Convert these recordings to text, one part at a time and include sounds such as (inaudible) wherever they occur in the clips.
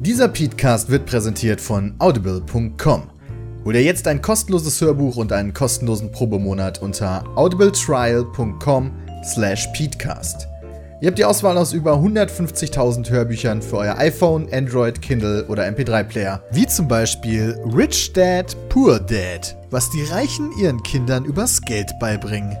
Dieser Podcast wird präsentiert von audible.com. Hol dir jetzt ein kostenloses Hörbuch und einen kostenlosen Probemonat unter audibletrial.com slash peatcast. Ihr habt die Auswahl aus über 150.000 Hörbüchern für euer iPhone, Android, Kindle oder MP3-Player. Wie zum Beispiel Rich Dad, Poor Dad, was die Reichen ihren Kindern übers Geld beibringen.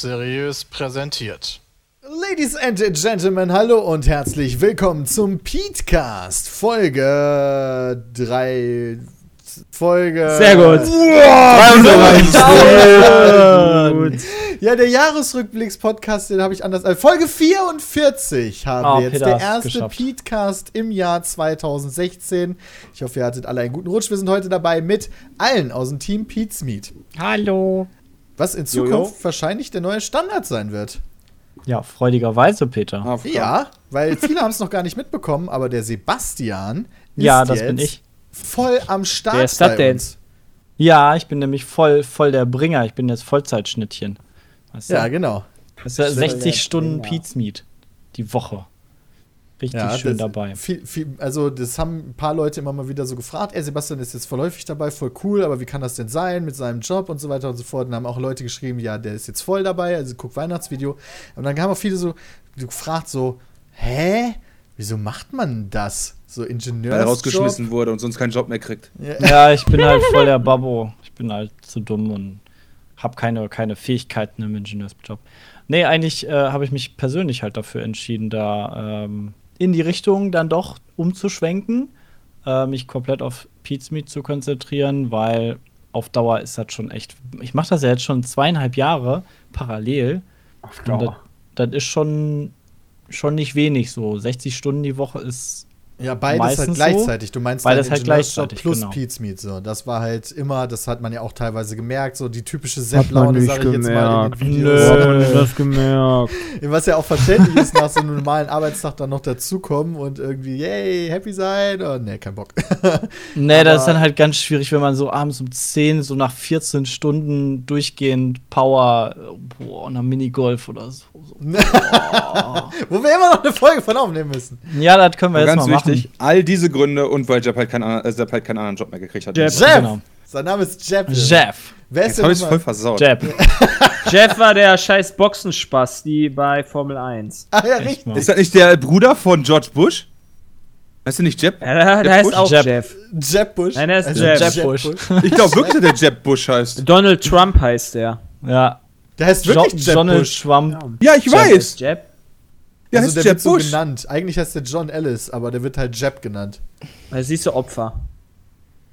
Seriös präsentiert. Ladies and Gentlemen, hallo und herzlich willkommen zum Peatcast, Folge 3. Folge. Sehr gut. (laughs) Gut. Ja, der Jahresrückblicks-Podcast, den habe ich anders. Äh, Folge 44 haben Ah, wir jetzt. Peter Der erste. Peatcast im Jahr 2016. Ich hoffe, ihr hattet alle einen guten Rutsch. Wir sind heute dabei mit allen aus dem Team Pete's Meet. Hallo. Was in Jojo. Zukunft wahrscheinlich der neue Standard sein wird. Ja, freudigerweise, Peter. Ja, weil viele haben es noch gar nicht mitbekommen, aber der Sebastian ist Ja, das jetzt bin ich. voll am Start denn? uns. Ja, ich bin nämlich voll, voll der Bringer. Ich bin jetzt Vollzeitschnittchen. Weißt du? Ja, genau. Das ist ja Voll 60 der Stunden Bringer. Meet. Die Woche. Richtig Ja, schön das- dabei. Viel, viel, also, das haben ein paar Leute immer mal wieder so gefragt: Ey, Sebastian ist jetzt vorläufig dabei, voll cool, aber wie kann das denn sein mit seinem Job und so weiter und so fort? Und dann haben auch Leute geschrieben: Ja, der ist jetzt voll dabei, also guck Weihnachtsvideo. Und dann haben auch viele so gefragt: So, hä? Wieso macht man das? So Ingenieurs. Weil er rausgeschmissen wurde und sonst keinen Job mehr kriegt. Ja, ich bin halt voll der Babbo. Ich bin halt zu dumm und habe keine, keine Fähigkeiten im Ingenieursjob. Nee, eigentlich äh, habe ich mich persönlich halt dafür entschieden, da ähm, in die Richtung dann doch umzuschwenken, äh, mich komplett auf Pete's Meet zu konzentrieren, weil auf Dauer ist das schon echt. Ich mache das ja jetzt schon zweieinhalb Jahre parallel. Auf Und das, das ist schon, schon nicht wenig so. 60 Stunden die Woche ist Ja, beides halt gleichzeitig. Du meinst Beides halt Ingenieursjob gleichzeitig, plus genau. Pete's Meet. So. Das war halt immer, das hat man ja auch teilweise gemerkt, so die typische Sepp-Laune, sag ich jetzt mal in den gemerkt. Videos. Nö. Hat man nicht das gemerkt? (laughs) Was ja auch verständlich ist, nach so einem normalen Arbeitstag dann noch dazukommen und irgendwie, yay, happy sein. Oh, nee, kein Bock. (laughs) Nee, das ist Aber- dann halt ganz schwierig, wenn man so abends um 10, so nach 14 Stunden durchgehend Power, boah, und dann Minigolf oder so. so. (laughs) Wo wir immer noch eine Folge von aufnehmen müssen. Ja, das können wir Und jetzt ganz mal wichtig, machen. all diese Gründe und weil Jeff halt, keinen, anderen- äh, Sepp halt keinen anderen Job mehr gekriegt hat. Jeff. Jeff! Genau. Sein Name ist Jeff. Jeff. Wer ist Jetzt denn habe ich es nochmal- voll versaut. Jeff. (laughs) Jeff war der scheiß Boxenspaß, die bei Formel 1. Ah, ja, richtig. Ist das nicht der Bruder von George Bush? Heißt der nicht Jeff? Ja, der, der heißt Bush? auch Jeff. Jeff. Jeb Bush. Nein, der ist Also Jeb. Jeb Bush. (laughs) Ich glaube wirklich, dass der Jeb Bush heißt. Donald Trump heißt der. Ja. Der heißt Jo wirklich Jeb Donald Bush. Trump. Ja, ich weiß. Jeff. Der also heißt der Jeb wird so Bush. genannt. Eigentlich heißt der John Ellis, aber der wird halt Jeb genannt. Da siehst du Opfer.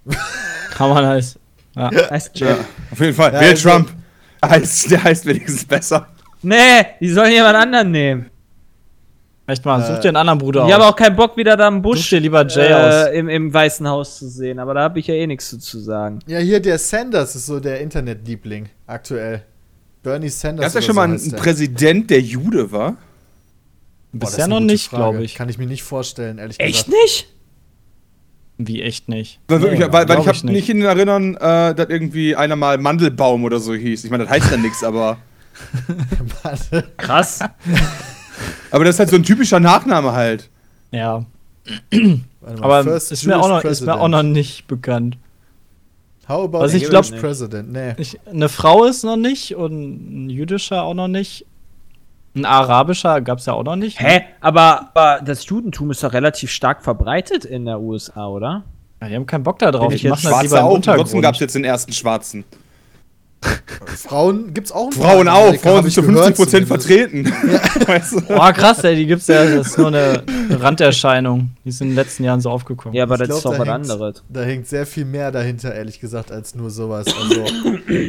(laughs) Kann man heißt. Ja. Heißt Ja, Jeff. auf jeden Fall. Ja, Wähl also- Trump. Heißt, der heißt wenigstens besser. Nee, die sollen jemand anderen nehmen. Echt mal, Äh, such dir einen anderen Bruder Ich habe aus. auch keinen Bock, wieder da im Busch Such dir lieber Jay aus. äh, im, im Weißen Haus zu sehen. Aber da habe ich ja eh nichts zu, zu sagen. Ja, hier der Sanders ist so der Internetliebling aktuell. Bernie Sanders. Gab es ja schon so mal einen der. Präsident, der Jude war? Boah, das ist Bisher noch nicht, glaube ich. Kann ich mir nicht vorstellen, ehrlich Echt gesagt. nicht? Wie echt nicht. Weil, wirklich, Nee, weil, weil glaub ich habe ich nicht. in Erinnern, äh, dass irgendwie einer mal Mandelbaum oder so hieß. Ich meine, das heißt ja nichts, aber. (laughs) Krass. Aber das ist halt so ein typischer Nachname halt. Ja. (clears throat) Aber First ist mir, auch noch, ist mir auch noch nicht bekannt. How about Also ich a glaub- Jewish President? Nee. Eine Frau ist noch nicht und ein jüdischer auch noch nicht. Ein arabischer gab es ja auch noch nicht. ne? Hä? Aber, aber das Judentum ist doch relativ stark verbreitet in der USA, oder? Ja, die haben keinen Bock da drauf. Bin ich machen jetzt das lieber Schwarze im auch. und Trotzdem Untergrund. gab es jetzt den ersten Schwarzen. Frauen gibt's auch ein Frauen auch. Frauen sind zu gehört 50% zumindest. vertreten. (laughs) (laughs) weißt du? Oh, krass, ey, die gibt's ja. Das ist nur eine, Randerscheinung. Die ist in den letzten Jahren so aufgekommen. Ja, aber Ich das glaub, ist doch was anderes. Da hängt sehr viel mehr dahinter, ehrlich gesagt, als nur sowas. Also,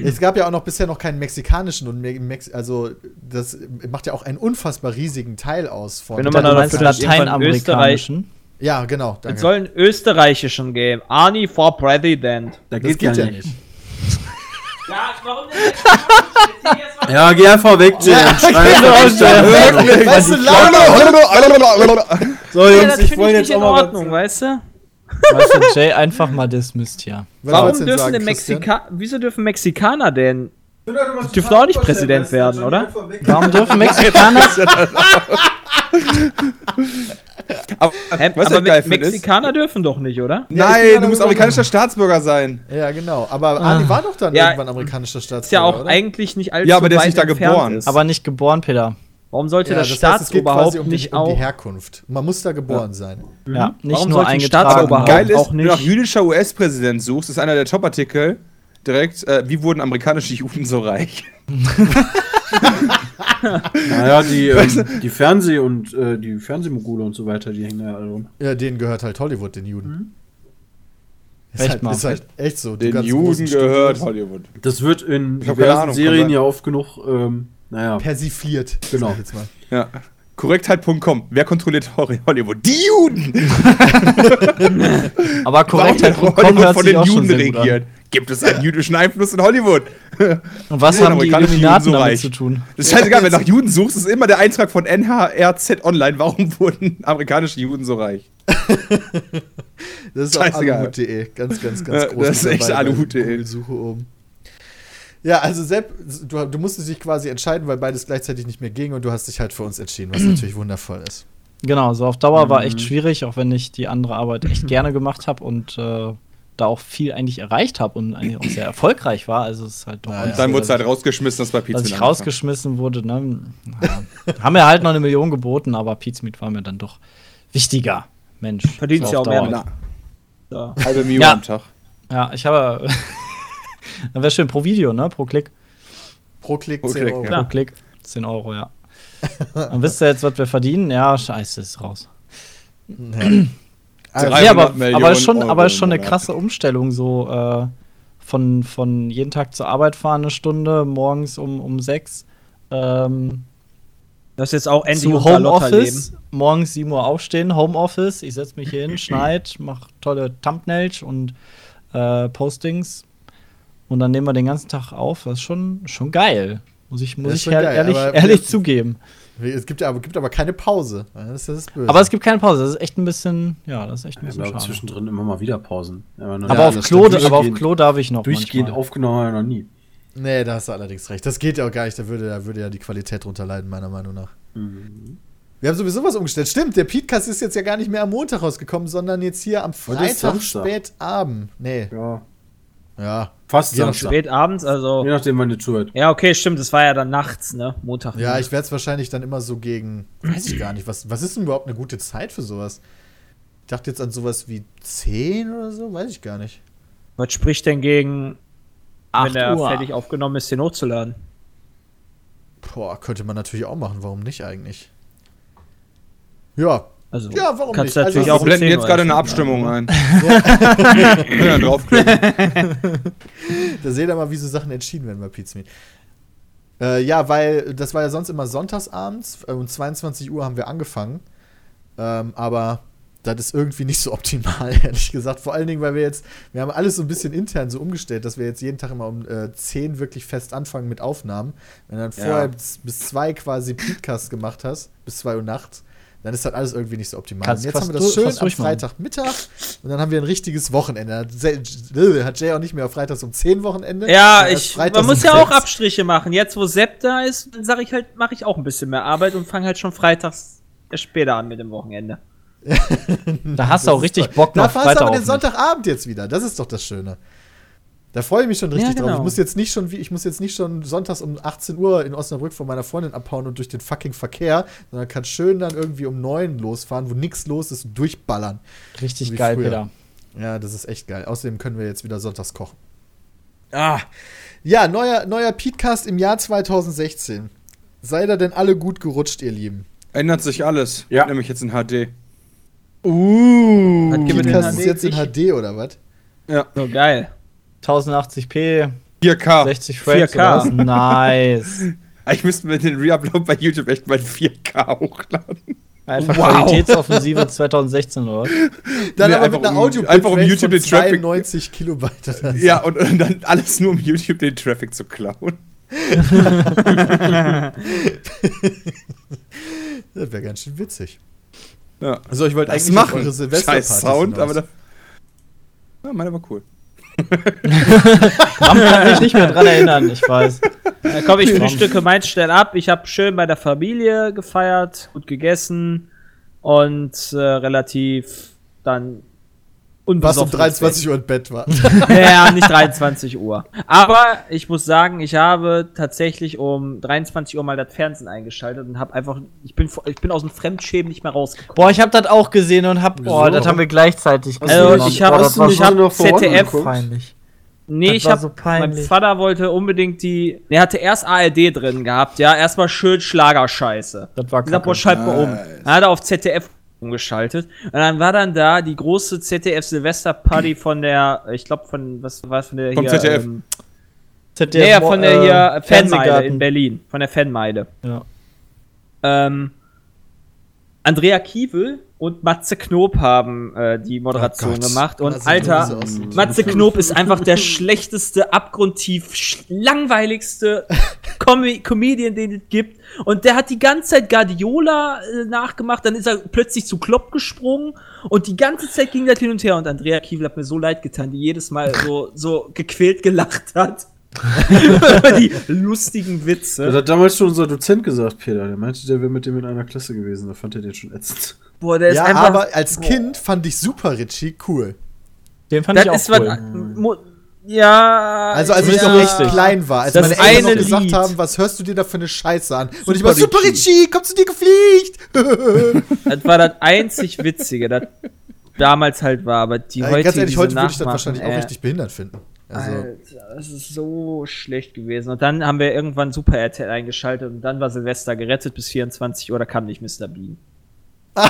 es gab ja auch noch bisher noch keinen mexikanischen und Me Mex also das macht ja auch einen unfassbar riesigen Teil aus von. Wenn man dann irgendwann lateinamerikanischen. ja, genau. Es Danke. soll einen österreichischen geben. Arnie for President. Da das geht ja nicht. Ja, warum denn? (laughs) Ja, geh einfach weg, da. Wirklich? Weißt du, Laune! So, Ja, Jungs, das ich finde wollte ich jetzt nicht in auch mal Ordnung, weißt du? Weißt du, Jay einfach mal dismissed hier. Was Warum dürfen sagen, denn Christian? Mexika wieso dürfen Mexikaner denn? dürfen auch nicht Präsident werden, oder? Warum dürfen Mexikaner? (laughs) (laughs) (laughs) Aber, Hä, was aber Me finde, ist, Mexikaner dürfen doch nicht, oder? Ja, nein, da du musst amerikanischer. Staatsbürger sein. Ja, genau. Aber Ani war doch dann Ja, irgendwann amerikanischer Staatsbürger, Ist ja auch oder? eigentlich nicht allzu Ja, aber der ist nicht da geboren. Ist. Aber nicht geboren, Peter. warum sollte Ja, das, das heißt, es geht Staatsoberhaupt quasi um die, nicht um die? Herkunft. Man muss da geboren sein. Ja, nicht Warum nur sollte ein. Staatsoberhaupt- Geil ist, auch wenn du nach nicht. jüdischer US-Präsident suchst, ist einer der Top-Artikel direkt, äh, wie wurden amerikanische Juden so reich? (laughs) (laughs) Naja, die, (laughs) ähm, die Fernseh- und äh, die Fernsehmogule und so weiter, die hängen da ja alle rum. Ja, denen gehört halt Hollywood, den Juden. Ist, Echt halt, mal. ist halt echt so. Den Juden gehört Studios Hollywood. Das wird in diversen Ahnung, Serien ja oft genug, ähm, naja. Persifliert. Genau. Jetzt mal. Ja. Korrektheit.com. Wer kontrolliert Hollywood? Die Juden! Aber korrekt, Warum wird Hollywood Hollywood hört von sich den auch schon Juden an. regiert? Gibt es einen jüdischen Einfluss in Hollywood? (laughs) Und was haben die amerikanische Illuminaten Juden so damit reich? zu tun? Das ist scheißegal, (laughs) wenn nach Juden suchst, ist immer der Eintrag von NHRZ Online. Warum (laughs) wurden amerikanische Juden so reich? Das ist auch Scheißegal. aluhut.de. Ganz, ganz, ganz Ja, groß. das ist echt aluhut.de. Google-Suche oben. Ja, also Sepp, du, du musstest dich quasi entscheiden, weil beides gleichzeitig nicht mehr ging und du hast dich halt für uns entschieden, was (clears throat) natürlich wundervoll ist. Genau, so auf Dauer war Mhm. echt schwierig, auch wenn ich die andere Arbeit echt (clears throat) gerne gemacht habe und äh, da auch viel eigentlich erreicht habe und eigentlich auch sehr erfolgreich war. Also es ist halt doch Ja, ja. nicht Dann so, wurde es dass halt rausgeschmissen, das war ich- Pizza. dass ich rausgeschmissen wurde. Ne? Ja. Haben mir halt noch eine Million geboten, aber Pizmeet war mir dann doch wichtiger. Mensch. Verdienst so ja auch mehr Dauer. Na, So. halbe Ja. am Tag. Ja, ich habe. (laughs) dann wäre schön pro Video, ne? Pro Klick. Pro Klick Pro 10 Klick, Euro. ja. Pro Klick. 10 Euro, ja. Dann wisst ihr jetzt, was wir verdienen? Ja, scheiße, ist raus. Ja. Also, Nee, aber, 300 Millionen aber ist schon, Euro aber ist schon eine krasse Umstellung, so äh, von, von jeden Tag zur Arbeit fahren eine Stunde, morgens um, um sechs. Ähm, Das ist jetzt auch endlich zu. Homeoffice, morgens 7 Uhr aufstehen, Homeoffice, ich setze mich hier hin, (clears throat) schneid, mach tolle Thumbnails und äh, Postings und dann nehmen wir den ganzen Tag auf. Das ist schon, schon geil. Muss ich, muss ich geil, ehrlich, ehrlich zugeben. Es gibt, aber, gibt aber keine Pause. Das ist das Böse. Aber es gibt keine Pause. Das ist echt ein bisschen, ja, das ist echt ein bisschen aber schade. zwischendrin immer mal wieder Pausen. Aber, nie- auf Klo, aber auf Klo darf ich noch Durchgehend manchmal. aufgenommen haben wir noch nie. nee, da hast du allerdings recht. Das geht ja auch gar nicht. Da würde, da würde ja die Qualität drunter leiden, meiner Meinung nach. Mhm. Wir haben sowieso was umgestellt. Stimmt, der Podcast ist jetzt ja gar nicht mehr am Montag rausgekommen, sondern jetzt hier am Freitag spätabend. Nee, Ja. ja. Fast Samstag. Spät abends, also. Je nachdem, wann ihr zuhört. Ja, okay, stimmt. Das war ja dann nachts, ne? Montag. Ja, ich werde es wahrscheinlich dann immer so gegen, weiß ich gar nicht, was, was ist denn überhaupt eine gute Zeit für sowas? Ich dachte jetzt an sowas wie 10 oder so, weiß ich gar nicht. Was spricht denn gegen, wenn 8 der Uhr. fertig aufgenommen ist, den hochzuladen? Boah, könnte man natürlich auch machen, waum nicht eigentlich? Ja, Also, Ja, warum kannst nicht? natürlich Also, auch Wir blenden 10 jetzt gerade eine. Abstimmung ein. (laughs) Können wir draufklicken. (laughs) da seht ihr mal, wie so Sachen entschieden werden bei Pizza. Äh, ja, weil das war ja sonst immer sonntagsabends. Äh, um 22 Uhr haben wir angefangen. Ähm, aber das ist irgendwie nicht so optimal, (laughs) ehrlich gesagt. Vor allen Dingen, weil wir jetzt, wir haben alles so ein bisschen intern so umgestellt, dass wir jetzt jeden Tag immer um äh, 10 wirklich fest anfangen mit Aufnahmen. Wenn du dann Ja. vorher bis, bis 2 quasi Podcast gemacht hast, bis 2 Uhr nachts, dann ist das alles irgendwie nicht so optimal. Kannst und jetzt fast haben wir das du- schön fast am. Freitagmittag und dann haben wir ein richtiges Wochenende. Hat Jay- Hat Jay auch nicht mehr auf Freitags um 10 Wochenende. Ja, ich, man muss um ja auch 6. Abstriche machen. Jetzt, wo Sepp da ist, dann sage ich halt, mache ich auch ein bisschen mehr Arbeit und fange halt schon freitags später an mit dem Wochenende. Da hast du auch richtig. Bock noch Da Freitag aber auf den. Sonntagabend jetzt wieder. Das ist doch das Schöne. Da freue ich mich schon richtig Ja, genau. drauf. Ich muss jetzt nicht schon, wie- ich muss jetzt nicht schon sonntags um 18 Uhr in Osnabrück von meiner Freundin abhauen und durch den fucking Verkehr, sondern kann schön dann irgendwie um 9 losfahren, wo nichts los ist und durchballern. Richtig geil, früher. Peter. Ja, das ist echt geil. Außerdem können wir jetzt wieder sonntags kochen. Ah. Ja, neuer, neuer Podcast im Jahr 2016. Seid ihr denn alle gut gerutscht, ihr Lieben? Ändert sich alles. Ja. Nämlich jetzt in HD. Uh, Podcast ist jetzt in HD? HD oder was? Ja. So geil. 1080p, 4K. 60 Frames 4K. oder was? Nice. (laughs) Ich müsste mir den Reupload bei YouTube echt mal in 4K hochladen. Einfach Wow. Qualitätsoffensive 2016 oder was? Dann Nee, aber einfach mit einer um- audio einfach um YouTube den Traffic- 92 Kilobyte. oder so. Ja, und, und dann alles nur um YouTube den Traffic zu klauen. (laughs) Das wäre ganz schön witzig. Ja. Also ich wollte eigentlich machen. eure Silvesterpartys Scheiß Sound, hinaus. aber da. Ja, meiner war cool. Ram kann mich nicht mehr dran erinnern, ich weiß. Da komm, ich frühstücke meins schnell ab. Ich habe schön bei der Familie gefeiert, gut gegessen und äh, relativ dann was um unbesoffen ins 23 Uhr im Bett war. (laughs) Ja, nicht 23 Uhr. Aber ich muss sagen, ich habe tatsächlich um 23 Uhr mal das Fernsehen eingeschaltet und habe einfach, ich bin, ich bin aus dem Fremdschämen nicht mehr rausgekommen. Boah, ich hab das auch gesehen und hab, boah, das haben wir gleichzeitig Hast gesehen. Also, ich hab- Boah, hast das du war nicht so hab ZDF peinlich. Nee, Das ich war hab, so mein. Vater wollte unbedingt die, er hatte erst ARD drin gehabt, ja, erstmal schön Schlagerscheiße. Das war Ich sag, boah, kacke. schalt mal um. Nice. Dann hat er auf ZDF umgeschaltet. Und dann war dann da die große ZDF-Silvester-Party von der, ich glaube von, was war von der Vom hier? ZDF. Ähm, ZDF, nee, ja, von der hier äh, Fanmeide Fernsehgarten. in Berlin. Von der Fanmeide. Ja. Ähm, Andrea Kiewel und Matze Knob haben äh, die Moderation Oh gemacht. Und Alter. Matze Knob ist einfach der (laughs) schlechteste, abgrundtief sch langweiligste Com Comedian, den es gibt. Und der hat die ganze Zeit Guardiola äh, nachgemacht, dann ist er plötzlich zu Klopp gesprungen und die ganze Zeit ging das hin und her. Und Andrea Kiewel hat mir so leid getan, die jedes Mal so, so gequält gelacht hat. (laughs) Die lustigen Das Witze. hat damals schon unser Dozent gesagt, Peter. Der meinte, der wäre mit dem in einer Klasse gewesen. Da fand er den schon ätzend. Boah, der ist ja, einfach. aber als Kind fand ich Super Richie cool. Den fand das ich auch ist cool. ja. Also als ich ja. noch echt klein war, als Das meine Eltern noch gesagt Lied. haben, was hörst du dir da für eine Scheiße an? Und ich Super war, Super Richie. Kommst du dir gefliegt? (laughs) Das war das einzig Witzige, das damals halt war, aber die Ja, heute. ganz ehrlich, heute würde ich das wahrscheinlich auch äh, richtig behindert finden. Also, Alter, das ist so schlecht gewesen. Und dann haben wir irgendwann Super RTL eingeschaltet und dann war Silvester gerettet bis 24 Uhr, da kam nicht Mr. Bean. (laughs)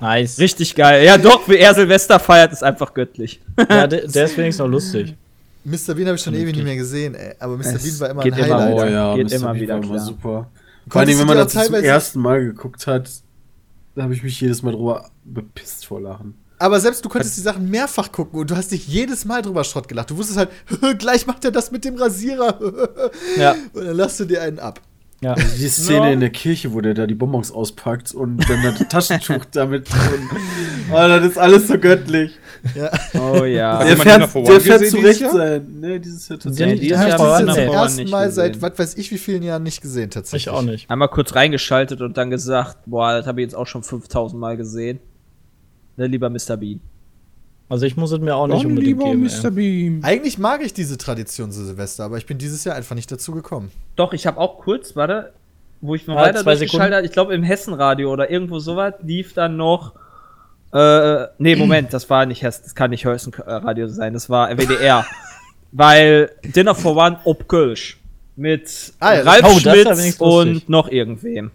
Nice. Richtig geil. Ja, doch, wie er Silvester feiert, ist einfach göttlich. Ja, (laughs) der, der ist wenigstens noch lustig. Mr. Bean habe ich schon ewig nicht mehr gesehen, ey. Aber Mr. Es Bean war immer geht ein immer Highlight. Oh ja, geht Mr. immer Bean wieder war immer super. Vor allem, wenn man das auch zum ersten Mal geguckt hat, da habe ich mich jedes Mal drüber bepisst vor Lachen. Aber selbst du konntest die Sachen mehrfach gucken und du hast dich jedes Mal drüber Schrott gelacht. Du wusstest halt, (laughs) gleich macht er das mit dem Rasierer. Ja. (laughs) Und dann lasst du dir einen ab. Ja. Also die Szene Ja. in der Kirche, wo der da die Bonbons auspackt und dann das Taschentuch (laughs) damit. Und, oh, das ist alles so göttlich. Oh ja. Der fährt, der fährt zu dieses Recht sein. Nee, dieses Jahr tatsächlich. dieses Ich Jahr habe war das nicht Mal seit was weiß ich wie vielen Jahren nicht gesehen, tatsächlich. Ich auch nicht. Einmal kurz reingeschaltet und dann gesagt, boah, das habe ich jetzt auch schon 5000 Mal gesehen. Ne, lieber Mr. Bean. Also ich muss es mir auch nicht Dann unbedingt lieber geben. Mr. Ey. Beam. Eigentlich mag ich diese Tradition zu Silvester, aber ich bin dieses Jahr einfach nicht dazu gekommen. Doch, ich habe auch kurz, warte, wo ich noch Ja, weiter zwei durchgeschaltet habe, ich glaube im Hessenradio oder irgendwo sowas, lief dann noch. Äh, nee, Moment, das war nicht Hessen, das kann nicht Hessenradio sein, das war WDR. (laughs) Weil Dinner for One ob Kölsch. Mit Ah ja, Ralf oh, Schmitz und noch irgendwem.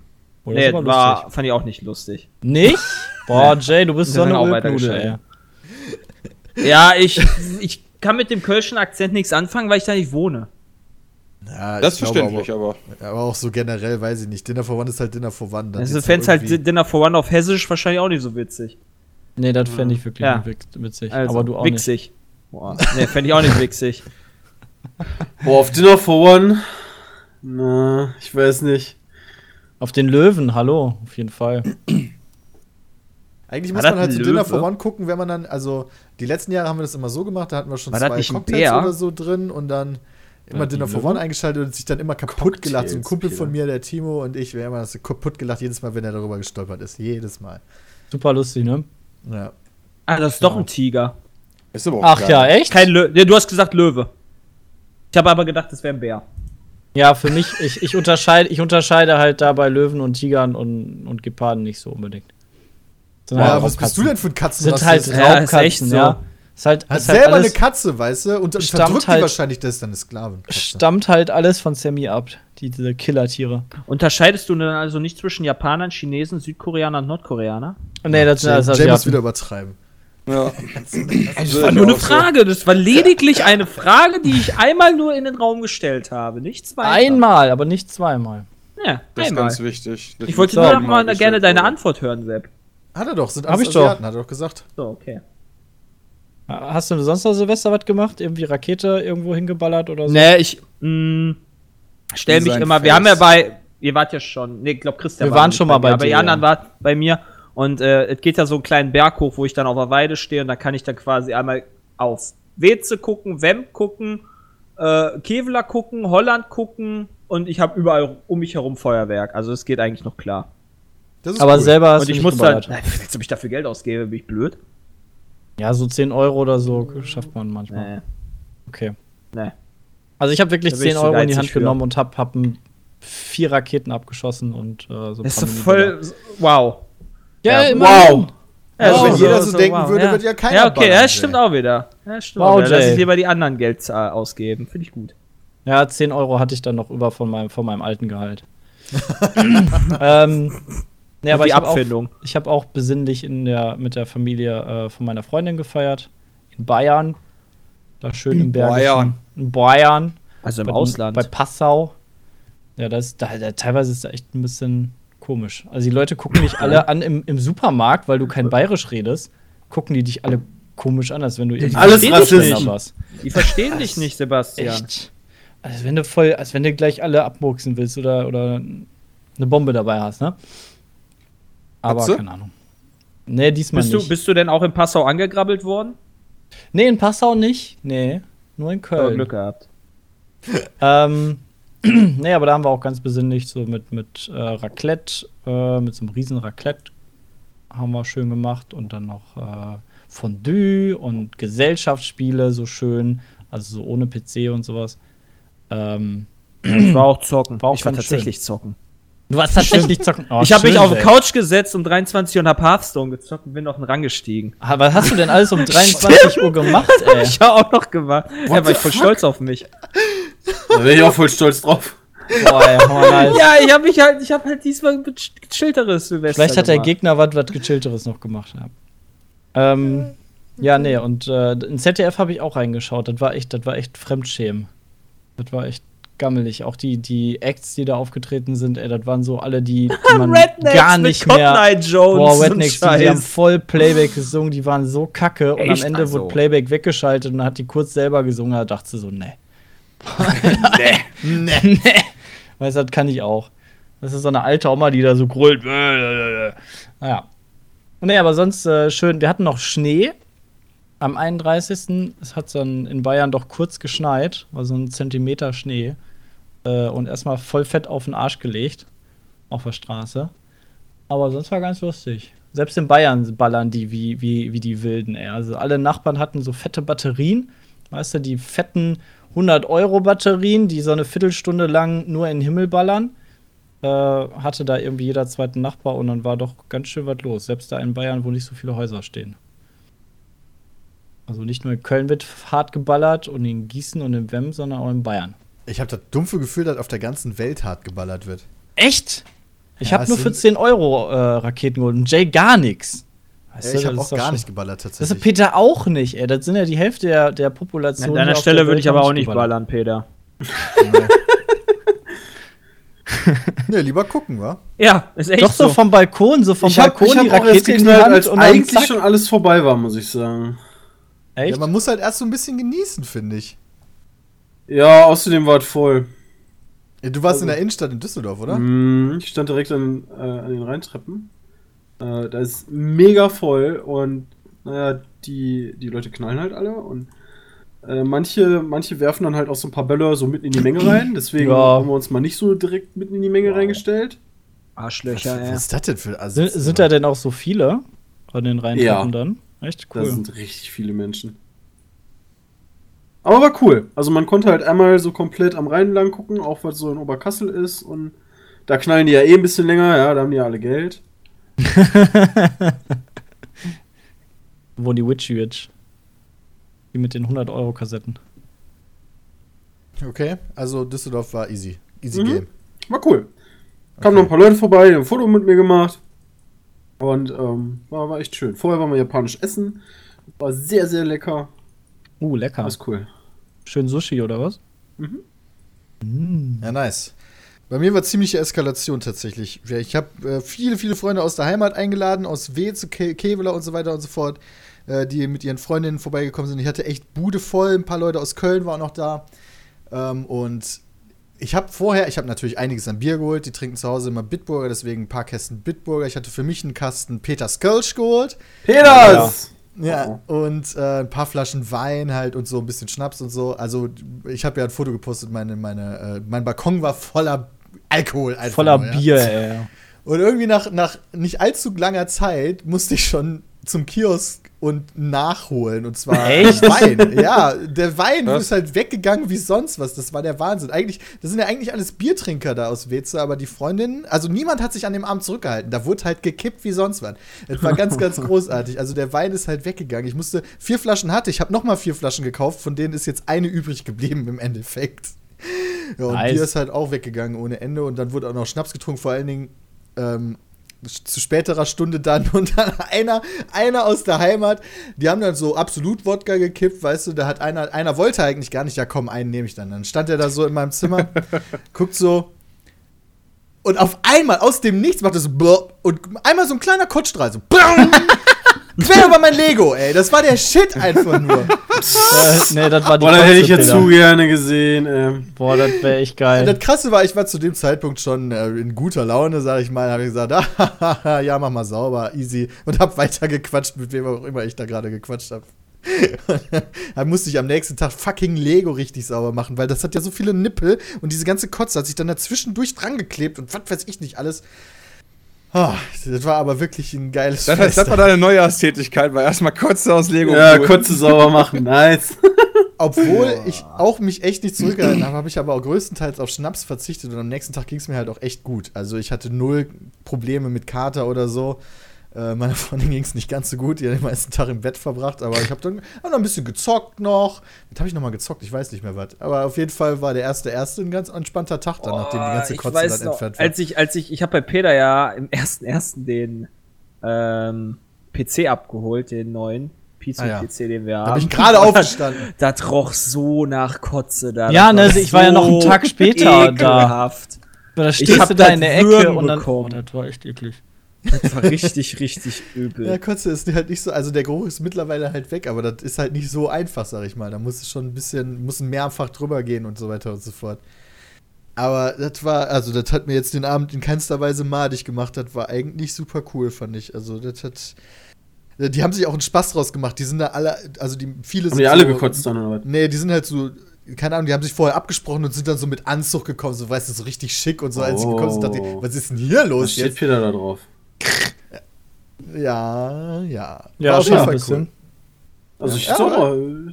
Das nee, war, fand ich auch nicht lustig. Nicht? (laughs) Boah, Jay, du bist so eine Ulknude, ey. Ja, ich, ich kann mit dem kölschen Akzent nichts anfangen, weil ich da nicht wohne. Ja, Das ist ich verständlich, aber. Aber, aber auch so generell, weiß ich nicht. Dinner for One ist halt Dinner for One. Dann Also fänd's halt irgendwie- Dinner for One auf Hessisch wahrscheinlich auch nicht so witzig. Nee, das fände ich wirklich Ja. nicht witz- witzig. Also, aber du auch nicht. wichsig. Boah, nee, fände ich auch nicht wichsig. (laughs) Boah, auf Dinner for One. Na, ich weiß nicht. Auf den Löwen, hallo, auf jeden Fall. Eigentlich muss man halt so Dinner for One gucken, wenn man dann, also die letzten Jahre haben wir das immer so gemacht, da hatten wir schon War zwei Cocktails Bär? oder so drin und dann immer Ja, Dinner for? One eingeschaltet und sich dann immer kaputt Cocktails, gelacht. So ein Kumpel von mir, der Timo und ich, wir haben das kaputt gelacht jedes Mal, wenn er darüber gestolpert ist. Jedes Mal. Super lustig, ne? Ja. Ah, das ist doch ein Tiger. Ist aber auch Ach geil. ja, echt? Kein Löwe. Nee, du hast gesagt Löwe. Ich habe aber gedacht, das wäre ein Bär. Ja, für mich, ich, ich, unterscheide, ich unterscheide halt da bei Löwen und Tigern und, und Geparden nicht so unbedingt. Sind Ja, halt was bist du denn für ein Katzen? Sind halt Ja, ist Raubkatzen, so. ja. Ist halt, Hat ist halt selber alles, eine Katze, weißt du? Und, verdrückt die halt- wahrscheinlich, das ist dann eine Sklavenkatze. stammt halt alles von Sammy ab, die, diese Killertiere. Unterscheidest du dann also nicht zwischen Japanern, Chinesen, Südkoreanern und Nordkoreanern? Nee, das sind Jay, alles Jay muss Asiaten. wieder übertreiben. Ja. (laughs) Das war nur eine Frage. Das war lediglich eine Frage, die ich einmal nur in den Raum gestellt habe. Nicht zweimal. Einmal, aber nicht zweimal. Ja, Das ist einmal. ganz wichtig. Ich wollte nur noch mal gerne deine. Antwort hören, Sepp. Hat er doch, sind Hab ich doch. Hat er doch gesagt. So, okay. Hast du sonst noch Silvester was gemacht? Irgendwie Rakete irgendwo hingeballert oder so? Nee, ich mh, stell mich immer. Wir Face. haben ja bei. Ihr wart ja schon. Nee, ich glaube, Christian Wir war waren schon mal bei mir, Aber die dir, anderen ja. waren bei mir. Und äh, es geht ja so einen kleinen Berg hoch, wo ich dann auf der Weide stehe. Und da kann ich dann quasi einmal auf Weze gucken, Wemp gucken, äh, Kevlar gucken, Holland gucken. Und ich habe überall um mich herum Feuerwerk. Also es geht eigentlich noch klar. Das ist Aber cool. selber hast und du ich nicht muss geballert. dann. (laughs) Willst du mich dafür Geld ausgeben? Bin ich blöd? Ja, so 10 Euro oder so schafft man manchmal. Nee. Okay. Nee. Also ich habe wirklich Da bin ich 10 zu Euro in die Hand für. genommen und hab, hab vier Raketen abgeschossen und äh, so ein Das ist so voll. Wow. Ja, Ja, immerhin. Ja, so- wenn jeder so denken würde, wird ja keiner Ja, okay, ballern, ja, stimmt Jay. auch wieder. Ja, stimmt Wow, auch wieder. Lass ich lieber die anderen Geld äh, ausgeben. Finde ich gut. Ja, 10 Euro hatte ich dann noch über von meinem, von meinem alten Gehalt. (laughs) ähm, nee, aber die ich habe auch, Abfindung. ich hab auch besinnlich in der, mit der Familie äh, von meiner Freundin gefeiert. In Bayern. Da schön im Bergischen. Bayern. In Bayern. Also im bei, Ausland. Bei Passau. Ja, das, da, da, teilweise ist da echt ein bisschen komisch. Also die Leute gucken dich alle an im, im Supermarkt, weil du kein Bayerisch redest, gucken die dich alle komisch an, als wenn du irgendwie Alles Rassist was. die verstehen dich nicht, Sebastian. Echt? Als wenn du voll, als wenn du gleich alle abmurksen willst oder, oder eine Bombe dabei hast, ne? Aber keine Ahnung. Nee, diesmal Bist du, nicht. bist du denn auch in Passau angegrabbelt worden? nee, in Passau nicht. Nee, nur in Aber Köln. Glück gehabt. Ähm, (clears throat) nee, aber da haben wir auch ganz besinnlich so mit, mit äh, Raclette, äh, mit so einem riesen Raclette haben wir schön gemacht und dann noch äh, Fondue und Gesellschaftsspiele so schön, also so ohne PC und sowas. Ähm, Ich war auch zocken. War auch ich war tatsächlich zocken. du warst tatsächlich (laughs) zocken. Oh, ich habe mich schön, auf die. Couch gesetzt um 23 Uhr und hab Hearthstone gezockt und bin noch rangestiegen. Ah, Was hast du denn alles um (laughs) 23 Uhr gemacht, (laughs) ey? Ich habe auch noch gemacht. Ja, war ich voll stolz auf mich. Da wäre ich auch voll stolz drauf. Boah, ey. Ja, ich habe mich halt, ich habe halt diesmal ein gechillteres Silvester Vielleicht hat der gemacht. Gegner was, was gechillteres noch gemacht. Ja, ähm, ja nee, und äh, in ZDF habe ich auch reingeschaut. Das war echt, das war echt Fremdschämen. Das war echt gammelig. Auch die, die Acts, die da aufgetreten sind, ey, das waren so alle, die, die (laughs) man Rednecks gar mit nicht Cotton mehr. Eye Jones Boah, Rednecks, die, die haben voll Playback gesungen, die waren so kacke. Und am Echt? Ende Also. wurde Playback weggeschaltet und dann hat die kurz selber gesungen. Da dachte sie so, nee. (laughs) nee. (laughs) nee. Weißt du, das kann ich auch. Das ist so eine alte Oma, die da so grüllt. Naja. Nee, aber sonst äh, schön. Wir hatten noch Schnee am 31. Es hat dann in Bayern doch kurz geschneit, war so ein Zentimeter Schnee. Äh, und erstmal voll fett auf den Arsch gelegt. Auf der Straße. Aber sonst war ganz lustig. Selbst in Bayern ballern die wie, wie, wie die Wilden, ey. Also alle Nachbarn hatten so fette Batterien. Weißt du, die fetten 100-Euro-Batterien, die so eine Viertelstunde lang nur in den Himmel ballern. Äh, hatte da irgendwie jeder zweite Nachbar und dann war doch ganz schön was los. Selbst da in Bayern, wo nicht so viele Häuser stehen. Also nicht nur in Köln wird hart geballert und in Gießen und in Wem, sondern auch in Bayern. Ich habe das dumpfe Gefühl, dass auf der ganzen Welt hart geballert wird. Echt? Ich Ja, habe nur für sind- 10 Euro äh, Raketen geholt und Jay gar nichts. Weißt ich habe das auch gar schon- nicht geballert Das ist tatsächlich. Peter auch nicht, ey. Das sind ja die Hälfte der, der Population. An deiner Stelle würde ich aber auch nicht geballert. ballern, Peter. (laughs) Ne, lieber gucken, wa? Ja, ist echt Doch so vom Balkon, so vom ich habe Balkon ich hab die Rakete geknallt, als und eigentlich zack. schon alles vorbei war, muss ich sagen. Echt? Ja, man muss halt erst so ein bisschen genießen, finde ich. Ja, außerdem war es voll. Ja, Du warst in der Innenstadt in Düsseldorf, oder? Mm, Ich stand direkt an, äh, an den Rheintreppen. Äh, da ist mega voll und naja, die, die Leute knallen halt alle und äh, manche, manche werfen dann halt auch so ein paar Böller so mitten in die Menge rein. Deswegen Ja. haben wir uns mal nicht so direkt mitten in die Menge reingestellt. Was, Arschlöcher, was ey. ist das denn für also, Sind, sind da denn auch so viele an den Rheintreppen Ja. dann? Echt Da cool. sind richtig viele Menschen. Aber war cool. Also man konnte halt einmal so komplett am Rhein lang gucken, auch was so in Oberkassel ist. Und da knallen die ja eh ein bisschen länger, ja, da haben die ja alle Geld. (laughs) Wo die Witchy Witch. Die mit den 100-Euro-Kassetten. Okay, also Düsseldorf war easy. Easy Mhm. Game. War cool. Kamen noch ein paar Leute vorbei, die haben ein Foto mit mir gemacht. Und ähm, war, war echt schön. Vorher waren wir japanisch essen. War sehr, sehr lecker. Uh, lecker. Alles cool. Schön Sushi oder was? Ja, nice. Bei mir war ziemliche Eskalation tatsächlich. Ja, Ich habe äh, viele, viele Freunde aus der Heimat eingeladen, aus Weze, Ke Kevela und so weiter und so fort, äh, die mit ihren Freundinnen vorbeigekommen sind. Ich hatte echt Bude voll, ein paar Leute aus Köln waren noch da. Ähm, und ich habe vorher, ich habe natürlich einiges an Bier geholt. Die trinken zu Hause immer Bitburger, deswegen ein paar Kästen Bitburger. Ich hatte für mich einen Kasten Peter Skölsch geholt. Peters! Ja, und äh, ein paar Flaschen Wein halt und so ein bisschen Schnaps und so. Also, ich habe ja ein Foto gepostet, meine, meine, äh, mein Balkon war voller Alkohol. Einfach Voller nur, ja. Bier, ey. Und irgendwie nach, nach nicht allzu langer Zeit musste ich schon zum Kiosk und nachholen. Und zwar Echt? Wein. Ja, der Wein Was? ist halt weggegangen wie sonst was. Das war der Wahnsinn. Eigentlich, das sind ja eigentlich alles Biertrinker da aus Weze, aber die Freundin, also niemand hat sich an dem Abend zurückgehalten. Da wurde halt gekippt wie sonst was. Es war ganz, ganz (laughs) großartig. Also der Wein ist halt weggegangen. Ich musste, vier Flaschen hatte ich, habe nochmal vier Flaschen gekauft, von denen ist jetzt eine übrig geblieben im Endeffekt. Ja, und Nice. Bier ist halt auch weggegangen ohne Ende und dann wurde auch noch Schnaps getrunken, vor allen Dingen ähm, zu späterer Stunde dann (laughs) und dann einer, einer aus der Heimat, die haben dann so absolut Wodka gekippt, weißt du, da hat einer, einer wollte eigentlich gar nicht, ja komm, einen nehme ich dann. Dann stand er da so in meinem Zimmer, (laughs) guckt so und auf einmal aus dem Nichts macht er so blop, und einmal so ein kleiner Kotzstrahl, so (laughs) quer über mein Lego, ey, das war der Shit einfach nur. Äh, nee, das war die Boah, das hätte ich ja zu gerne gesehen. Ähm. Boah, das wäre echt Und geil. das Krasse war, ich war zu dem Zeitpunkt schon äh, in guter Laune, sag ich mal, habe ich gesagt, (laughs) ah, ja, mach mal sauber, easy. Und hab weiter gequatscht, mit wem auch immer ich da gerade gequatscht habe. (laughs) dann musste ich am nächsten Tag fucking Lego richtig sauber machen, weil das hat ja so viele Nippel und diese ganze Kotze hat sich dann dazwischendurch dran geklebt und was weiß ich nicht alles. Ah, das war aber wirklich ein geiles Das, heißt, das war deine Neujahrstätigkeit, war erstmal kurz aus Lego. Ja, holen. kurze sauber machen. (laughs) Nice. Obwohl ich auch mich echt nicht zurückgehalten habe, habe ich aber auch größtenteils auf Schnaps verzichtet und am nächsten Tag ging es mir halt auch echt gut. Also ich hatte null Probleme mit Kater oder so. Äh, meiner (laughs) Freundin ging es nicht ganz so gut, die hat den meisten Tag im Bett verbracht, aber ich habe dann hab noch ein bisschen gezockt noch. Was habe ich noch mal gezockt? Ich weiß nicht mehr was. Aber auf jeden Fall war der erste erste ein ganz entspannter Tag dann, nachdem die ganze ich Kotze dann noch, entfernt war. als ich, als ich, ich habe bei Peter ja im ersten ersten den ähm, PC abgeholt, den neuen Ah ja. PC, den wir Da haben. bin ich gerade (laughs) aufgestanden. Das roch so nach Kotze da. Ja, ne, ich war ja noch einen Tag später da. ekelhaft. Da Ich stehst hab du da in der Ecke und dann. bekommen. Oh, das war echt eklig. Das war richtig, richtig übel. Ja, Kotze ist halt nicht so, also der Geruch ist mittlerweile halt weg, aber das ist halt nicht so einfach, sag ich mal. Da muss es schon ein bisschen, muss mehrfach drüber gehen und so weiter und so fort. Aber das war, also das hat mir jetzt den Abend in keinster Weise madig gemacht. Das war eigentlich super cool, fand ich. Also das hat, die haben sich auch einen Spaß draus gemacht. Die sind da alle, also die viele Haben sind die alle so, gekotzt dann, oder was? Nee, die sind halt so, keine Ahnung, die haben sich vorher abgesprochen und sind dann so mit Anzug gekommen, so weißt du, so richtig schick und so, als sie gekommen sind, dachte ich, Oh. was ist denn hier Was los steht jetzt? Peter da drauf? Ja, ja. Ja, War schon ein bisschen. Also ich Ja, aber- äh,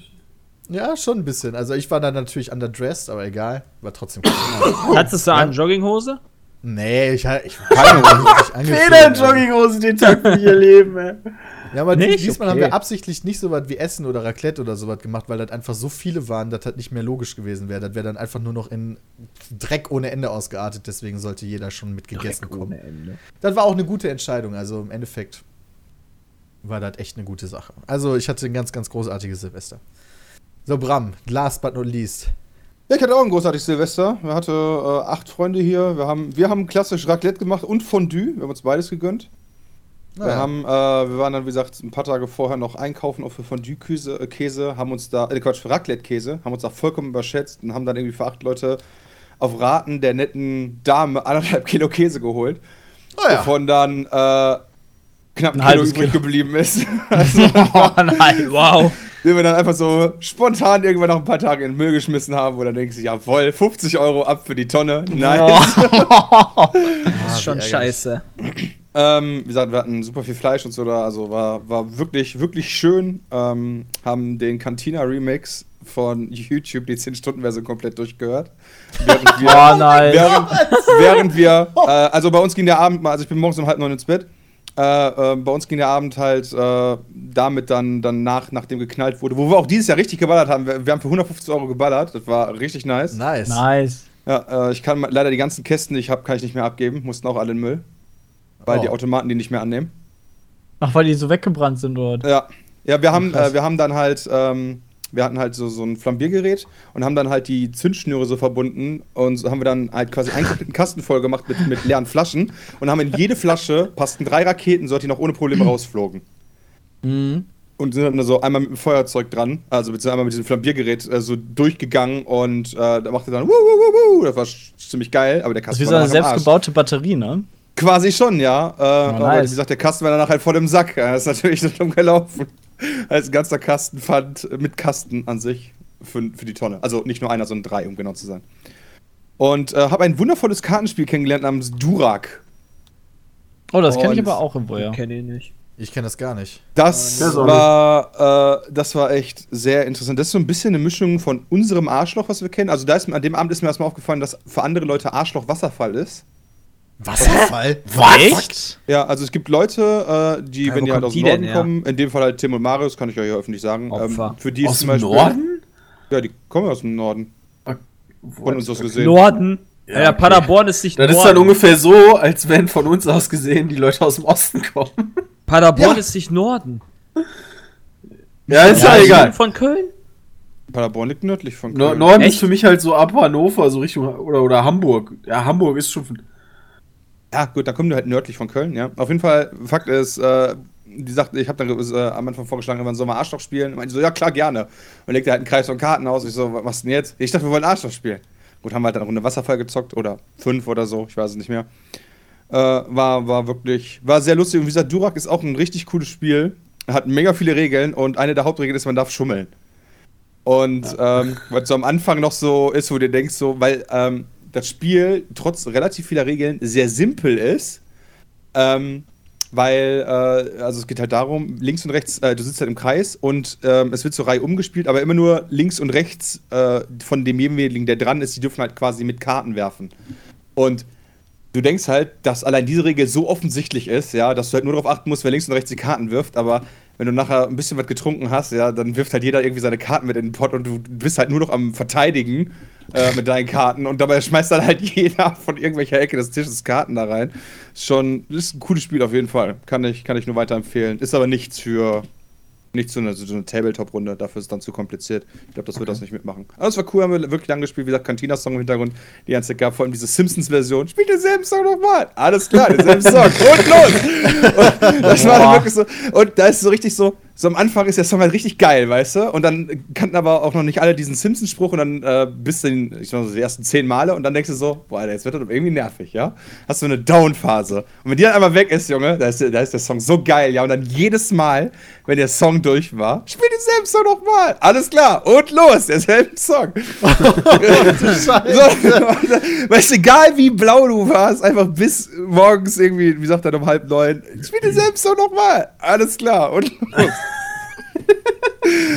Ja, schon ein bisschen. Also ich war dann natürlich underdressed, aber egal. War trotzdem cool. (laughs) Hattest du an Jogginghose? nee, ich, ich keine Peter in Jogginghose den Tag für ihr Leben, ey. Ja, aber Nicht? diesmal haben Okay. wir absichtlich nicht so was wie Essen oder Raclette oder sowas gemacht, weil das einfach so viele waren, dass das nicht mehr logisch gewesen wäre. Das wäre dann einfach nur noch in Dreck ohne Ende ausgeartet, deswegen sollte jeder schon mit gegessen Dreck kommen. Das war auch eine gute Entscheidung, also im Endeffekt war das echt eine gute Sache. Also ich hatte ein ganz, ganz großartiges Silvester. So, Bram, last but not least. Ja, ich hatte auch ein großartiges Silvester. Wir hatten äh, acht Freunde hier. Wir haben, wir haben klassisch Raclette gemacht und Fondue. Wir haben uns beides gegönnt. Wir, haben, äh, wir waren dann, wie gesagt, ein paar Tage vorher noch einkaufen, auch für Fondue-Käse, äh, Käse, haben uns da, äh, Quatsch, für Raclette-Käse, haben uns da vollkommen überschätzt und haben dann irgendwie für acht Leute auf Raten der netten Dame anderthalb Kilo Käse geholt. Oh ja. Wovon dann äh, knapp ein, Ein Kilo übrig Kilo. geblieben ist. (laughs) (laughs) also, Oh nein, wow. den wir dann einfach so spontan irgendwann nach ein paar Tagen in den Müll geschmissen haben, wo dann denkst du, jawohl, 50 Euro ab für die Tonne. Nice. (laughs) Das ist schon ärgerlich. scheiße. Ähm, wie gesagt, wir hatten super viel Fleisch und so da, also war, war wirklich, wirklich schön. Ähm, haben den Cantina Remix von YouTube, die 10-Stunden-Version komplett durchgehört. Während (laughs) wir, Oh nein. während, während wir, äh, also bei uns ging der Abend mal, also ich bin morgens um halb neun ins Bett. Äh, äh, bei uns ging der Abend halt äh, damit dann, dann nach, nachdem geknallt wurde, wo wir auch dieses Jahr richtig geballert haben. Wir, wir haben für 150 Euro geballert, das war richtig nice. Nice. Nice. Ja, äh, ich kann leider die ganzen Kästen, die ich habe, kann ich nicht mehr abgeben, mussten auch alle in den Müll. Weil Oh. die Automaten die nicht mehr annehmen. Ach, weil die so weggebrannt sind dort. Ja, ja wir, haben, äh, wir haben dann halt ähm, wir hatten halt so, so ein Flambiergerät und haben dann halt die Zündschnüre so verbunden und so haben wir dann halt quasi einen Kasten voll gemacht mit, mit leeren Flaschen und haben in jede Flasche passten drei Raketen, so dass die noch ohne Probleme (clears throat) rausflogen. Und sind dann so einmal mit dem Feuerzeug dran, also beziehungsweise einmal mit diesem Flambiergerät äh, so durchgegangen und äh, da machte dann wuh, wuh, wuh, wuh. Das war ziemlich geil, aber der Das Kasten ist wie so war eine selbstgebaute Batterie, ne? Quasi schon, ja. Äh, aber nice. wie gesagt, der Kasten war danach halt voll im Sack. Ja, Das ist natürlich (laughs) nicht umgelaufen. Als ein ganzer Kasten fand mit Kasten an sich für, für die Tonne. Also nicht nur einer, sondern drei, um genau zu sein. Und äh, habe ein wundervolles Kartenspiel kennengelernt namens Durak. Oh, das kenne ich aber auch irgendwo, ja. Kenne ich nicht. Ich kenne das gar nicht. Das Ja, so war, äh, das war echt sehr interessant. Das ist so ein bisschen eine Mischung von unserem Arschloch, was wir kennen. Also da ist, mir- an dem Abend ist mir erstmal aufgefallen, dass für andere Leute Arschloch Wasserfall ist. Wasserfall? Echt? Ja, also es gibt Leute, äh, die, Ja, wenn die halt aus dem denn Norden her? kommen, in dem Fall halt Tim und Marius, kann ich euch ja öffentlich sagen. Ähm, für die ist Aus zum dem Beispiel, Norden? Ja, die kommen aus dem Norden. Von uns aus gesehen. Norden. Ja, Ja, okay. Paderborn ist nicht Das ist Norden. dann ungefähr so, als wenn von uns aus gesehen die Leute aus dem Osten kommen. Paderborn Ja. ist nicht Norden. Ja, ist ja, egal. Von Köln? Paderborn liegt nördlich von Köln. Norden Echt? ist für mich halt so ab Hannover, so Richtung, oder, oder Hamburg. Ja, Hamburg ist schon. Ja, gut, dann kommen die halt nördlich von Köln, ja. Auf jeden Fall, Fakt ist, äh, die sagt, ich habe dann äh, am Anfang vorgeschlagen, wir sollen mal Arschloch spielen. Und meinte so, ja klar, gerne. Und legte halt einen Kreis von Karten aus. Ich so, was machst du denn jetzt? Ich dachte, wir wollen Arschloch spielen. Gut, haben wir halt dann eine Runde Wasserfall gezockt oder fünf oder so, ich weiß es nicht mehr. Äh, war, war wirklich, war sehr lustig. Und wie gesagt, Durak ist auch ein richtig cooles Spiel. Hat mega viele Regeln und eine der Hauptregeln ist, man darf schummeln. Und ähm, was so am Anfang noch so ist, wo du denkst, so, weil ähm, das Spiel trotz relativ vieler Regeln sehr simpel ist. Ähm, weil, äh, also es geht halt darum, links und rechts, äh, du sitzt halt im Kreis und ähm, es wird zur Reihe umgespielt, aber immer nur links und rechts äh, von demjenigen, der dran ist, die dürfen halt quasi mit Karten werfen. Und du denkst halt, dass allein diese Regel so offensichtlich ist, ja, dass du halt nur darauf achten musst, wer links und rechts die Karten wirft, aber wenn du nachher ein bisschen was getrunken hast, ja, dann wirft halt jeder irgendwie seine Karten mit in den Pott und du bist halt nur noch am Verteidigen äh, mit deinen Karten und dabei schmeißt dann halt (laughs) jeder von irgendwelcher Ecke des Tisches Karten da rein. Ist schon, ist ein cooles Spiel auf jeden Fall. Kann ich, kann ich nur weiterempfehlen. Ist aber nichts für, nicht so eine, so eine Tabletop-Runde, dafür ist es dann zu kompliziert. Ich glaube, das wird das nicht mitmachen. Aber es war cool, haben wir wirklich lang gespielt. Wie gesagt, Cantina-Song im Hintergrund, die ganze Zeit gab, vor allem diese Simpsons-Version. Spiel denselben Song nochmal. Alles klar, denselben Song. Und los! (laughs) Und das war dann wirklich so. Und da ist so richtig so, so am Anfang ist der Song halt richtig geil, weißt du? Und dann kannten aber auch noch nicht alle diesen Simpsons-Spruch und dann äh, bis den, ich glaube, so die ersten zehn Male und dann denkst du so, boah, Alter, jetzt wird das irgendwie nervig, ja? Hast du eine Down-Phase. Und wenn die dann einmal weg ist, Junge, da ist, da ist der Song so geil, ja? Und dann jedes Mal, wenn der Song durch war, spiel denselben Song nochmal. Alles klar. Und los, derselben Song. (laughs) so, weißt du, egal wie blau du warst, einfach bis morgens irgendwie, wie sagt er, um halb neun, spiel denselben Song nochmal. Alles klar. Und los.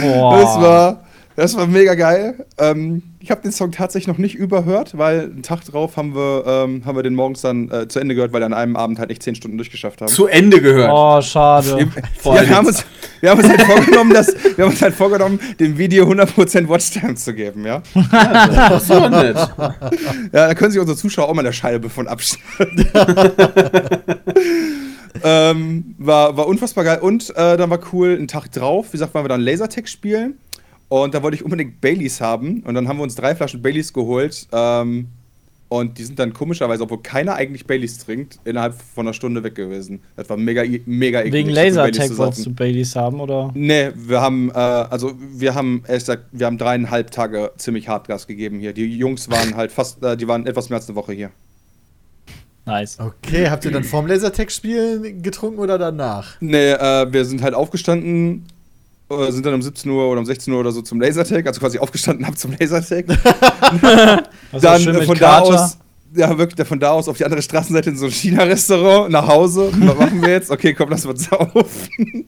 Boah. Das war, das war mega geil. Ähm, ich habe den Song tatsächlich noch nicht überhört, weil einen Tag drauf haben wir, ähm, haben wir den morgens dann äh, zu Ende gehört, weil wir an einem Abend halt nicht zehn Stunden durchgeschafft haben. Zu Ende gehört. Oh, schade. Vor ja, wir, haben uns, (laughs) wir haben uns halt vorgenommen, dass, wir haben uns halt vorgenommen, dem Video 100% Watchtime zu geben, ja. Das war nett. Ja, da können sich unsere Zuschauer auch mal eine Scheibe von abschneiden. (laughs) ähm, war, war unfassbar geil. Und äh, dann war cool, einen Tag drauf, wie gesagt, waren wir dann Lasertag spielen. Und da wollte ich unbedingt Baileys haben. Und dann haben wir uns drei Flaschen Baileys geholt. Ähm, und die sind dann komischerweise, obwohl keiner eigentlich Baileys trinkt, innerhalb von einer Stunde weg gewesen. Das war mega, mega eklig, Wegen Lasertag zu wolltest du Baileys haben, oder? Nee, wir haben, äh, also wir haben, ehrlich gesagt, wir haben dreieinhalb Tage ziemlich Hartgas gegeben hier. Die Jungs waren halt fast, äh, die waren etwas mehr als eine Woche hier. Nice. Okay, habt ihr dann vorm Lasertag-Spielen getrunken oder danach? Nee, äh, wir sind halt aufgestanden, äh, sind dann um 17 Uhr oder um 16 Uhr oder so zum Lasertag, also quasi aufgestanden (laughs) hab zum Lasertag. (laughs) Was dann schön äh, mit von da aus, ja wirklich, von da aus auf die andere Straßenseite in so ein China-Restaurant, nach Hause. (laughs) Was machen wir jetzt? Okay, komm, lass mal saufen.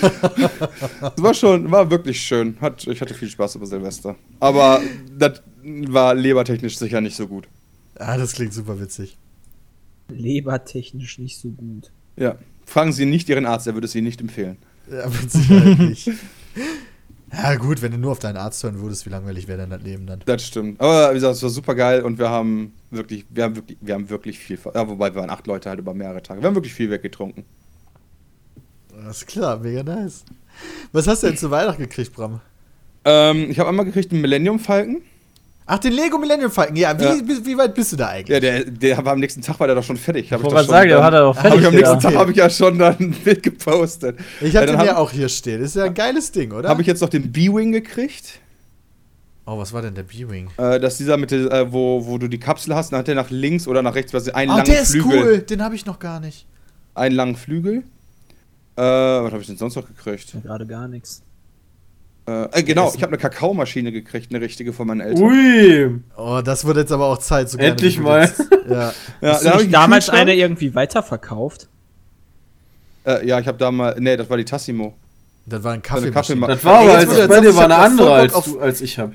das war schon, war wirklich schön. Hat, ich hatte viel Spaß über Silvester. Aber das war lebertechnisch sicher nicht so gut. Ah, das klingt super witzig. Lebertechnisch nicht so gut. Ja. Fragen Sie nicht Ihren Arzt, er würde es Ihnen nicht empfehlen. Ja, mit Sicherheit (laughs) nicht. Ja, gut, wenn du nur auf deinen Arzt hören würdest, wie langweilig wäre dein Leben dann? Das stimmt. Aber wie gesagt, es war super geil und wir haben wirklich, wir haben wirklich, wir haben wirklich viel, ja, wobei wir waren acht Leute halt über mehrere Tage. Wir haben wirklich viel weggetrunken. Alles klar, mega nice. Was hast du denn zu Weihnachten gekriegt, Bram? Ähm, ich habe einmal gekriegt einen Millennium Falcon. Ach, den Lego Millennium Falcon. Ja, wie, Ja. Wie, wie weit bist du da eigentlich? Ja, der, der war am nächsten Tag war der doch schon fertig. Hab Ich wollte sagen, der dann- hat er doch fertig. ich am nächsten. Tag habe ich ja schon dann ein Bild gepostet. Ich Ja, habe den ja auch hier stehen. Ist ja ein geiles Ding, oder? Habe ich jetzt noch den B-Wing gekriegt. oh, was war denn der B-Wing? Äh, das ist dieser mit der, äh, wo, wo du die Kapsel hast, dann hat der nach links oder nach rechts was einen Oh, langen der ist Flügel. cool. Den habe ich noch gar nicht. Einen langen Flügel. Äh, was habe ich denn sonst noch gekriegt? Gerade gar nichts. Äh, äh, genau, ich habe eine Kakaomaschine gekriegt, eine richtige von meinen Eltern. Ui! Oh, das wird jetzt aber auch Zeit. So Endlich mal. (laughs) Ja. Ja, Hast du hab ich nicht damals Kühlschrank. eine irgendwie weiterverkauft? Äh, ja, ich habe da mal. Nee, das war die Tassimo. Das war ein Kaffee. Kaffeemaschine. Das war aber, als ich das bei dir war eine andere, als, auf- du, als ich hab.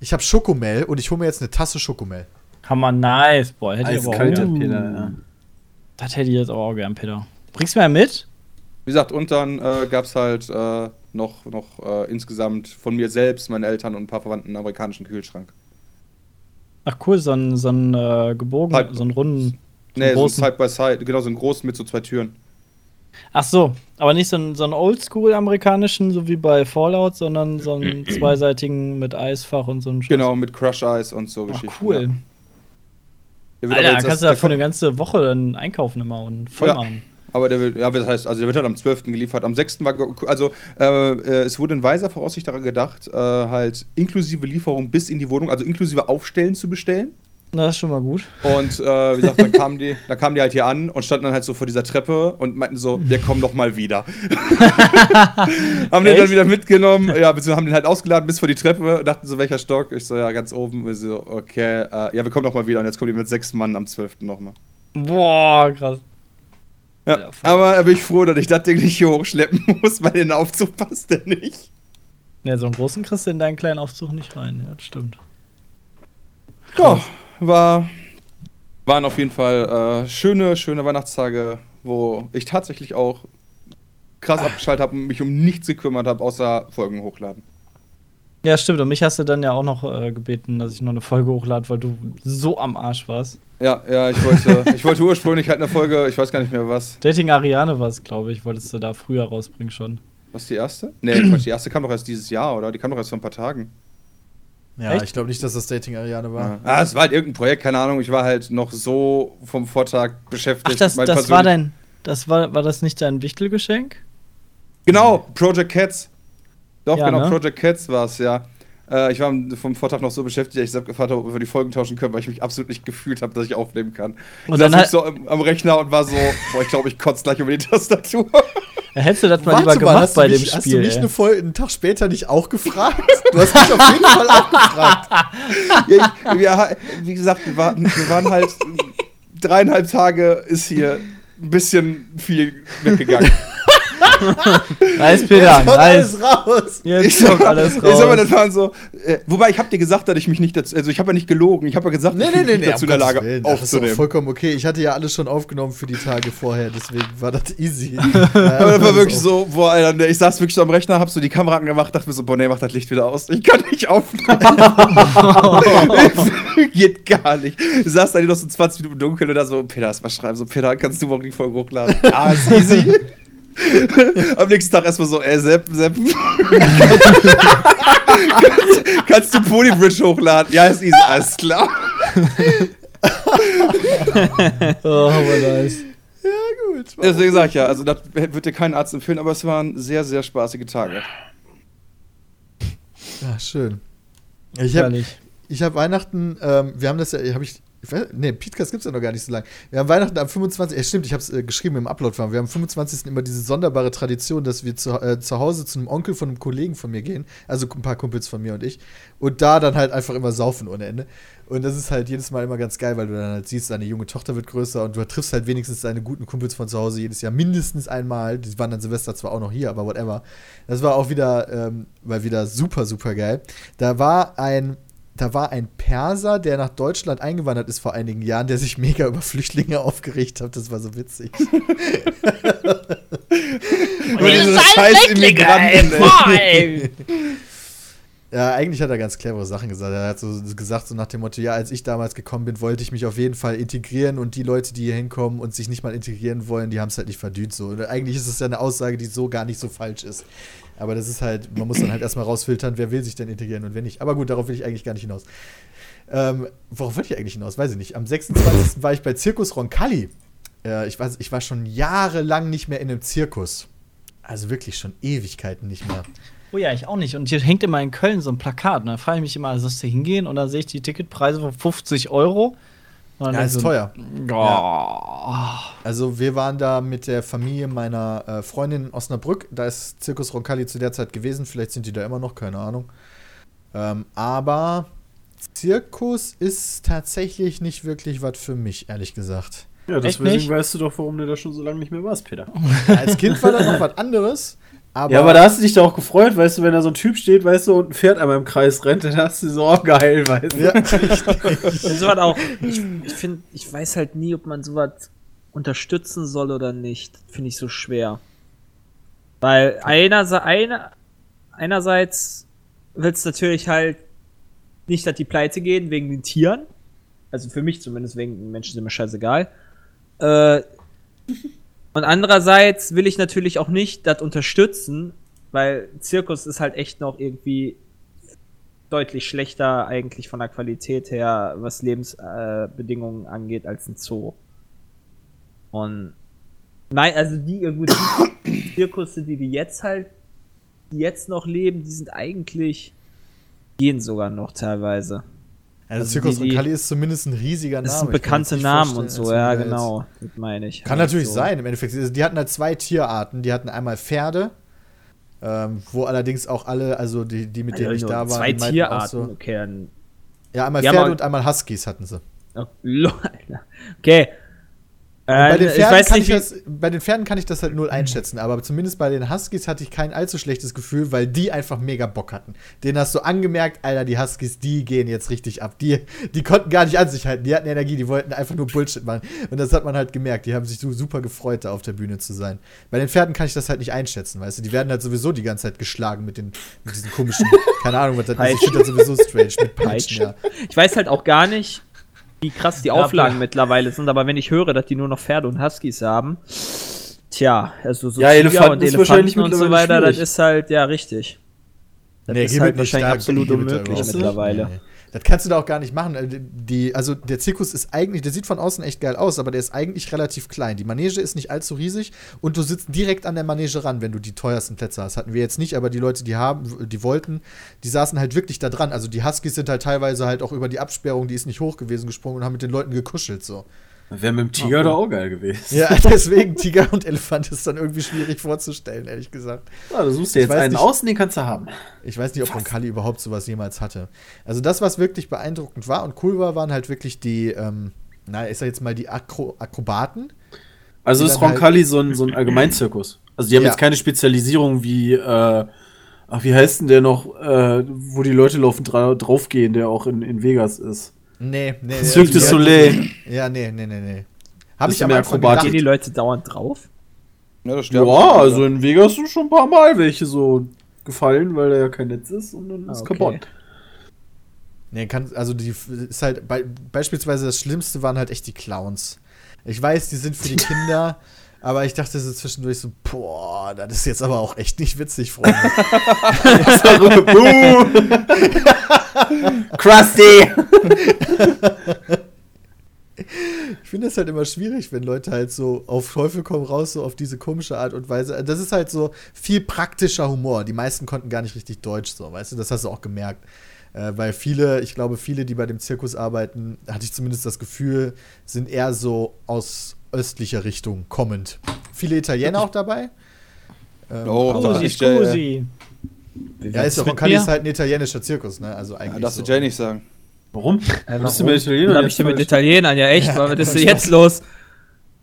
Ich habe Schokomel und ich hole mir jetzt eine Tasse Schokomel. Hammer nice, boah. Hätte ich aber auch, Eiskalter uh, Peter, ja. Das hätte ich jetzt aber auch gern, Peter. Bringst du mir mit? Wie gesagt, und dann äh, gab es halt äh, noch, noch äh, insgesamt von mir selbst, meinen Eltern und ein paar Verwandten einen amerikanischen Kühlschrank. Ach cool, so ein, so ein äh, gebogen, Halt. so einen runden. Nee, so ein großen. Side-by-Side, genau, so einen großen mit so zwei Türen. Ach so, aber nicht so einen, so einen oldschool-amerikanischen, so wie bei Fallout, sondern so einen (clears throat) zweiseitigen mit Eisfach und so einen Scheiß. Genau, mit Crush Ice und so Ach, Geschichten. cool. Ja. Alter, kannst erst- du da für eine ganze Woche dann einkaufen immer und voll Ja. machen. Aber der wird, ja, das heißt, also der wird halt am 12. geliefert. Am 6. war, also äh, äh, es wurde in weiser Voraussicht daran gedacht, äh, halt inklusive Lieferung bis in die Wohnung, also inklusive Aufstellen zu bestellen. Na, Das ist schon mal gut. Und äh, wie gesagt, dann kamen die, dann kamen die halt hier an und standen dann halt so vor dieser Treppe und meinten so, wir kommen doch mal wieder. (laughs) haben den dann wieder mitgenommen, ja, beziehungsweise haben den halt ausgeladen bis vor die Treppe, dachten so, welcher Stock? Ich so, ja, ganz oben. Ich so, okay, äh, ja, wir kommen doch mal wieder. Und jetzt kommen die mit sechs Mann am 12. nochmal. Boah, krass. Ja, aber da bin ich froh, dass ich das Ding nicht hier hochschleppen (laughs) muss, weil in den Aufzug passt der nicht. Ja, so einen großen kriegst du in deinen kleinen Aufzug nicht rein. Ja, das stimmt. Ja, war, waren auf jeden Fall äh, schöne, schöne Weihnachtstage, wo ich tatsächlich auch krass abgeschaltet habe und mich um nichts gekümmert habe, außer Folgen hochladen. Ja, stimmt. Und mich hast du dann ja auch noch äh, gebeten, dass ich noch eine Folge hochlade, weil du so am Arsch warst. Ja, ja, ich wollte, (laughs) ich wollte ursprünglich halt eine Folge, ich weiß gar nicht mehr was. Dating Ariane war es, glaube ich, wolltest du da früher rausbringen schon. Was die erste? Nee, (clears throat) Quatsch, die erste kam doch erst dieses Jahr, oder? Die kam doch erst vor ein paar Tagen. Ja, Echt? ich glaube nicht, dass das Dating Ariane war. Ja. Ah, es war halt irgendein Projekt, keine Ahnung. Ich war halt noch so vom Vortag beschäftigt. Ach, das, das war dein. Das war, war das nicht dein Wichtelgeschenk? Genau, Project Cats. Doch, Ja, genau, ne? Project Cats war es, ja. Äh, ich war vom Vortag noch so beschäftigt, dass ich gefragt habe, ob wir die Folgen tauschen können, weil ich mich absolut nicht gefühlt habe, dass ich aufnehmen kann. Und ich dann saß halt- so am, am Rechner und war so, boah, ich glaube, ich kotze gleich über die (laughs) Tastatur. Ja, hättest du das mal lieber Warte gemacht bei du dem mich, Hast du Spiel. mich eine Folge, einen Tag später nicht auch gefragt? Du hast mich auf jeden Fall auch gefragt. (laughs) ja, ich, wir, wie gesagt, wir waren, wir waren halt dreieinhalb Tage ist hier ein bisschen viel weggegangen. (laughs) Nice, Peter, Kommt nice. alles raus. Jetzt Ich sag, alles ich sag mal, das raus. waren so. Äh, wobei, ich habe dir gesagt, dass ich mich nicht dazu. Also, ich habe ja nicht gelogen. Ich habe ja gesagt, Nee, ich nee, nee, nee, dazu in der Lage Willen. Das ist aufzunehmen. vollkommen okay. Ich hatte ja alles schon aufgenommen für die Tage vorher, deswegen war das easy. (laughs) Aber das war wirklich so, boah, Alter, ich saß wirklich so am Rechner, hab so die Kamera angemacht, dachte mir so, boah, nee, mach das Licht wieder aus. Ich kann nicht aufnehmen. (laughs) Geht gar nicht. Du saß da noch so 20 Minuten dunkel und da so, Peter, mal schreiben, so, Peter, kannst du morgen die Folge hochladen? Ja, ist easy. (laughs) Am nächsten Tag erstmal so, ey, Sepp, Sepp. kannst, (laughs) kannst du Polybridge hochladen? Ja, ist easy, alles klar. (laughs) Oh, aber nice. gut. Deswegen sag ich ja, also das wird dir kein Arzt empfehlen, aber es waren sehr, sehr spaßige Tage. Ja, schön. Ich habe hab Weihnachten, ähm, wir haben das ja, habe ich, nee, Podcast gibt es ja noch gar nicht so lange. Wir haben Weihnachten am 25. Ja, stimmt, ich habe es äh, geschrieben im Upload-Farm. Wir haben am 25. immer diese sonderbare Tradition, dass wir zu, äh, zu Hause zu einem Onkel von einem Kollegen von mir gehen, also ein paar Kumpels von mir und ich, und da dann halt einfach immer saufen ohne Ende. Und das ist halt jedes Mal immer ganz geil, weil du dann halt siehst, deine junge Tochter wird größer und du triffst halt wenigstens deine guten Kumpels von zu Hause jedes Jahr mindestens einmal. Die waren dann Silvester zwar auch noch hier, aber whatever. Das war auch wieder, ähm, war wieder super, super geil. Da war ein da war ein Perser, der nach Deutschland eingewandert ist vor einigen Jahren, der sich mega über Flüchtlinge aufgeregt hat. Das war so witzig. (laughs) Über diese scheiß Immigranten. (laughs) Ja, eigentlich hat er ganz clevere Sachen gesagt. Er hat so gesagt, so nach dem Motto, ja, als ich damals gekommen bin, wollte ich mich auf jeden Fall integrieren und die Leute, die hier hinkommen und sich nicht mal integrieren wollen, die haben es halt nicht verdient. So. Und eigentlich ist es ja eine Aussage, die so gar nicht so falsch ist. Aber das ist halt, man muss dann halt erstmal rausfiltern, wer will sich denn integrieren und wer nicht. Aber gut, darauf will ich eigentlich gar nicht hinaus. Ähm, worauf wollte ich eigentlich hinaus? Weiß ich nicht. Am 26. war ich bei Zirkus Roncalli. Äh, ich, weiß, ich war schon jahrelang nicht mehr in einem Zirkus. Also wirklich schon Ewigkeiten nicht mehr. Oh ja, ich auch nicht. Und hier hängt immer in Köln so ein Plakat. Und da frage ich mich immer, sollst du hingehen? Und da sehe ich die Ticketpreise von 50 Euro. Und Ja, ist so, teuer. Oh. Also wir waren da mit der Familie meiner äh, Freundin in Osnabrück. Da ist Zirkus Roncalli zu der Zeit gewesen. Vielleicht sind die da immer noch, keine Ahnung. Ähm, aber Zirkus ist tatsächlich nicht wirklich was für mich, ehrlich gesagt. Ja, deswegen weißt du doch, warum du da schon so lange nicht mehr warst, Peter. Als Kind war das noch was anderes. Aber, ja, aber da hast du dich doch auch gefreut, weißt du, wenn da so ein Typ steht, weißt du, und ein Pferd einmal im Kreis rennt, dann hast du so, oh, geil, weißt du. (laughs) Ja, sowas auch. Ich, ich finde, ich weiß halt nie, ob man sowas unterstützen soll oder nicht. Finde ich so schwer. Weil einerseits, einer, einerseits willst du natürlich halt nicht, dass die pleite gehen wegen den Tieren. Also für mich zumindest, wegen den Menschen sind mir scheißegal. Äh, und andererseits will ich natürlich auch nicht das unterstützen, weil Zirkus ist halt echt noch irgendwie deutlich schlechter eigentlich von der Qualität her, was Lebensbedingungen äh, angeht, als ein Zoo. Und nein, also die, ja gut, die (coughs) Zirkusse, die die jetzt halt, die jetzt noch leben, die sind eigentlich, gehen sogar noch teilweise. Also Also Zirkus die- die- Roncalli ist zumindest ein riesiger Name. Das sind bekannte Namen und so, ja genau, das meine ich. Kann halt natürlich so. sein, im Endeffekt. Also, Die hatten halt zwei Tierarten. Die hatten einmal Pferde, ähm, wo allerdings auch alle, also die, die mit denen ich Also da war, Zwei Tierarten, So, okay, ja, einmal Die Pferde und einmal Huskies hatten sie. (laughs) Okay. Und bei, Äh, den Pferden kann nicht, ich das, bei den Pferden kann ich das halt null einschätzen, aber zumindest bei den Huskies hatte ich kein allzu schlechtes Gefühl, weil die einfach mega Bock hatten. Den hast du angemerkt, Alter, die Huskies, die gehen jetzt richtig ab. Die, die konnten gar nicht an sich halten, die hatten Energie, die wollten einfach nur Bullshit machen. Und das hat man halt gemerkt, die haben sich so super gefreut, da auf der Bühne zu sein. Bei den Pferden kann ich das halt nicht einschätzen, weißt du, die werden halt sowieso die ganze Zeit geschlagen mit, den, mit diesen komischen, (laughs) keine Ahnung, was das ist. Ich finde das sowieso strange mit Peitschen, ja. ich weiß halt auch gar nicht, wie krass die Auflagen aber- mittlerweile sind, aber wenn ich höre, dass die nur noch Pferde und Huskies haben, tja, also so Ja, Elefanten und Elefanten und so weiter, das schwierig. ist halt, ja, richtig. Das Nee, ist halt wahrscheinlich absolut unmöglich mittlerweile. Nee. Das kannst du da auch gar nicht machen. Äh, Die, also der Zirkus ist eigentlich, der sieht von außen echt geil aus, aber der ist eigentlich relativ klein. Die Manege ist nicht allzu riesig und du sitzt direkt an der Manege ran, wenn du die teuersten Plätze hast. Hatten wir jetzt nicht, aber die Leute, die haben, die wollten, die saßen halt wirklich da dran. Also die Huskies sind halt teilweise halt auch über die Absperrung, die ist nicht hoch gewesen, gesprungen und haben mit den Leuten gekuschelt so. Wäre mit dem Tiger doch auch geil gewesen. Ja, (laughs) deswegen Tiger und Elefant ist dann irgendwie schwierig vorzustellen, ehrlich gesagt. Ja, du suchst dir jetzt einen nicht- aus und den kannst du haben. Ich weiß nicht, ob Roncalli überhaupt sowas jemals hatte. Also das, was wirklich beeindruckend war und cool war, waren halt wirklich die, ähm, na, ich sag jetzt mal die Akro Akrobaten. Also ist halt- Roncalli so ein, so ein Allgemeinzirkus. Also die haben Ja. jetzt keine Spezialisierung wie, äh, ach, wie heißt denn der noch, äh, wo die Leute laufen dra draufgehen, der auch in, in Vegas ist. Nee, nee. Cirque du Soleil. Ja, nee, nee, nee, nee. Habe Ist ich Anfang Akrobatik. Gehen die. Leute dauernd drauf? Ja, das Ja, sterben also in Vegas sind schon ein paar Mal welche so gefallen, weil da ja kein Netz ist und dann ist Ah, okay. kaputt. Nee, kann, also die ist halt, bei, beispielsweise das Schlimmste waren halt echt die Clowns. Ich weiß, die sind für die (laughs) Kinder, aber ich dachte so zwischendurch so, boah, das ist jetzt aber auch echt nicht witzig, Freunde. (laughs) (laughs) Krusty! Ich finde es halt immer schwierig, wenn Leute halt so auf Teufel komm raus, so auf diese komische Art und Weise. Das ist halt so viel praktischer Humor. Die meisten konnten gar nicht richtig Deutsch, so, weißt du, das hast du auch gemerkt. Äh, weil viele, ich glaube, viele, die bei dem Zirkus arbeiten, hatte ich zumindest das Gefühl, sind eher so aus östlicher Richtung kommend. Viele Italiener auch dabei. Ähm, Oh, aber- das Scusi, ist ja, ja, ist doch mir? ist halt ein italienischer Zirkus, ne? Also Ja, eigentlich. darfst du so. Jay nicht sagen. Warum? Äh, Was ist denn mit Italienern hab jetzt ich denn mit? Italienern? Ja, echt? Was ist denn jetzt los?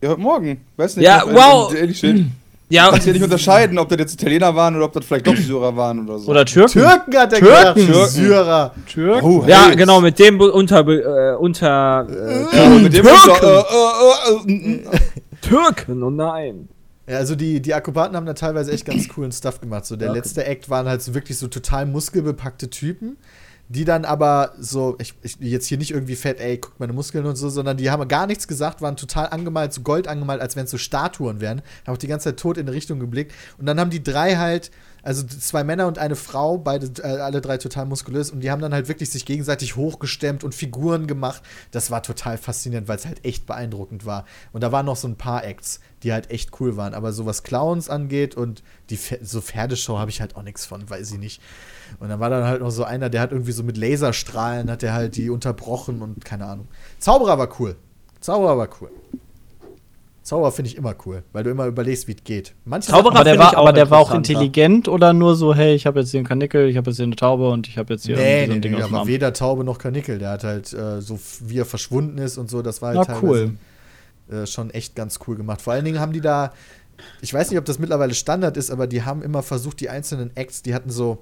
Ja, heute Morgen. Weiß nicht. Ja, wow. äh, Ehrlich steht. Ja, Kannst ja nicht unterscheiden, ob das jetzt Italiener waren oder ob das vielleicht doch Syrer waren oder so. Oder Türken. Türken hat er Türken. gesagt, Türken. Syrer. Türken. Oh, ja, hey. genau, mit dem unter, äh, unter äh, Ja, mit dem Türken. Unter, äh, äh, äh, äh, Türken, oh nein. Ja, also die, die Akrobaten haben da teilweise echt ganz coolen Stuff gemacht. So der Okay. letzte Act waren halt so wirklich so total muskelbepackte Typen, die dann aber so, ich, ich jetzt hier nicht irgendwie fett, ey, guck meine Muskeln und so, sondern die haben gar nichts gesagt, waren total angemalt, so gold angemalt, als wenn es so Statuen wären. Haben auch die ganze Zeit tot in eine Richtung geblickt. Und dann haben die drei halt, also zwei Männer und eine Frau, beide, äh, alle drei total muskulös, und die haben dann halt wirklich sich gegenseitig hochgestemmt und Figuren gemacht. Das war total faszinierend, weil es halt echt beeindruckend war. Und da waren noch so ein paar Acts, die halt echt cool waren. Aber so was Clowns angeht und die so Pferdeshow habe ich halt auch nichts von, weiß ich nicht. Und dann war dann halt noch so einer, der hat irgendwie so mit Laserstrahlen, hat der halt die unterbrochen und keine Ahnung. Zauberer war cool. Zauberer war cool. Zauberer finde ich immer cool, weil du immer überlegst, wie es geht. Manche Zauberer Aber der war, auch aber der war auch intelligent oder nur so, hey, ich habe jetzt hier einen Kanickel, ich habe jetzt hier eine Taube und ich habe jetzt hier Nee, irgendwie so nee, ein Ding nee, aus dem aber weder Taube noch Kanickel. Der hat halt äh, so, wie er verschwunden ist und so, das war halt Na, cool. äh, schon echt ganz cool gemacht. Vor allen Dingen haben die da, ich weiß nicht, ob das mittlerweile Standard ist, aber die haben immer versucht, die einzelnen Acts, die hatten so,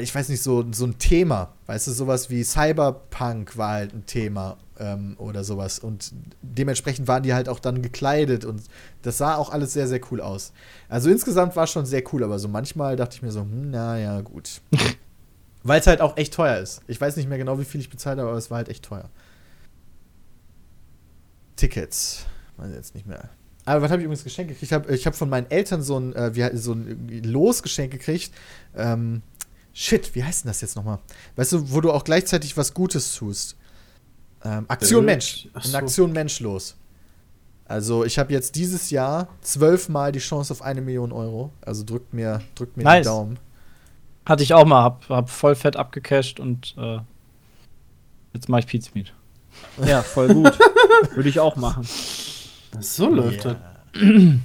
ich weiß nicht, so, so ein Thema. Weißt du, sowas wie Cyberpunk war halt ein Thema ähm, oder sowas. Und dementsprechend waren die halt auch dann gekleidet und das sah auch alles sehr, sehr cool aus. Also insgesamt war schon sehr cool, aber so manchmal dachte ich mir so, hm, naja, gut. (laughs) Weil es halt auch echt teuer ist. Ich weiß nicht mehr genau, wie viel ich bezahlt habe, aber es war halt echt teuer. Tickets. Weiß ich jetzt nicht mehr. Aber was habe ich übrigens geschenkt gekriegt? Ich habe ich hab von meinen Eltern so ein, äh, wie, so ein Losgeschenk gekriegt. Ähm, shit, wie heißt denn das jetzt nochmal? Weißt du, wo du auch gleichzeitig was Gutes tust. Ähm, Aktion Äh, Mensch. so. Aktion Mensch los. Also ich habe jetzt dieses Jahr zwölfmal die Chance auf eine Million Euro. Also drückt mir, drückt mir Nice. die Daumen. Hatte ich auch mal, hab, hab voll fett abgecasht und äh, jetzt mache ich Pizza Meat. Ja, voll gut. (laughs) Würde ich auch machen. So läuft das. Ähm,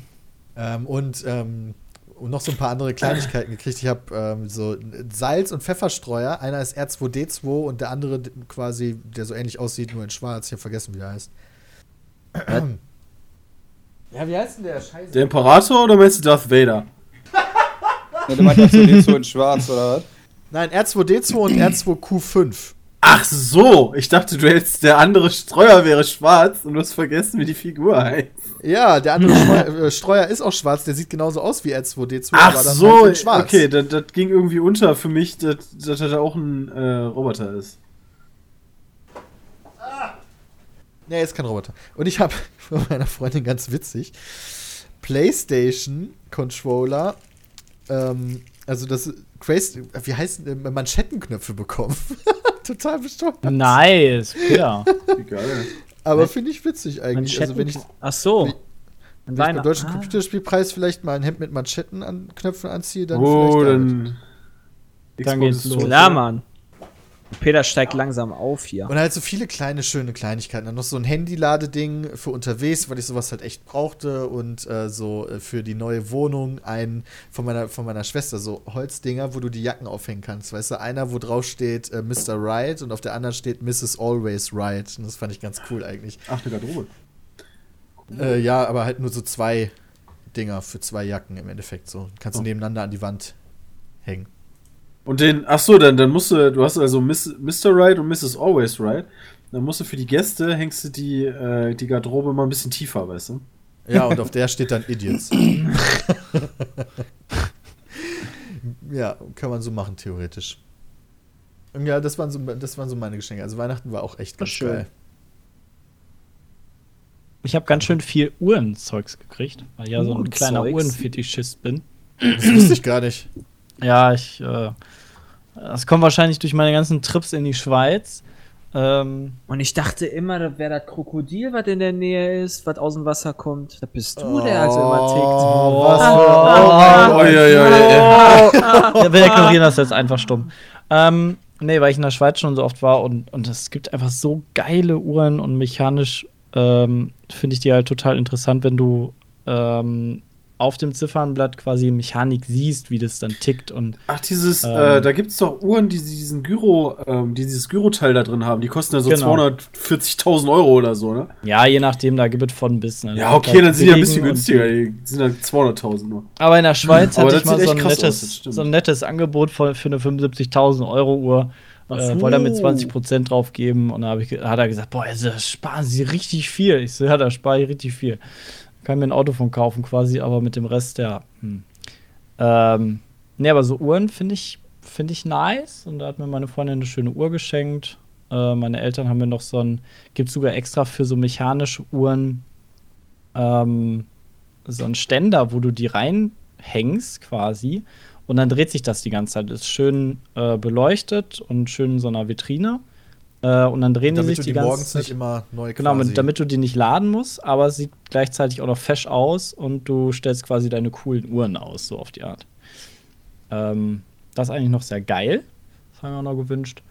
und, ähm, und noch so ein paar andere Kleinigkeiten (coughs) gekriegt. Ich habe ähm, so Salz- und Pfefferstreuer. Einer ist R2D2 und der andere quasi, der so ähnlich aussieht, nur in schwarz. Ich habe vergessen, wie der heißt. (clears throat) Ja, wie heißt denn der? Scheiße. Der Imperator oder meinst du Darth Vader? (laughs) Ja, du meinst so den so in schwarz, oder was? Nein, R2D2 und (clears throat) R2Q5. Ach so, ich dachte, du hättest der andere Streuer wäre schwarz und du hast vergessen, wie die Figur heißt. Ja, der andere Streuer, äh, Streuer ist auch schwarz. Der sieht genauso aus wie R2D2, Ach aber dann so, halt schwarz. okay, das, das ging irgendwie unter für mich, dass, dass er da auch ein äh, Roboter ist. Nee, ist kein Roboter. Und ich habe (laughs) von meiner Freundin ganz witzig PlayStation Controller, ähm, also das crazy, wie heißt äh, Manschettenknöpfe bekommen. (laughs) (laughs) Total besteuert. Nice, ja. Geil. Aber finde ich witzig eigentlich. Also wenn ich Ach so. Wenn ich beim deutschen Ah. Computerspielpreis vielleicht mal ein Hemd mit Manschettenknöpfen anziehe, dann oh, vielleicht damit. dann. Dann geht's los. Klar, Mann. Peter steigt langsam auf hier. Und halt so viele kleine, schöne Kleinigkeiten. Dann noch so ein Handyladeding für unterwegs, weil ich sowas halt echt brauchte. Und äh, so äh, für die neue Wohnung ein von meiner, von meiner Schwester, so Holzdinger, wo du die Jacken aufhängen kannst. Weißt du, einer, wo drauf steht äh, Mr. Right und auf der anderen steht Mrs. Always Right. Und das fand ich ganz cool eigentlich. Ach, eine Garderobe. Äh, ja, aber halt nur so zwei Dinger für zwei Jacken im Endeffekt. So kannst du Oh. nebeneinander an die Wand hängen. Und den, ach so, dann, dann musst du, du hast also Miss, Mr. Right und Mrs. Always Right. Dann musst du für die Gäste, hängst du die, äh, die Garderobe mal ein bisschen tiefer, weißt du? Ja, und auf der steht dann Idiots. (laughs) ja, kann man so machen, theoretisch. Und Ja, das waren, so, das waren so meine Geschenke. Also Weihnachten war auch echt ganz schön. geil. Ich habe ganz schön viel Uhrenzeugs gekriegt, weil ich ja so ein kleiner Uhrenfetischist bin. Das wusste ich gar nicht. Ja, ich, äh, das kommt wahrscheinlich durch meine ganzen Trips in die Schweiz. Ähm, Und ich dachte immer, das wäre das Krokodil, was in der Nähe ist, was aus dem Wasser kommt. Das bist du, der also immer tickt. Oh, was für. Oh, oi. ja, wir ignorieren das jetzt einfach stumm. Ähm, nee, weil ich in der Schweiz schon so oft war und, und es gibt einfach so geile Uhren und mechanisch ähm, finde ich die halt total interessant, wenn du ähm, auf dem Ziffernblatt quasi Mechanik siehst, wie das dann tickt und Ach, dieses, Ähm. äh, da gibt's doch Uhren, die diesen Gyro, ähm, die dieses Gyroteil da drin haben. Die kosten ja so Genau. 240.000 Euro oder so, ne? ja, je nachdem, da gibt es von bis. Ne? Ja, okay, dann sind die ein bisschen günstiger. Die sind dann 200.000 nur. Aber in der Schweiz (laughs) hatte ich mal so ein, aus, nettes, stimmt. so ein nettes Angebot für, für eine 75.000 Euro Uhr. Ach Äh, so. wollte er mit 20% drauf geben und da hat er gesagt, boah, also, da sparen sie richtig viel. Ich so, ja, da spare ich richtig viel. Kann mir ein Auto von kaufen quasi, aber mit dem Rest, ja. Hm. Ähm, nee, aber so Uhren finde ich, finde ich nice. Und da hat mir meine Freundin eine schöne Uhr geschenkt. Äh, meine Eltern haben mir noch so ein, gibt sogar extra für so mechanische Uhren ähm, so einen Ständer, wo du die reinhängst quasi. Und dann dreht sich das die ganze Zeit. Ist schön äh, beleuchtet und schön in so einer Vitrine. Äh, und dann drehen die Damit sich du die die ganze morgens Zeit. nicht immer neu Genau, quasi- damit du die nicht laden musst, aber es sieht gleichzeitig auch noch fesch aus und du stellst quasi deine coolen Uhren aus, so auf die Art. Ähm, das ist eigentlich noch sehr geil. Das haben wir auch noch gewünscht.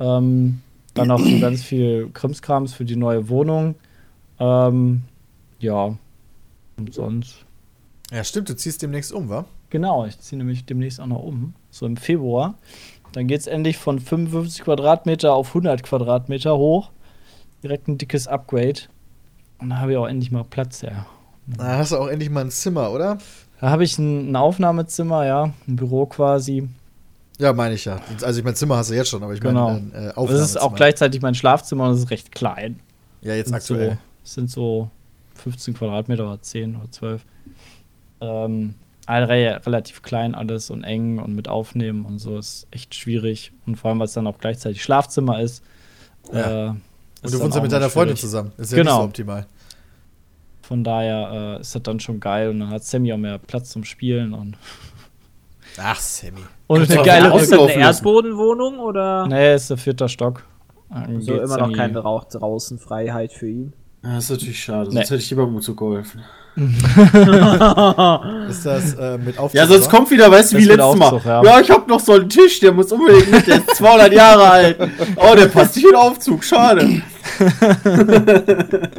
Ähm, dann noch so ganz viel Krimskrams für die neue Wohnung. Ähm, ja. Und sonst. Ja, stimmt, du ziehst demnächst um, wa? Genau, ich ziehe nämlich demnächst auch noch um. So im Februar. Dann geht es endlich von 55 Quadratmeter auf 100 Quadratmeter hoch. Direkt ein dickes Upgrade. Und da habe ich auch endlich mal Platz, ja. Da hast du auch endlich mal ein Zimmer, oder? Da habe ich ein, ein Aufnahmezimmer, ja, ein Büro quasi. Ja, meine ich ja. Also ich mein Zimmer hast du jetzt schon, aber ich Genau. meine ein äh, Das ist Aufnahmezimmer. auch gleichzeitig mein Schlafzimmer und es ist recht klein. Ja, jetzt Sind aktuell. So, es sind so 15 Quadratmeter oder 10 oder 12. Ähm, re relativ klein alles und eng und mit Aufnehmen und so ist echt schwierig. Und vor allem, weil es dann auch gleichzeitig Schlafzimmer ist. Ja. Äh, Und ist du wohnst ja mit deiner Freundin zusammen. Ist ja Genau. nicht so optimal. Von daher äh, ist das dann schon geil und dann hat Sammy auch mehr Platz zum Spielen und, (laughs) Ach, Sammy. und eine auch geile eine Ist das eine. Erdbodenwohnung oder Nee, ist der vierte Stock. Dann so geht's immer noch keine Rauch draußen Freiheit für ihn? Ja, das ist natürlich schade, sonst Nee. hätte ich lieber beim Umzug geholfen. (laughs) Ist das äh, mit Aufzug? Ja, sonst oder? kommt wieder, weißt du, wie letztes Mal. Ja. Ja. ich hab noch so einen Tisch, der muss unbedingt mit, der ist 200 Jahre alt. Oh, der passt nicht in den Aufzug, schade. (laughs)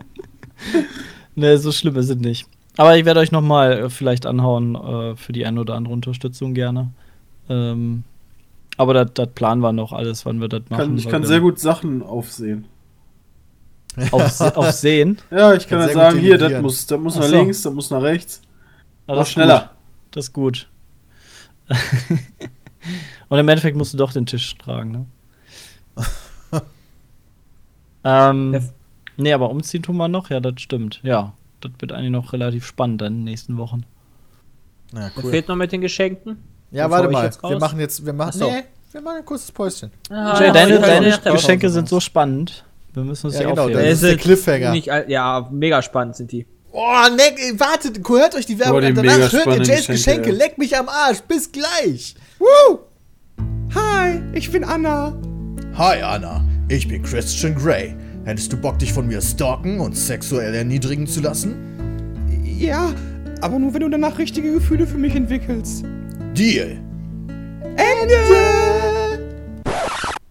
Nee, so schlimm ist es nicht. Aber ich werde euch noch mal äh, vielleicht anhauen äh, für die ein oder andere Unterstützung gerne. Ähm, aber das- planen wir noch alles, wann wir das machen. Kann, ich kann sehr gut Sachen aufsehen. Auf, auf Sehen. Ja, ich kann Kann ja sehr sagen, hier, das muss, das muss Ach nach so. links, das muss nach rechts. Ah, Mach ist schneller. Gut. Das ist gut. (laughs) Und im Endeffekt musst du doch den Tisch tragen, ne? (laughs) ähm, nee, aber umziehen tun wir noch, ja, das stimmt. Ja, das wird eigentlich noch relativ spannend dann in den nächsten Wochen. Ja, cool. fehlt noch mit den Geschenken? Ja, warte mal. jetzt Wir machen jetzt, wir machen, so. nee, wir machen ein kurzes Päuschen. Ah, Jay, ja, deine deine nicht, Geschenke sind so spannend. Wir müssen uns Ja, ja, genau, aufheben. das ist der Cliffhanger. Nicht, ja, mega spannend sind die. Oh, leck, ey, wartet, hört euch die Werbung Oh, die an. mega Danach hört ihr Jays Geschenke, Geschenke. ja. Leck mich am Arsch. Bis gleich. Woo! Hi, ich bin Anna. Hi, Anna. Ich bin Christian Grey. Hättest du Bock, dich von mir stalken und sexuell erniedrigen zu lassen? Ja, aber nur wenn du danach richtige Gefühle für mich entwickelst. Deal. Ende!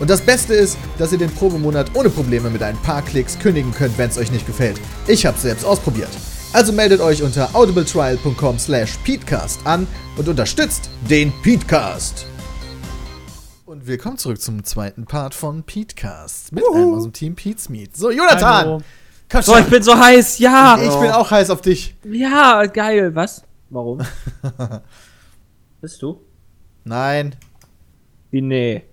Und das Beste ist, dass ihr den Probemonat ohne Probleme mit ein paar Klicks kündigen könnt, wenn es euch nicht gefällt. Ich habe selbst ausprobiert. Also meldet euch unter audibletrial.com slash peatcast an und unterstützt den Peatcast. Und willkommen zurück zum zweiten Part von Peatcast mit einem aus dem Team Pete's Meat. So, Jonathan! Hallo. So, ich bin so heiß, ja! ich bin auch heiß auf dich. Ja, geil. Was? Warum? (laughs) Bist du? Nein, Wie, nee.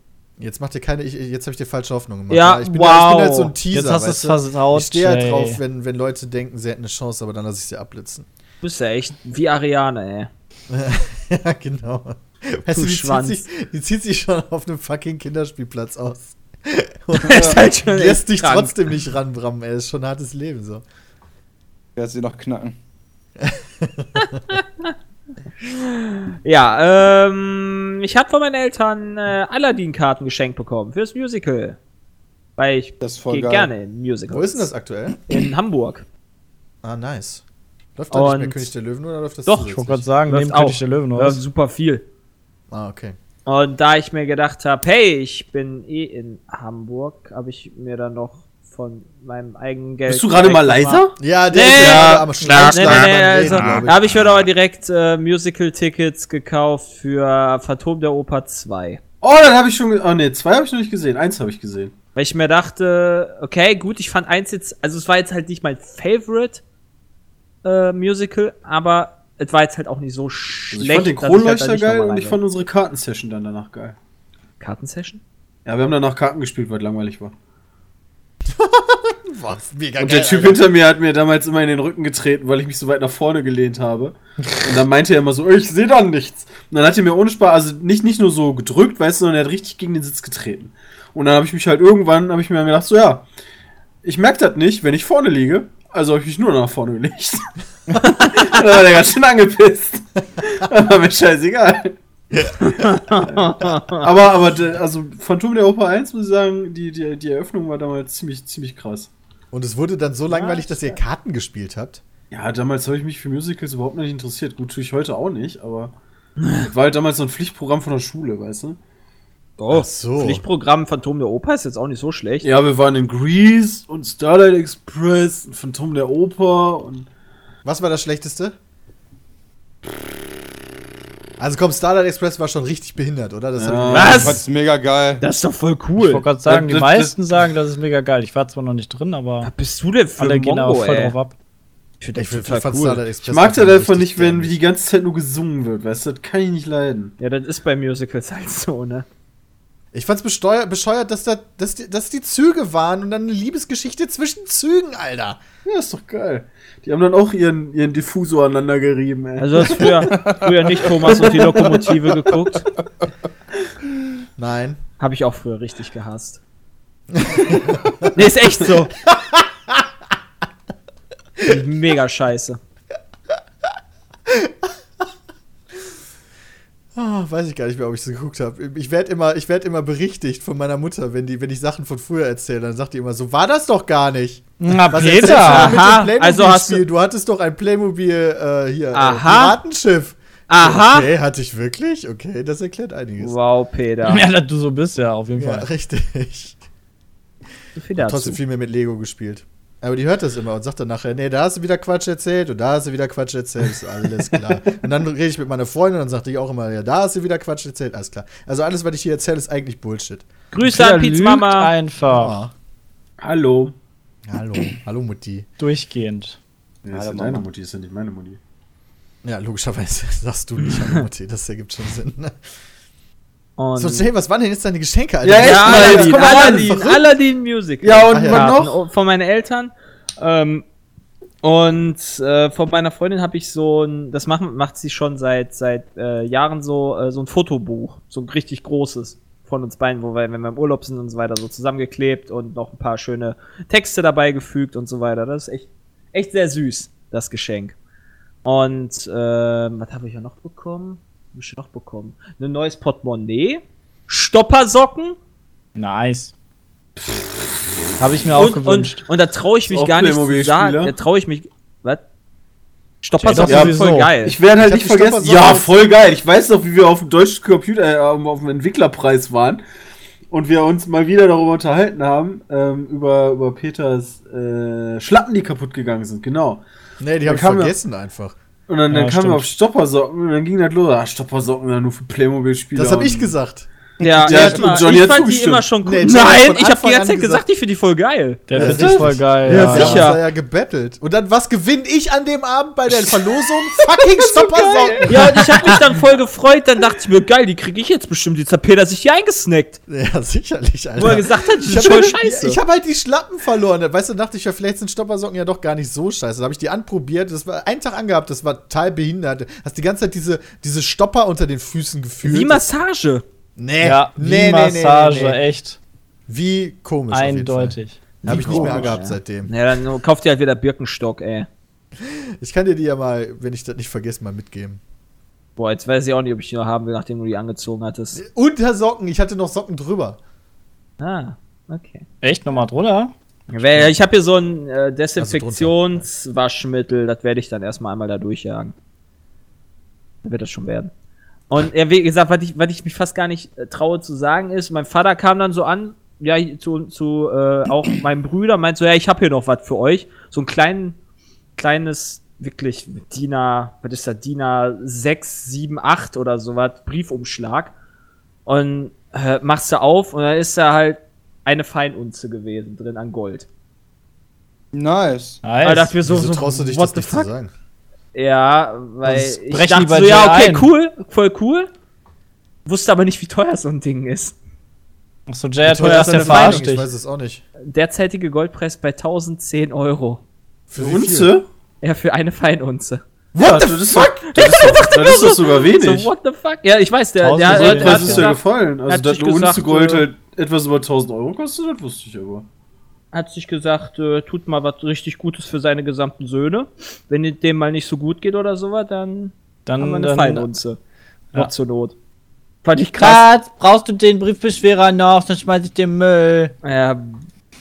Jetzt macht ihr keine, ich, jetzt habe ich dir falsche Hoffnung gemacht. Ja, ich bin, wow. ich bin halt so ein Teaser. Jetzt hast du es versaut, Ich stehe halt drauf, wenn, wenn Leute denken, sie hätten eine Chance, aber dann lasse ich sie abblitzen. Du bist ja echt wie Ariane, ey. (laughs) ja, genau. Weißt Du die Schwanz. zieht, sich, die zieht sich schon auf einem fucking Kinderspielplatz aus. (laughs) Und ist halt schon lässt dich krank. trotzdem nicht ranbrammen, ey. Ist schon ein hartes Leben so. Wer sie noch knacken? (laughs) Ja, ähm, ich habe von meinen Eltern äh, Aladdin-Karten geschenkt bekommen fürs Musical. Weil ich Das ist voll gehe gerne in Musicals. Wo ist denn das aktuell? In Hamburg. Ah, nice. Läuft da nicht mehr König der Löwen oder läuft das Doch, Ich wollte gerade sagen, Läuft neben König der Löwen Ja, aus. super viel. Ah, okay. Und da ich mir gedacht habe, hey, ich bin eh in Hamburg, habe ich mir dann noch von meinem eigenen Geld. Bist du gerade mal leiser? Ja, der Nee, ist ja am Nee, Schlagschlag nee, nee, Reden, also, da habe ich mir aber direkt äh, Musical-Tickets gekauft für Phantom der Oper 2. Oh, dann habe ich schon. Oh ne, zwei habe ich noch nicht gesehen. Eins habe ich gesehen. Weil ich mir dachte, okay, gut, ich fand eins jetzt, also es war jetzt halt nicht mein Favorite äh, Musical, aber es war jetzt halt auch nicht so Also schlecht. ich fand den halt Kronleuchter nicht geil und ich fand unsere Kartensession dann danach geil. Kartensession? Ja, wir haben danach Karten gespielt, weil es langweilig war. (laughs) Boah, mega Und geil, der Typ Alter. hinter mir hat mir damals immer in den Rücken getreten, weil ich mich so weit nach vorne gelehnt habe. Und dann meinte er immer so, ich sehe da nichts. Und dann hat er mir ohne Spaß, also nicht, nicht nur so gedrückt, weißt du, sondern er hat richtig gegen den Sitz getreten. Und dann habe ich mich halt irgendwann, habe ich mir dann gedacht, so ja, ich merke das nicht, wenn ich vorne liege. Also habe ich mich nur nach vorne gelegt. (laughs) dann war der ganz schön angepisst. war mir scheißegal. Aber, aber, d- also Phantom der Oper 1, muss ich sagen, die, die, die Eröffnung war damals ziemlich, ziemlich krass. Und es wurde dann so langweilig, dass ihr Karten gespielt habt. Ja, damals habe ich mich für Musicals überhaupt nicht interessiert. Gut, tue ich heute auch nicht, aber (laughs) war halt damals so ein Pflichtprogramm von der Schule, weißt du? Oh, Ach so. Pflichtprogramm Phantom der Oper ist jetzt auch nicht so schlecht. Ja, wir waren in Grease und Starlight Express und Phantom der Oper und Was war das Schlechteste? Also komm, Starlight Express war schon richtig behindert, oder? Das Ja. hat- Ich fand's mega geil. Das ist doch voll Ich cool. wollte gerade sagen, die Das- das- meisten sagen, das ist mega geil. Ich war zwar noch nicht drin, aber Was bist du denn für alle gehen Mongo, aber voll ey? drauf ab. Ich finde ich das find- fand cool. Starlight Express ich mag das einfach nicht, wenn die ganze Zeit nur gesungen wird, weißt du? Das kann ich nicht leiden. Ja, das ist bei Musicals halt so, ne? Ich fand's besteuert, bescheuert, dass, da, dass, die, dass die Züge waren und dann eine Liebesgeschichte zwischen Zügen, Alter. Ja, ist doch geil. Die haben dann auch ihren, ihren Diffusor aneinander gerieben, ey. Also du hast früher, früher nicht Thomas und die Lokomotive geguckt. Nein. Habe ich auch früher richtig gehasst. nee, ist echt so. (laughs) Mega scheiße. Ah, weiß ich gar nicht mehr, ob ich das geguckt habe. Ich werde immer, ich werd immer berichtigt von meiner Mutter, wenn, die, wenn ich Sachen von früher erzähle. Dann sagt die immer so, war das doch gar nicht. Na, Was Peter! Aha, also hast du- du hattest doch ein Playmobil äh, hier, äh, Aha. Piratenschiff. Aha. Okay, hatte ich wirklich? Okay, das erklärt einiges. Wow, Peter. Ja, dass du so bist, ja, auf jeden Ja, Fall. richtig. So viel dazu. Trotzdem viel mehr mit Lego gespielt. Aber die hört das immer und sagt dann nachher, nee, da hast du wieder Quatsch erzählt und da hast du wieder Quatsch erzählt. Ist alles klar. (laughs) und dann rede ich mit meiner Freundin und dann sagt die auch immer, ja, da hast du wieder Quatsch erzählt. Alles klar. Also alles, was ich hier erzähle, ist eigentlich Bullshit. Grüße an Piz lügt Mama. einfach. Ah. Hallo. Hallo. Hallo, Mutti. Durchgehend. Ja, ist ja deine Mutti, ist ja nicht meine Mutti. Ja, logischerweise (laughs) sagst du nicht Hallo, Mutti. Das ergibt schon Sinn. Und So, Jay, was waren denn jetzt deine Geschenke, Alter? Ja, echt ja, Aladdin, Aladdin, verrückt. Aladdin Music. Ja, und ja. noch? von meinen Eltern. Ähm, und äh, von meiner Freundin habe ich so ein, das macht, macht sie schon seit seit äh, Jahren so, äh, so ein Fotobuch, so ein richtig großes von uns beiden, wo wir, wenn wir im Urlaub sind und so weiter, so zusammengeklebt und noch ein paar schöne Texte dabei gefügt und so weiter. Das ist echt, echt sehr süß, das Geschenk. Und ähm, was habe ich ja noch bekommen? Was ich noch bekommen? Ein neues Portemonnaie, Stoppersocken Nice. Habe ich mir auch und, und, gewünscht. und da traue ich mich auch gar nicht zu sagen. Da traue ich mich. Was? Stoppersocken Ja, sind voll geil. Ich werde halt Ich nicht vergessen. Ja, voll geil. Ich weiß noch, wie wir auf dem deutschen Computer, äh, auf dem Entwicklerpreis waren und wir uns mal wieder darüber unterhalten haben, ähm, über, über Peters äh, Schlappen, die kaputt gegangen sind. Genau. Nee, die habe ich vergessen einfach. Und dann, dann Ja, kamen wir auf Stoppersocken und dann ging das los. Ah, Stoppersocken dann nur für Playmobil-Spieler. Das habe ich gesagt. Ja, Ja, echt mal. und Johnny ich fand die immer schon cool. Nee, Nein, ich habe die Anfang ganze an Zeit gesagt, gesagt- ich finde die voll geil. Der Ja, echt? voll geil. Ja, Ja, sicher. Wir ja gebettelt. Und dann, was gewinne ich an dem Abend bei der Verlosung? (laughs) Fucking Stoppersocken! Ja, und ich habe mich dann voll gefreut. Dann dachte ich mir, geil, die kriege ich jetzt bestimmt. Jetzt hat Peter sich hier eingesnackt. Ja, sicherlich, Alter. Wo er gesagt hat, die ich sind habe voll halt, scheiße. ich hab halt die Schlappen verloren. Weißt du, dachte ich ja, vielleicht sind Stoppersocken ja doch gar nicht so scheiße. Da habe ich die anprobiert. Das war einen Tag angehabt, das war total behindert. Hast die ganze Zeit diese, diese Stopper unter den Füßen gefühlt. Wie Massage. Nee, ja wie Massage, echt. Wie komisch. Eindeutig. Habe ich nicht mehr komisch, angehabt ja. seitdem. Ja, dann kauft ihr halt wieder Birkenstock, ey. Ich kann dir die ja mal, wenn ich das nicht vergesse, mal mitgeben. Boah, jetzt weiß ich auch nicht, ob ich die noch haben will, nachdem du die angezogen hattest. Unter Socken, ich hatte noch Socken drüber. Ah, okay. Echt nochmal drunter? Ich habe hier so ein äh, Also Desinfektionswaschmittel, das werde ich dann erstmal einmal da durchjagen. Dann wird das schon werden. Und ja, wie gesagt, was ich, was ich mich fast gar nicht äh, traue zu sagen, ist, mein Vater kam dann so an, ja, zu, zu äh, auch (clears throat) meinem Brüder, meint so, ja, ich habe hier noch was für euch. So ein kleinen, kleines, wirklich DIN A, was ist das, DIN A 6, 7, 8 oder sowas, Briefumschlag. Und äh, machst du auf und da ist da halt eine Feinunze gewesen drin an Gold. Nice. Nice. Aber dafür so, Wieso so traust du dich what das the nicht zu fuck? sagen? Ja, weil Sonst ich dachte so, ja, okay, ein. cool, voll cool. Wusste aber nicht, wie teuer so ein Ding ist. Achso, Jay hat Teuer heute ist erst verarscht Ich weiß es auch nicht. Derzeitige Goldpreis bei 1010 Euro. Für wie viel? Unze? Ja, für eine Feinunze. What the fuck? Das ist doch, das ist doch sogar (laughs) wenig. So, what the fuck? Ja, ich weiß, der, der, der, der hat ist gesagt, ja gefallen? Also, dass eine Unze Gold äh, halt etwas über 1000 Euro kostet, das wusste ich aber. Hat sich gesagt, äh, tut mal was richtig Gutes für seine gesamten Söhne. Wenn dem mal nicht so gut geht oder sowas, dann Dann, haben wir eine dann Feinunze. Ja. Zur Not. Fand ich krass. Schatz, brauchst du den Briefbeschwerer noch, sonst schmeiß ich den Müll. Ja,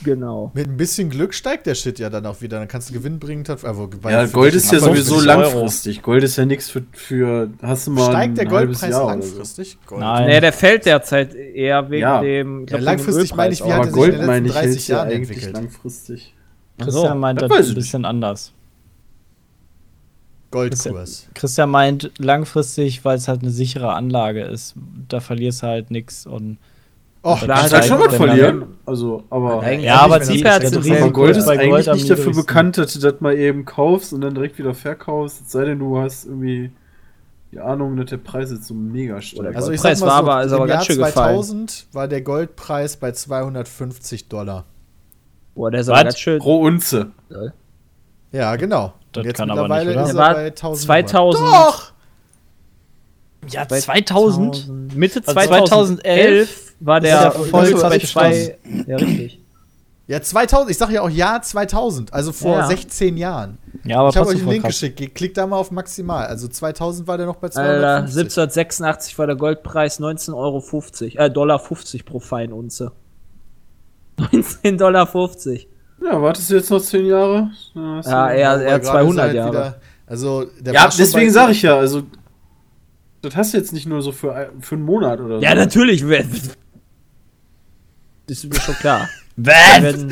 genau. Mit ein bisschen Glück steigt der Shit ja dann auch wieder. Dann kannst du gewinnbringend. Also, Ja, Gold ist ja sowieso 50 Euro. langfristig. Gold ist ja nichts für, für. Hast du mal. Steigt der Goldpreis so. langfristig? Gold. Nein. Nee, der fällt derzeit eher wegen Ja. dem. Ja, glaub, dem langfristig meine ich, wie hat Aber er sich in Gold, den meine letzten ich, 30 hält ja Jahren eigentlich entwickelt? langfristig. Christian meint das das ein bisschen anders. Goldkurs. Christian meint langfristig, weil es halt eine sichere Anlage ist. Da verlierst du halt nichts und. Och, Da steigt halt schon was verlieren. Also, aber. Eigentlich- Ja, aber steigt. Risiko Aber Gold ist eigentlich nicht dafür bekannt, dass du das mal eben kaufst und dann direkt wieder verkaufst. Es sei denn, du hast irgendwie die Ahnung, dass der Preis jetzt so mega steigt. Also ich Goldpreis sag mal war so, aber- ist im aber Jahr ganz schön gefallen. 2000 war der Goldpreis bei 250 Dollar. Boah, der ist aber ganz schön. Pro Unze. Ja, genau. Das jetzt kann aber mittlerweile nicht, oder? ist er war bei 1000. 2000. Doch! Ja, Bei 2000? Mitte Also 2011 war der ja voll bei zwei. Ja, richtig. Ja, 2000. Ich sag ja auch Jahr 2000. Also vor Ja. 16 Jahren. Ja, aber ich habe euch einen Link krass. geschickt. Klickt da mal auf maximal. Also 2000 war der noch bei Alter, 250. 1786 war der Goldpreis 19,50 Euro, äh, Dollar 50 pro Feinunze. 19,50 (laughs) Dollar. 50. Ja, wartest du jetzt noch 10 Jahre? Ja, eher, eher gerade ist 200 halt Jahre. wieder- also, der Ja, deswegen sage ich ja, also. Das hast du jetzt nicht nur so für, für einen Monat oder so. Ja, natürlich. Ist mir schon klar. (laughs) Was? Werden,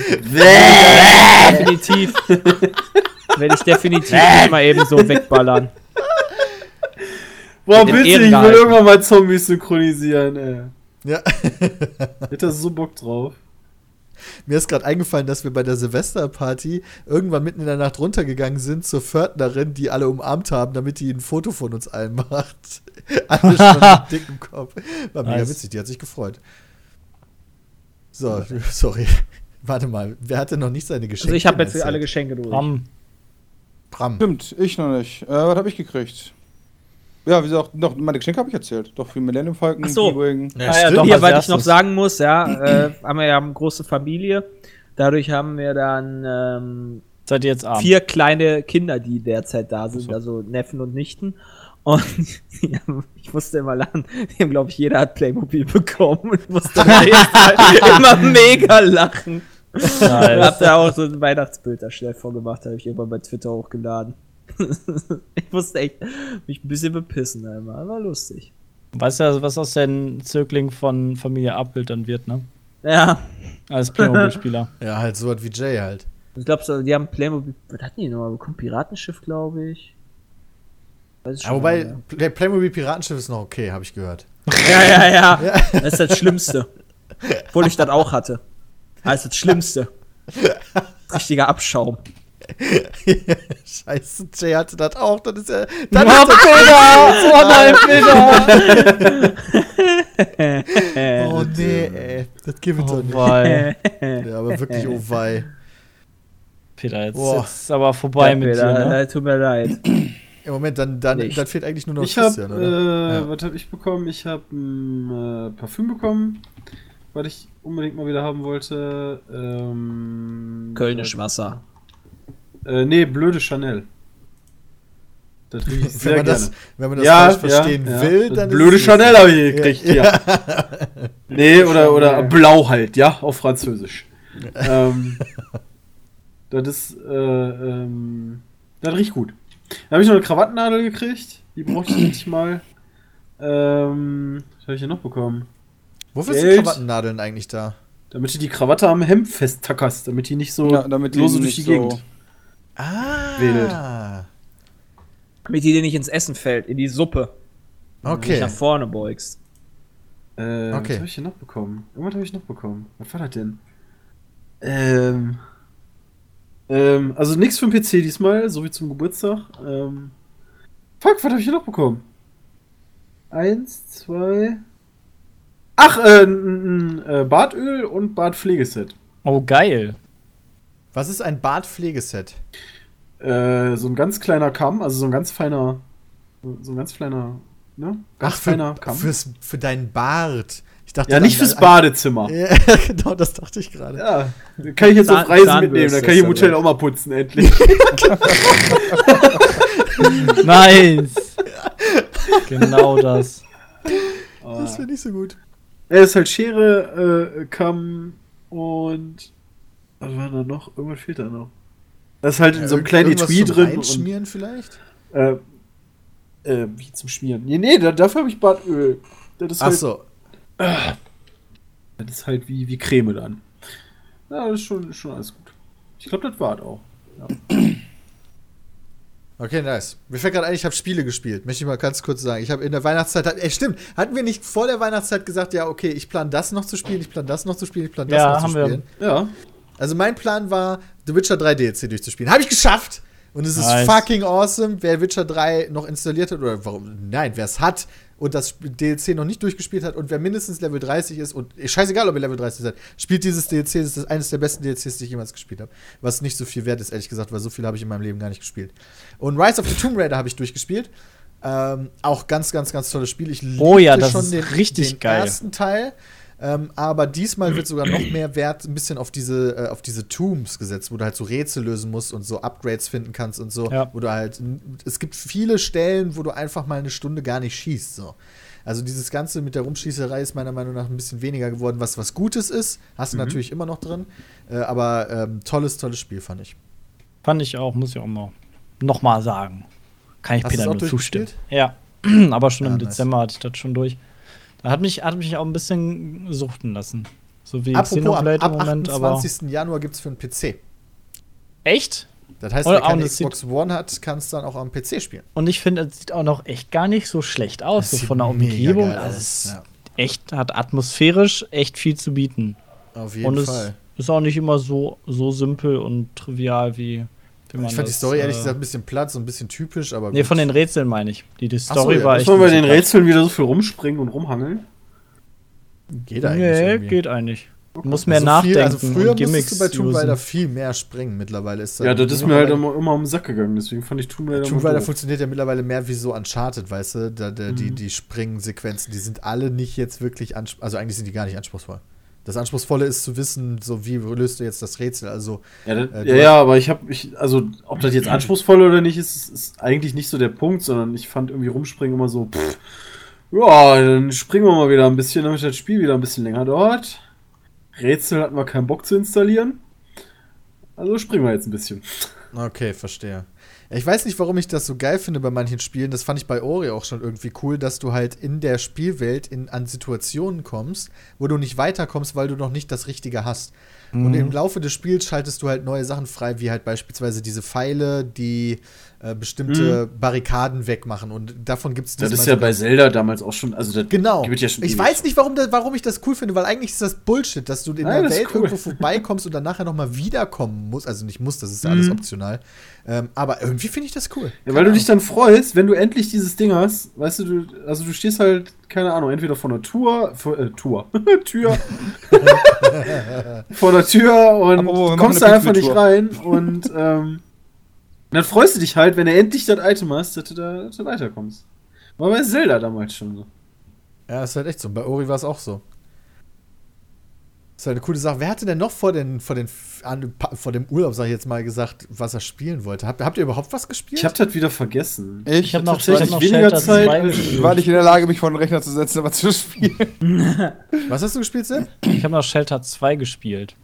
definitiv. (laughs) Werde ich definitiv nicht mal eben so wegballern. Boah, bitte, ich will irgendwann mal Zombies synchronisieren, ey. Ja. (laughs) Hätte so Bock drauf. Mir ist gerade eingefallen, dass wir bei der Silvesterparty irgendwann mitten in der Nacht runtergegangen sind zur Pförtnerin, die alle umarmt haben, damit die ein Foto von uns allen macht. alle schon mit dickem Kopf. War mega Nice. witzig, die hat sich gefreut. So, sorry. (laughs) Warte mal, wer hatte noch nicht seine Geschenke? Also ich habe jetzt erzählt? alle Geschenke durch. Bram. Bram. Stimmt, ich noch nicht. Äh, was habe ich gekriegt? Ja, wie gesagt, noch, meine Geschenke habe ich erzählt. Doch, für Millennium Falcon, Ach so. Ja, Ah, ja, doch. Hier, was ich noch sagen muss, ja, äh, haben wir ja eine große Familie. Dadurch haben wir dann ähm, Seid ihr jetzt arm? vier kleine Kinder, die derzeit da sind, also Neffen und Nichten. Und (laughs) haben, ich musste immer lachen, die haben, glaube ich, jeder hat Playmobil bekommen und musste (laughs) immer mega lachen. Und hab da auch so ein Weihnachtsbild da schnell vorgemacht, habe ich irgendwann bei Twitter hochgeladen. (laughs) ich musste echt mich ein bisschen bepissen einmal, war lustig. Weißt du, was aus den Zögling von Familie Abbild dann wird, ne? Ja, Als Playmobil-Spieler. Ja, halt so was wie Jay halt. ich glaube, so, die haben Playmobil, was hatten die nochmal bekommen? Piratenschiff, glaube ich. Weiß ich Ja, schon wobei, mehr. der Playmobil Piratenschiff ist noch okay, habe ich gehört. (laughs) Ja, ja, ja. Das ist das Schlimmste. Obwohl ich das auch hatte. Das ist das Schlimmste. Richtiger Abschaum. (laughs) Scheiße, Jay hatte das auch. (laughs) Dann ist er. Dann Oh, ist Bilder! Oh nein, Bilder! er oh nee, ey. Das gibt es doch Oh nicht. wei. Ja, aber wirklich, oh wei. Peter, jetzt, ist aber vorbei Ja, mit Peter, dir, ne? Tut mir leid. Im Moment, dann, dann, Nicht. dann fehlt eigentlich nur noch Ich Christian, äh, oder? Ja. was habe ich bekommen? Ich habe ein äh, Parfüm bekommen, was ich unbedingt mal wieder haben wollte. Ähm, Kölnisch Wasser. Äh, nee, blöde Chanel. Das rieche ich (laughs) sehr wenn, man gerne. das, wenn man das ja, falsch verstehen ja, will, ja. dann blöde ist es- Chanel habe ich gekriegt, Ja. ja. (laughs) Nee, oder, oder blau halt, ja, auf Französisch. ähm, das ist, äh, ähm, das riecht gut. Dann habe ich noch eine Krawattennadel gekriegt. Die brauchte ich endlich mal. Ähm, was habe ich hier noch bekommen? Wofür sind Geld. Krawattennadeln eigentlich da? Damit du die Krawatte am Hemd festtackerst, damit die nicht so Ja, damit die lose durch nicht die so- Gegend. Ah. Wedelt. Damit die dir nicht ins Essen fällt, in die Suppe. Dich Okay. nach vorne beugst. Äh, Okay. Was habe ich hier noch bekommen? Irgendwas habe ich noch bekommen. Was war das denn? Ähm. Ähm, also nichts für den PC diesmal, so wie zum Geburtstag. Ähm. Fuck, was habe ich hier noch bekommen? Eins, zwei. Ach, äh, ein, äh, Bartöl und Bartpflegeset. Oh, geil. Was ist ein Bartpflegeset? Äh, so ein ganz kleiner Kamm, also so ein ganz feiner. So ein ganz kleiner. Ne? Ganz Ach, für, feiner Kamm. fürs, für deinen Bart. Ich dachte, ja, nicht dann- fürs Badezimmer. (laughs) Ja, genau, das dachte ich gerade. Ja, kann ich jetzt Zahn- auf Reisen Zahnbürste mitnehmen, dann kann ich im Hotel auch mal putzen, endlich. (laughs) (laughs) Nice. genau das. Das finde ich so gut. Er ist halt Schere, äh, Kamm und. Was war da noch? Irgendwas fehlt da noch. Das ist halt in so einem kleinen Etui zum drin. Und, Einschmieren vielleicht? äh, äh, wie zum Schmieren. Nee, nee, da, dafür habe ich Badöl. Das ist, Ach halt, so. Das ist halt wie, wie Creme dann. Ja, das ist schon, schon alles gut. Ich glaube, das war es auch. (clears throat) Okay, nice. Mir fällt gerade ein, ich habe Spiele gespielt. Möchte ich mal ganz kurz sagen. Ich habe in der Weihnachtszeit, ey, stimmt, hatten wir nicht vor der Weihnachtszeit gesagt, ja, okay, ich plane das noch zu spielen, ich plane das noch zu spielen, ich plane das Ja, noch haben zu wir. spielen. Ja. Also mein Plan war, The Witcher 3 DLC durchzuspielen. Habe ich geschafft! Und es ist Nice. fucking awesome. Wer Witcher 3 noch installiert hat, oder warum, nein, wer es hat und das DLC noch nicht durchgespielt hat und wer mindestens Level 30 ist und scheißegal, ob ihr Level 30 seid, spielt dieses DLC. Das ist eines der besten DLCs, die ich jemals gespielt habe. Was nicht so viel wert ist, ehrlich gesagt, weil so viel habe ich in meinem Leben gar nicht gespielt. Und Rise of the Tomb Raider habe ich durchgespielt. Ähm, auch ganz, ganz, ganz tolles Spiel. Ich liebte Oh ja, das schon den, richtig den geil. ersten Teil. Ähm, aber diesmal wird sogar noch mehr Wert ein bisschen auf diese, äh, auf diese Tombs gesetzt, wo du halt so Rätsel lösen musst und so Upgrades finden kannst und so. Ja. Wo du halt. Es gibt viele Stellen, wo du einfach mal eine Stunde gar nicht schießt. So. Also dieses Ganze mit der Rumschießerei ist meiner Meinung nach ein bisschen weniger geworden, was was Gutes ist. Hast du Mhm. natürlich immer noch drin. Äh, aber ähm, tolles, tolles Spiel, fand ich. Fand ich auch, muss ich auch mal nochmal sagen. Kann ich Hast Peter nur zustimmen. Ja, (clears throat) aber schon Ja, im nice. Dezember hatte ich das schon durch. Hat mich, hat mich auch ein bisschen suchten lassen. So wie Apropos, ab, Xenoblade ab im Moment, aber. 28. Januar gibt es für einen PC. Echt? Das heißt, wer keine Xbox One hat, kann es dann auch am PC spielen. Und ich finde, es sieht auch noch echt gar nicht so schlecht aus, Das so von der Umgebung. Also es ja. echt, hat atmosphärisch echt viel zu bieten. Auf jeden Und es Fall. ist auch nicht immer so, so simpel und trivial wie. Ich fand die das, Story ehrlich äh, gesagt ein bisschen platt, so ein bisschen typisch, aber Nee, gut. von den Rätseln meine ich. Die, die so, Story ja, war echt. Muss man bei den Rätseln wieder so viel rumspringen und rumhangeln? geht eigentlich Nee, irgendwie. geht eigentlich. Du musst mehr Also nachdenken. Viel, also früher und musstest du bei Tomb Raider viel mehr springen. Mittlerweile ist Ja, das ist mir halt immer, immer um den Sack gegangen, deswegen fand ich Tomb Raider Tomb Raider funktioniert ja mittlerweile mehr wie so Uncharted, weißt du? Da, da, Mhm. die, die Springsequenzen, die sind alle nicht jetzt wirklich anspruchsvoll. Also eigentlich sind die gar nicht anspruchsvoll. Das Anspruchsvolle ist zu wissen, so wie löst du jetzt das Rätsel. Also, Ja, das, Äh, ja, ja, aber ich habe, ich, also ob das jetzt anspruchsvoll oder nicht ist, ist, ist eigentlich nicht so der Punkt, sondern ich fand irgendwie rumspringen immer so, pff, ja, dann springen wir mal wieder ein bisschen, damit das Spiel wieder ein bisschen länger dauert. Rätsel hatten wir keinen Bock zu installieren. Also springen wir jetzt ein bisschen. okay, verstehe. Ich weiß nicht, warum ich das so geil finde bei manchen Spielen. Das fand ich bei Ori auch schon irgendwie cool, dass du halt in der Spielwelt in, an Situationen kommst, wo du nicht weiterkommst, weil du noch nicht das Richtige hast. Und Mhm. im Laufe des Spiels schaltest du halt neue Sachen frei, wie halt beispielsweise diese Pfeile, die äh, bestimmte Barrikaden wegmachen. Und davon gibt es Mhm. Das ist ja bei Zelda damals auch schon, also das Genau. gibt ja schon ich weiß nicht, warum, das, warum ich das cool finde, weil eigentlich ist das Bullshit, dass du in Nein, der das Welt cool. irgendwo vorbeikommst und dann nachher nochmal wiederkommen musst. Also nicht musst, das ist ja alles Mhm. optional. Ähm, aber irgendwie finde ich das cool. Ja, weil du dich dann freust, wenn du endlich dieses Ding hast, weißt du, du, also du stehst halt, keine Ahnung, entweder vor einer Tour, vor, äh, Tour, (laughs) Tür, (laughs) vor der Tür und kommst da einfach nicht rein und ähm, dann freust du dich halt, wenn du endlich das Item hast, dass du da, dass du weiterkommst. War bei Zelda damals schon so. Ja, ist halt echt so. Bei Ori war es auch so. Ist halt eine coole Sache. Wer hatte denn noch vor, den, vor, den, an, vor dem Urlaub, sag ich jetzt mal, gesagt, was er spielen wollte? Habt, habt ihr überhaupt was gespielt? Ich hab das wieder vergessen. Ich, Ich habe noch, tatsächlich ich hab noch weniger Shelter Zeit 2 als- gespielt. war nicht in der Lage, mich vor den Rechner zu setzen, aber zu spielen. (laughs) was hast du gespielt, Sepp? Ich habe noch Shelter 2 gespielt.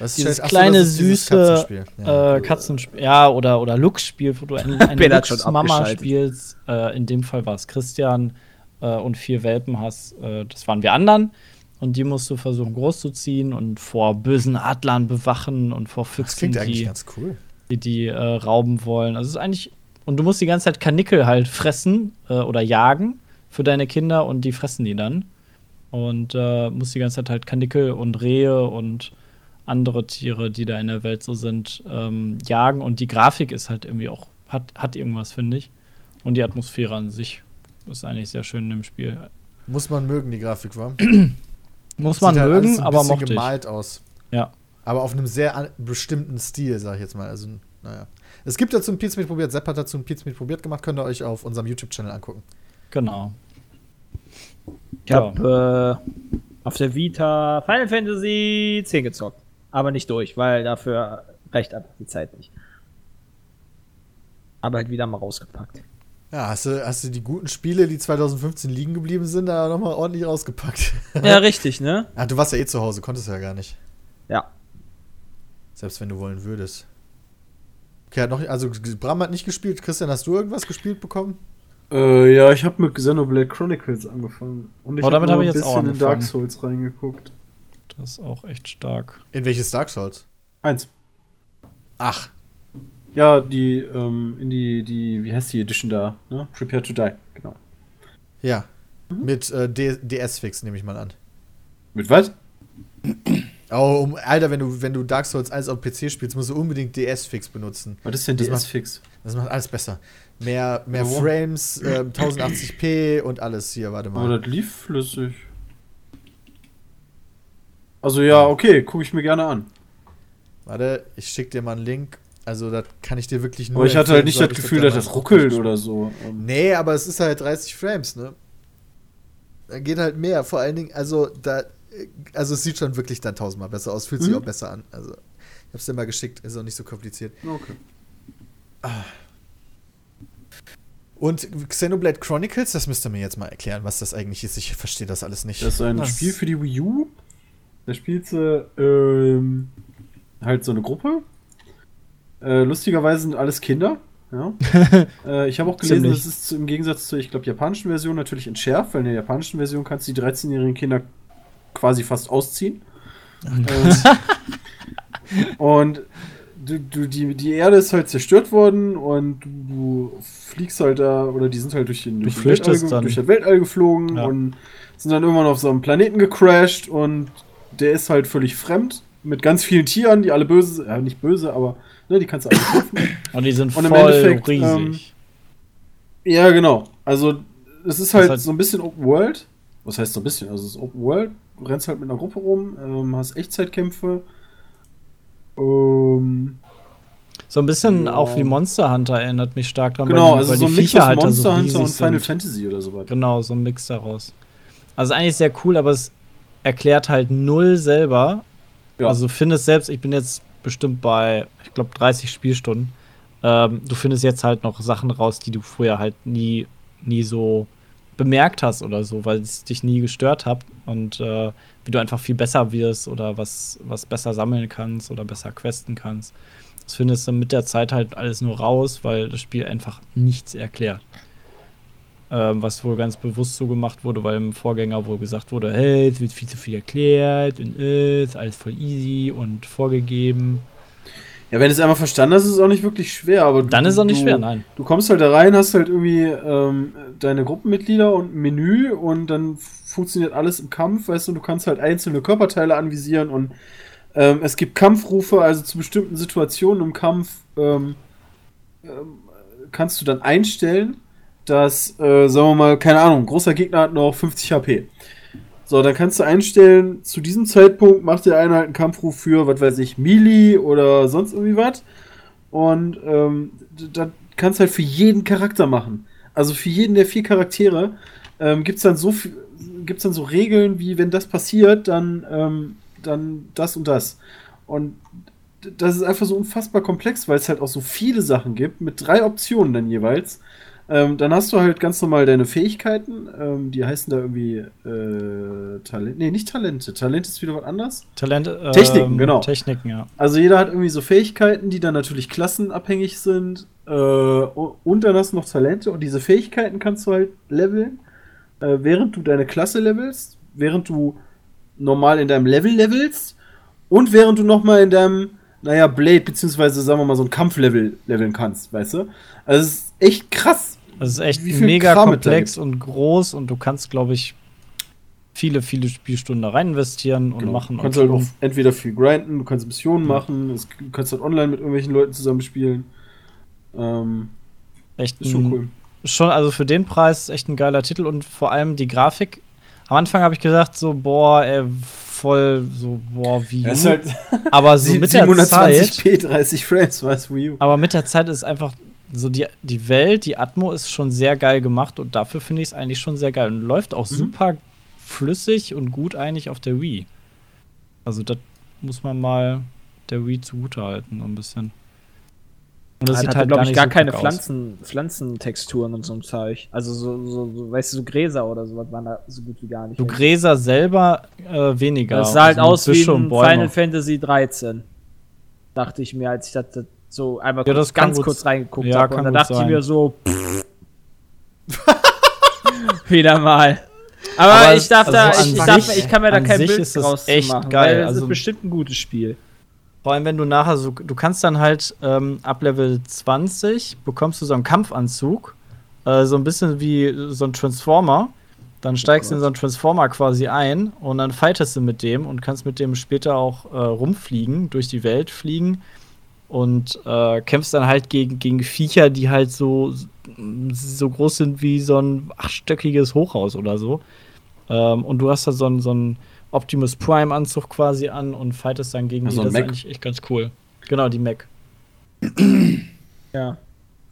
Ist Dieses so, kleine, das ist dieses süße Katzenspiel. Ja. äh, Katzenspiel, ja, oder, oder Lux-Spiel, wo du ein, (laughs) eine Lux-Mama spielst. Äh, in dem Fall war es Christian äh, und vier Welpen hast. Äh, das waren wir anderen. und die musst du versuchen großzuziehen und vor bösen Adlern bewachen und vor Das Füchsen, klingt eigentlich die ganz cool. die, die äh, rauben wollen. Also es ist eigentlich. Und du musst die ganze Zeit Kanickel halt fressen äh, oder jagen für deine Kinder und die fressen die dann. Und äh, musst die ganze Zeit halt Kanickel und Rehe und andere Tiere, die da in der Welt so sind, ähm, jagen. Und die Grafik ist halt irgendwie auch, hat, hat irgendwas, finde ich. Und die Atmosphäre an sich ist eigentlich sehr schön im Spiel. Muss man mögen, die Grafik, war. (clears throat) Muss man Sieht halt alles mögen, ein aber mochte ich. gemalt aus. Ja. Aber auf einem sehr bestimmten Stil, sag ich jetzt mal. Also, naja. Es gibt dazu ein Pizmeet probiert, Sepp hat dazu ein Pizmeet probiert gemacht, könnt ihr euch auf unserem YouTube-Channel angucken. Genau. Ich habe äh, auf der Vita Final Fantasy X gezockt. Aber nicht durch, weil dafür reicht einfach die Zeit nicht. Aber halt wieder mal rausgepackt. Ja, hast du, hast du die guten Spiele, die 2015 liegen geblieben sind, da nochmal ordentlich rausgepackt. (laughs) Ja, richtig, ne? ah, du warst ja eh zu Hause, konntest ja gar nicht. Ja. Selbst wenn du wollen würdest. Okay, hat noch, also Bram hat nicht gespielt. Christian, hast du irgendwas gespielt bekommen? Äh, ja, ich habe mit Xenoblade Chronicles angefangen. Und ich Oh, damit hab ich jetzt auch in Dark angefangen. Souls reingeguckt. Das ist auch echt stark. In welches Dark Souls? Eins. Ach, Ja, die, ähm, in die, die, wie heißt die Edition da? Ne? Prepare to Die, genau. ja. Mit äh, DS-Fix nehme ich mal an. Mit was? Oh, um, Alter, wenn du, wenn du Dark Souls 1 auf PC spielst, musst du unbedingt DS-Fix benutzen. Was ist denn Das DS-Fix? Das macht alles besser. Mehr, mehr Warum? Frames, äh, 1080p und alles hier, warte mal. Aber das lief flüssig. Also ja, okay, gucke ich mir gerne an. Warte, ich schick dir mal einen Link. Also, das kann ich dir wirklich nur. Aber ich hatte halt nicht so das Gefühl, dass das ruckelt oder so. Nee, aber es ist halt 30 Frames, ne? Da geht halt mehr. Vor allen Dingen, also da, also es sieht schon wirklich dann tausendmal besser aus, fühlt sich Mhm. auch besser an. Also, ich hab's dir mal geschickt, ist auch nicht so kompliziert. Okay. Und Xenoblade Chronicles, das müsst ihr mir jetzt mal erklären, was das eigentlich ist. Ich verstehe das alles nicht. Das ist ein Was? Spiel für die Wii U. Da spielst du ähm, halt so eine Gruppe. Äh, lustigerweise sind alles Kinder. Ja. (laughs) äh, ich habe auch gelesen, Ziemlich. das ist im Gegensatz zur, ich glaube, japanischen Version natürlich entschärft, weil in der japanischen Version kannst du die 13-jährigen Kinder quasi fast ausziehen. Ähm, und du, du, die, die Erde ist halt zerstört worden und du, du fliegst halt da, oder die sind halt durch, den, durch, Weltall, durch das Weltall geflogen Ja. und sind dann irgendwann auf so einem Planeten gecrashed und der ist halt völlig fremd mit ganz vielen Tieren, die alle böse sind. Ja, nicht böse, aber ne, die kannst du alle treffen. (clears throat) Und die sind Und voll Endeffekt, riesig. ähm, ja, genau. Also, es ist halt, halt- so ein bisschen Open World. Was heißt so ein bisschen? Also, es ist Open World. Du rennst halt mit einer Gruppe rum, ähm, hast Echtzeitkämpfe. Ähm, so ein bisschen ja. auch wie Monster Hunter erinnert mich stark dran. genau, weil die, also weil so ein Mix Viecher aus halt Monster so Hunter und Final sind. Fantasy oder sowas. Genau, so ein Mix daraus. Also eigentlich sehr cool, aber es erklärt halt null selber. Ja. Also findest selbst, ich bin jetzt bestimmt bei, ich glaube, 30 Spielstunden. Ähm, du findest jetzt halt noch Sachen raus, die du vorher halt nie, nie so bemerkt hast oder so, weil es dich nie gestört hat und äh, wie du einfach viel besser wirst oder was, was besser sammeln kannst oder besser questen kannst. Das findest du mit der Zeit halt alles nur raus, weil das Spiel einfach nichts erklärt ähm, was wohl ganz bewusst so gemacht wurde, weil im Vorgänger wohl gesagt wurde, hey, es wird viel zu viel erklärt und äh, ist alles voll easy und vorgegeben. Ja, wenn du es einmal verstanden hast, ist es auch nicht wirklich schwer. Aber Dann ist es auch nicht du, schwer, nein. Du kommst halt da rein, hast halt irgendwie ähm, deine Gruppenmitglieder und ein Menü und dann funktioniert alles im Kampf, weißt du, du kannst halt einzelne Körperteile anvisieren und ähm, es gibt Kampfrufe, also zu bestimmten Situationen im Kampf ähm, ähm, kannst du dann einstellen, dass, äh, sagen wir mal, keine Ahnung, großer Gegner hat noch 50 HP. So, dann kannst du einstellen, zu diesem Zeitpunkt macht der eine halt einen Kampfruf für, was weiß ich, Melee oder sonst irgendwie was. Und ähm, da kannst du halt für jeden Charakter machen. Also für jeden der vier Charaktere ähm, gibt es dann so gibt's dann so Regeln, wie wenn das passiert, dann, ähm, dann das und das. Und das ist einfach so unfassbar komplex, weil es halt auch so viele Sachen gibt, mit drei Optionen dann jeweils. Ähm, dann hast du halt ganz normal deine Fähigkeiten, ähm, die heißen da irgendwie äh, Talent. Nee, nicht Talente. Talent ist wieder was anderes. Talent, ähm, Techniken, genau. Techniken, ja. Also jeder hat irgendwie so Fähigkeiten, die dann natürlich klassenabhängig sind. Äh, und dann hast du noch Talente und diese Fähigkeiten kannst du halt leveln, äh, während du deine Klasse levelst, während du normal in deinem Level levelst und während du nochmal in deinem, naja, Blade, beziehungsweise sagen wir mal so ein Kampflevel leveln kannst, weißt du? Also es ist echt krass. Das ist echt mega Kram es komplex und groß und du kannst, glaube ich, viele, viele Spielstunden da rein investieren und Genau. machen. Du kannst halt auch entweder viel grinden, du kannst Missionen machen, es, du kannst halt online mit irgendwelchen Leuten zusammen spielen. Ähm, echt ist schon ein- cool. schon, also für den Preis echt ein geiler Titel und vor allem die Grafik. Am Anfang habe ich gesagt, so, boah, ey, voll, so, boah, wie. Es halt aber (laughs) so mit der Zeit. 720p 30 Frames, was Wii U. Aber mit der Zeit ist einfach so die, die Welt, die Atmo ist schon sehr geil gemacht und dafür finde ich es eigentlich schon sehr geil und läuft auch Mhm. super flüssig und gut eigentlich auf der Wii. Also das muss man mal der Wii zugutehalten, so ein bisschen. Und Das hat sieht halt glaube ich, gar so keine aus. Pflanzen, Pflanzentexturen und so ein Zeug. Also so, so, so, weißt du, so Gräser oder sowas waren da so gut wie gar nicht. So Gräser selber äh, weniger. das sah halt Also aus wie. Final Fantasy 13. Dachte ich mir, als ich das, das so einmal Ja, kurz, ganz kurz reingeguckt ja, habe. Und dann dachte sein. ich mir so, (laughs) wieder mal. Aber, Aber ich darf also da, an ich, darf, ich kann mir da kein Bild draus echt machen, geil. weil es Also- ist bestimmt ein gutes Spiel. Vor allem, wenn du nachher so, du kannst dann halt ähm, ab Level 20 bekommst du so einen Kampfanzug, äh, so ein bisschen wie so ein Transformer. Dann steigst du in so einen Transformer quasi ein und dann fightest du mit dem und kannst mit dem später auch äh, rumfliegen, durch die Welt fliegen und äh, kämpfst dann halt gegen, gegen Viecher, die halt so, so groß sind wie so ein achtstöckiges Hochhaus oder so. Ähm, und du hast da so einen, so einen Optimus Prime-Anzug quasi an und fightest dann gegen Ja, die. das ist Mech. eigentlich echt ganz cool. Genau, die Mac. (clears throat) Ja.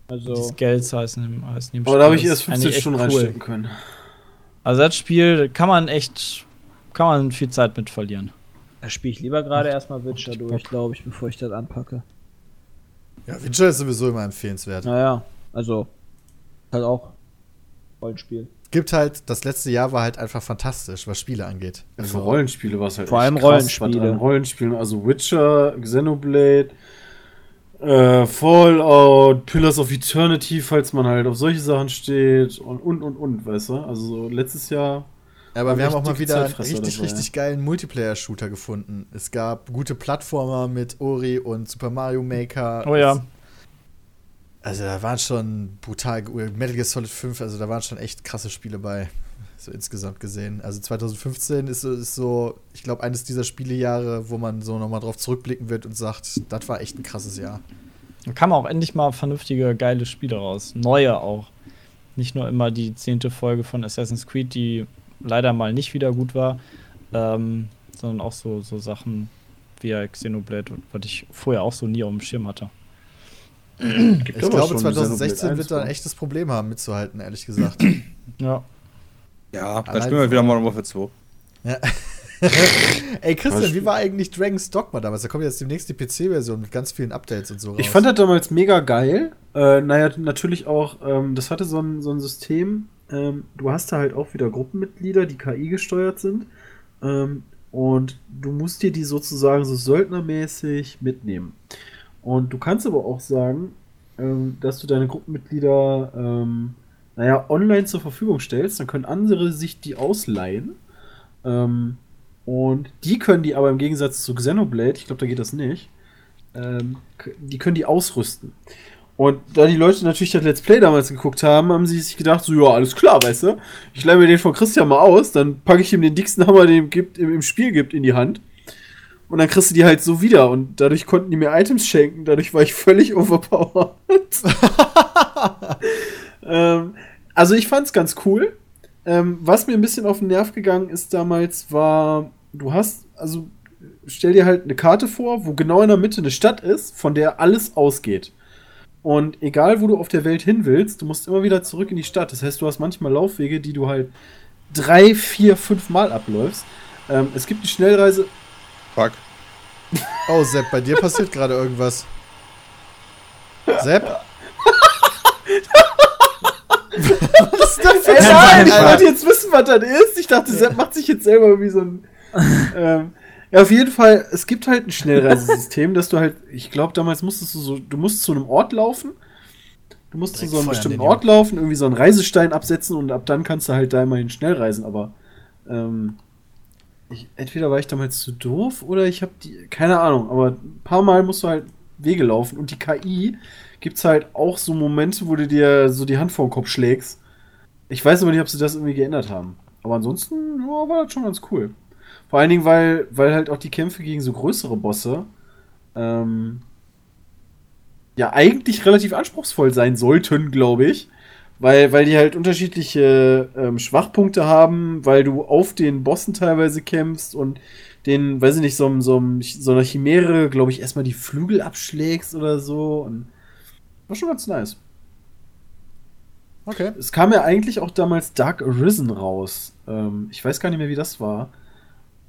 Also, Die Scales heißen, im- heißen im Aber da habe ich erst Das ist eigentlich 15 echt Stunden cool. reinstecken können. Also das Spiel kann man echt, kann man viel Zeit mit verlieren. da spiele ich lieber gerade erstmal Witcher durch, glaube ich, bevor ich das anpacke. Ja, Witcher ist sowieso immer empfehlenswert. Naja, also halt auch Rollenspiel. Gibt halt, das letzte Jahr war halt einfach fantastisch, was Spiele angeht. Ja, für Rollenspiele war es halt Vor echt allem krass, Rollenspiele. Rollenspielen, also Witcher, Xenoblade, äh, Fallout, Pillars of Eternity, falls man halt auf solche Sachen steht und und und und, weißt du? Also so letztes Jahr. Aber Haben wir haben auch mal wieder einen richtig, dabei. richtig geilen Multiplayer-Shooter gefunden. Es gab gute Plattformer mit Ori und Super Mario Maker. Oh ja. Also da waren schon brutal, Metal Gear Solid 5, also da waren schon echt krasse Spiele bei, (laughs) so insgesamt gesehen. Also 2015 ist, so- ist so, ich glaube, eines dieser Spielejahre, wo man so nochmal drauf zurückblicken wird und sagt, das war echt ein krasses Jahr. Da kamen auch endlich mal vernünftige, geile Spiele raus. Neue auch. Nicht nur immer die zehnte Folge von Assassin's Creed, die leider mal nicht wieder gut war, ähm, sondern auch so, so Sachen wie ja Xenoblade, was ich vorher auch so nie auf dem Schirm hatte. Gibt Ich glaube, schon 2016 Xenoblade wird da ein 1 echtes Problem haben, mitzuhalten, ehrlich gesagt. (clears throat) Ja. Ja, dann Allein spielen wir wieder Modern Warfare 2. (laughs) Ey, Christian, wie war eigentlich Dragon's Dogma damals? Da kommt jetzt demnächst die PC-Version mit ganz vielen Updates und so raus. Ich fand das damals mega geil. Äh, naja, natürlich auch, ähm, das hatte so ein, so ein System. Ähm, du hast da halt auch wieder Gruppenmitglieder, die KI gesteuert sind. Ähm, und du musst dir die sozusagen so söldnermäßig mitnehmen. Und du kannst aber auch sagen, ähm, dass du deine Gruppenmitglieder, ähm, naja, online zur Verfügung stellst. Dann können andere sich die ausleihen. Ähm, und die können die aber im Gegensatz zu Xenoblade, ich glaube, da geht das nicht, ähm, die können die ausrüsten. Und da die Leute natürlich das Let's Play damals geguckt haben, haben sie sich gedacht, so, ja, alles klar, weißt du, ich leihe mir den von Christian mal aus, dann packe ich ihm den dicksten Hammer, den ihm gibt, im, im Spiel gibt, in die Hand. Und dann kriegst du die halt so wieder. Und dadurch konnten die mir Items schenken. Dadurch war ich völlig overpowered. (laughs) ähm, also ich fand's ganz cool. Ähm, was mir ein bisschen auf den Nerv gegangen ist damals, war, du hast, also stell dir halt eine Karte vor, wo genau in der Mitte eine Stadt ist, von der alles ausgeht. Und egal, wo du auf der Welt hin willst, du musst immer wieder zurück in die Stadt. Das heißt, du hast manchmal Laufwege, die du halt drei, vier, fünf Mal abläufst. Ähm, es gibt die Schnellreise. Fuck. (laughs) Oh, Sepp, bei dir passiert gerade irgendwas. Sepp? was ist das Ey, nein, ich wollte jetzt wissen, was das ist. Ich dachte, Sepp macht sich jetzt selber irgendwie so ein. ähm, ja, auf jeden Fall, es gibt halt ein Schnellreisesystem, dass du halt, ich glaube, damals musstest du so, du musst zu einem Ort laufen. Du musst Direkt zu so einem bestimmten Ort laufen, irgendwie so einen Reisestein absetzen und ab dann kannst du halt da immerhin schnell reisen, aber ähm, ich, entweder war ich damals zu doof oder ich habe die, keine Ahnung, aber ein paar Mal musst du halt Wege laufen und die KI gibt's halt auch so Momente, wo du dir so die Hand vor den Kopf schlägst. Ich weiß aber nicht, ob sie das irgendwie geändert haben. Aber ansonsten ja, war das schon ganz cool. Vor allen Dingen, weil, weil halt auch die Kämpfe gegen so größere Bosse ähm, ja eigentlich relativ anspruchsvoll sein sollten, glaube ich. Weil, weil die halt unterschiedliche ähm, Schwachpunkte haben, weil du auf den Bossen teilweise kämpfst und den, weiß ich nicht, so, so, so einer Chimäre, glaube ich, erstmal die Flügel abschlägst oder so. Und war schon ganz nice. Okay. Es kam ja eigentlich auch damals Dark Arisen raus. Ähm, ich weiß gar nicht mehr, wie das war.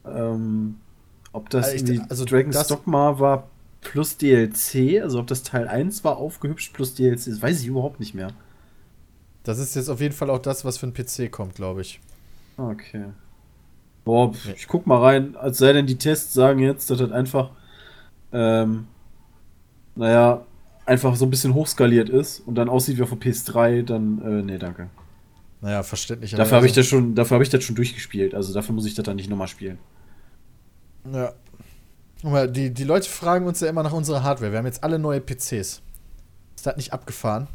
Ähm, ob das Also ich- also Dragon's das- Dogma war plus DLC, also ob das Teil 1 war aufgehübscht plus DLC, das weiß ich überhaupt nicht mehr. Das ist jetzt auf jeden Fall auch das, was für ein PC kommt, glaube ich. Okay. Boah, pf, ich guck mal rein, als sei denn die Tests sagen jetzt, dass das einfach, ähm, naja, einfach so ein bisschen hochskaliert ist und dann aussieht wie auf der PS3, dann, äh, nee, danke. Naja, verständlich. Dafür habe ich das schon, dafür habe ich das schon durchgespielt, also dafür muss ich das dann nicht nochmal spielen. Ja. Die, die Leute fragen uns ja immer nach unserer Hardware. Wir haben jetzt alle neue PCs. Ist das nicht abgefahren?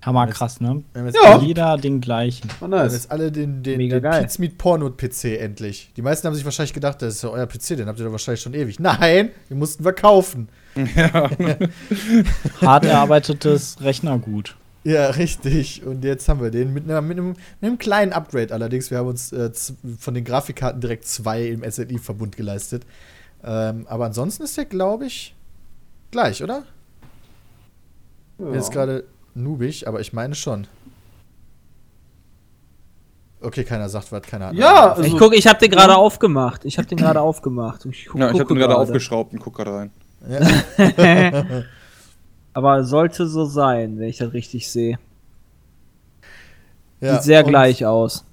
Hammer krass, ne? Wir haben jetzt, Ja. alle, Jeder den gleichen. War wir haben nice. jetzt alle den, den, Mega den geil. Pizmeet Porno PC endlich. Die meisten haben sich wahrscheinlich gedacht, das ist ja euer PC, den habt ihr doch wahrscheinlich schon ewig. Nein, den mussten wir kaufen. (laughs) Hart erarbeitetes Rechnergut. Ja, richtig. Und jetzt haben wir den mit, einer, mit, einem, mit einem kleinen Upgrade allerdings. Wir haben uns äh, von den Grafikkarten direkt zwei im SLI-Verbund geleistet. Ähm, aber ansonsten ist der, glaube ich, gleich, oder? Ja. Jetzt gerade noobig, aber ich meine schon. Okay, keiner sagt was, keiner hat. Ja, eine Ich Also- gucke, ich habe den gerade aufgemacht. Ich habe den gerade aufgemacht. Ich, guck, Ja, ich habe gucke den gerade aufgeschraubt und guck gerade rein. Ahnung. (laughs) (laughs) Aber sollte so sein, wenn ich das richtig sehe. Ja, Sieht sehr gleich aus.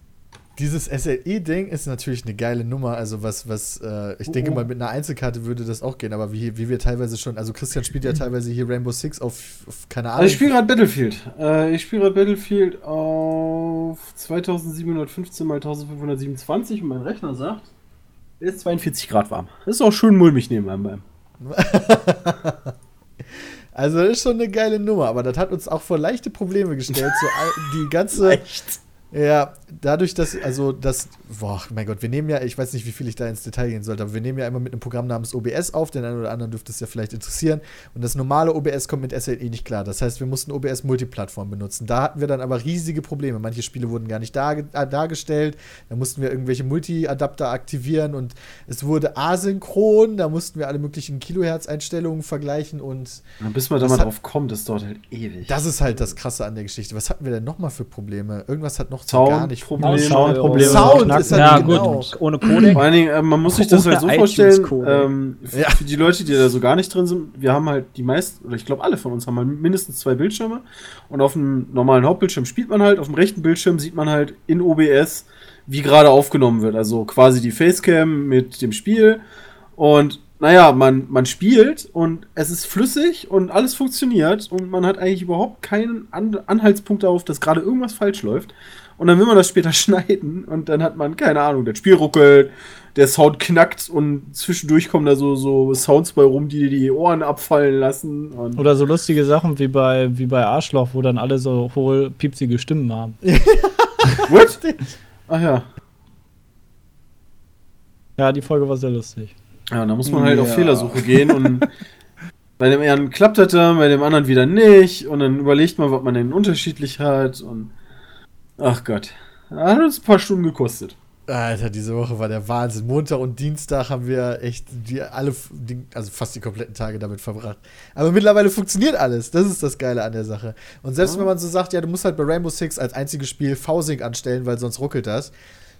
Dieses SLI-Ding ist natürlich eine geile Nummer. Also, was, was, äh, ich denke Oh. mal, mit einer Einzelkarte würde das auch gehen, aber wie, wie wir teilweise schon, also Christian spielt ja teilweise hier Rainbow Six auf, auf keine Ahnung. Also ich spiele gerade Battlefield. Äh, ich spiele gerade Battlefield auf 2715 mal 1527 und mein Rechner sagt, es ist 42 Grad warm. Das ist auch schön mulmig neben meinem Bein. (laughs) (laughs) Also das ist schon eine geile Nummer, aber das hat uns auch vor leichte Probleme gestellt. So die ganze. (laughs) Ja, dadurch, dass, also das, boah, mein Gott, wir nehmen ja, ich weiß nicht, wie viel ich da ins Detail gehen sollte, aber wir nehmen ja immer mit einem Programm namens OBS auf, den einen oder anderen dürfte es ja vielleicht interessieren. Und das normale OBS kommt mit SLE nicht klar. Das heißt, wir mussten OBS Multiplattform benutzen. Da hatten wir dann aber riesige Probleme. Manche Spiele wurden gar nicht darge äh, dargestellt. Da mussten wir irgendwelche Multi-Adapter aktivieren und es wurde asynchron. Da mussten wir alle möglichen Kilohertz-Einstellungen vergleichen und Und bis man da mal drauf kommt, das dauert halt ewig. das ist halt das Krasse an der Geschichte. Was hatten wir denn nochmal für Probleme? Irgendwas hat noch so gar nicht Soundprobleme. Soundprobleme. Sound ist halt ja, genau. gut. Ohne Codec. Vor allen Dingen, äh, man muss sich das halt so vorstellen, ähm, Ja. für die Leute, die da so gar nicht drin sind, wir haben halt die meisten, oder ich glaube alle von uns haben halt mindestens zwei Bildschirme und auf dem normalen Hauptbildschirm spielt man halt, auf dem rechten Bildschirm sieht man halt in OBS, wie gerade aufgenommen wird, also quasi die Facecam mit dem Spiel und naja, man, man spielt und es ist flüssig und alles funktioniert und man hat eigentlich überhaupt keinen An Anhaltspunkt darauf, dass gerade irgendwas falsch läuft. Und dann will man das später (laughs) schneiden und dann hat man, keine Ahnung, das Spiel ruckelt, der Sound knackt und zwischendurch kommen da so, so Sounds bei rum, die dir die Ohren abfallen lassen. Und Oder so lustige Sachen wie bei, wie bei Arschloch, wo dann alle so hohl, piepsige Stimmen haben. (laughs) What? Ach ja. Ja, die Folge war sehr lustig. Ja, da muss man halt auf Ja. Fehlersuche gehen und (laughs) bei dem einen klappt das dann, bei dem anderen wieder nicht und dann überlegt man, was man denn unterschiedlich hat und ach Gott. Hat uns ein paar Stunden gekostet. Alter, diese Woche war der Wahnsinn. Montag und Dienstag haben wir echt die, alle, also fast die kompletten Tage damit verbracht. Aber mittlerweile funktioniert alles. Das ist das Geile an der Sache. Und selbst wenn man so sagt, ja, du musst halt bei Rainbow Six als einziges Spiel V-Sync anstellen, weil sonst ruckelt das,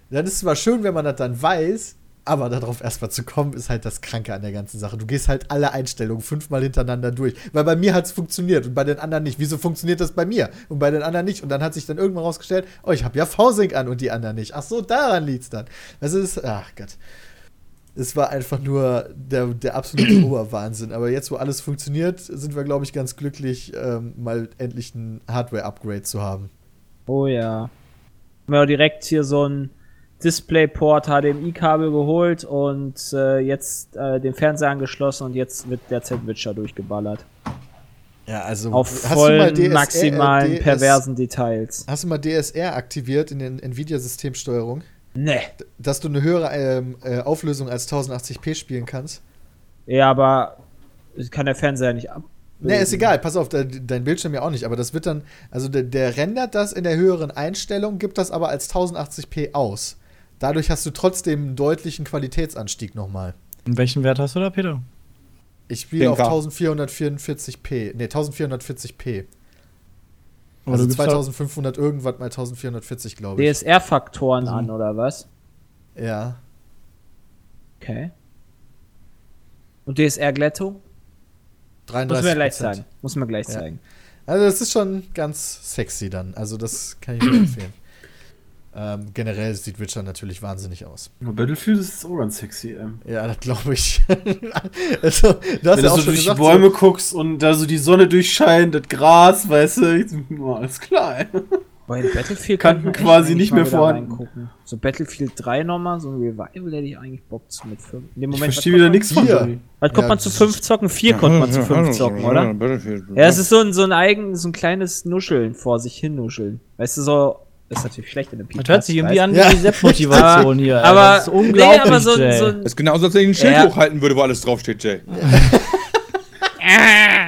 dann ist es zwar schön, wenn man das dann weiß, aber darauf erstmal zu kommen, ist halt das Kranke an der ganzen Sache. Du gehst halt alle Einstellungen fünfmal hintereinander durch. Weil bei mir hat es funktioniert und bei den anderen nicht. Wieso funktioniert das bei mir und bei den anderen nicht? Und dann hat sich dann irgendwann rausgestellt, oh, ich habe ja V-Sync an und die anderen nicht. Ach so, daran liegt's dann. Also es ist, ach Gott. Es war einfach nur der, der absolute (clears throat) Oberwahnsinn. Aber jetzt, wo alles funktioniert, sind wir, glaube ich, ganz glücklich, ähm, mal endlich ein Hardware-Upgrade zu haben. Oh ja. Haben wir auch direkt hier so ein DisplayPort, HDMI-Kabel geholt und äh, jetzt äh, den Fernseher angeschlossen und jetzt wird derzeit Witcher durchgeballert. Ja, also Auf voll DSR maximalen, DS perversen Details. Hast du mal DSR aktiviert in den Nvidia-Systemsteuerung? Ne. Dass du eine höhere ähm, äh, Auflösung als 1080p spielen kannst? Ja, aber kann der Fernseher nicht ab. Ne, ist egal, pass auf, dein, dein Bildschirm ja auch nicht, aber das wird dann, also der, der rendert das in der höheren Einstellung, gibt das aber als 1080p aus. Dadurch hast du trotzdem einen deutlichen Qualitätsanstieg nochmal. Und welchen Wert hast du da, Peter? Ich spiele auf 10K. 1444p, ne, 1440p. Aber Also du gibst 2500 irgendwas mal 1440, glaube ich. DSR-Faktoren an, oder was? Ja. Okay. Und DSR-Glättung? 33 Muss mir gleich sagen. Muss mir gleich Ja. zeigen. Also das ist schon ganz sexy dann. Also das kann ich nur (clears throat) empfehlen. Ähm, generell sieht Witcher natürlich wahnsinnig aus. Battlefield ist auch ganz sexy, ähm. Ja, das glaube ich. (laughs) also, du hast Wenn ja du auch so durch gesagt, die Bäume guckst und da so die Sonne durchscheint, das Gras, weißt du, ich, oh, alles klar, ey. Bei Battlefield echt quasi nicht mehr vorhanden. So Battlefield 3 nochmal, so ein Revival hätte ich eigentlich Bock zu mit 5. In dem Ich Moment, verstehe wieder konnte nichts von. Johnny. Was konnte Ja, man zu das 5 zocken? 4 konnte man zu 5 zocken, oder? Ja, es ist so ein, so ein eigen, so ein kleines Nuscheln vor sich hin nuscheln. Weißt du, so, ist natürlich schlecht in dem Das hört sich irgendwie an wie Ja. die Sepp-Motivation hier. (laughs) Aber, das ist unglaublich, nee, aber so, Jay. so Das ist genauso, als wenn ich ein Schild Ja. hochhalten würde, wo alles draufsteht, Jay. (laughs)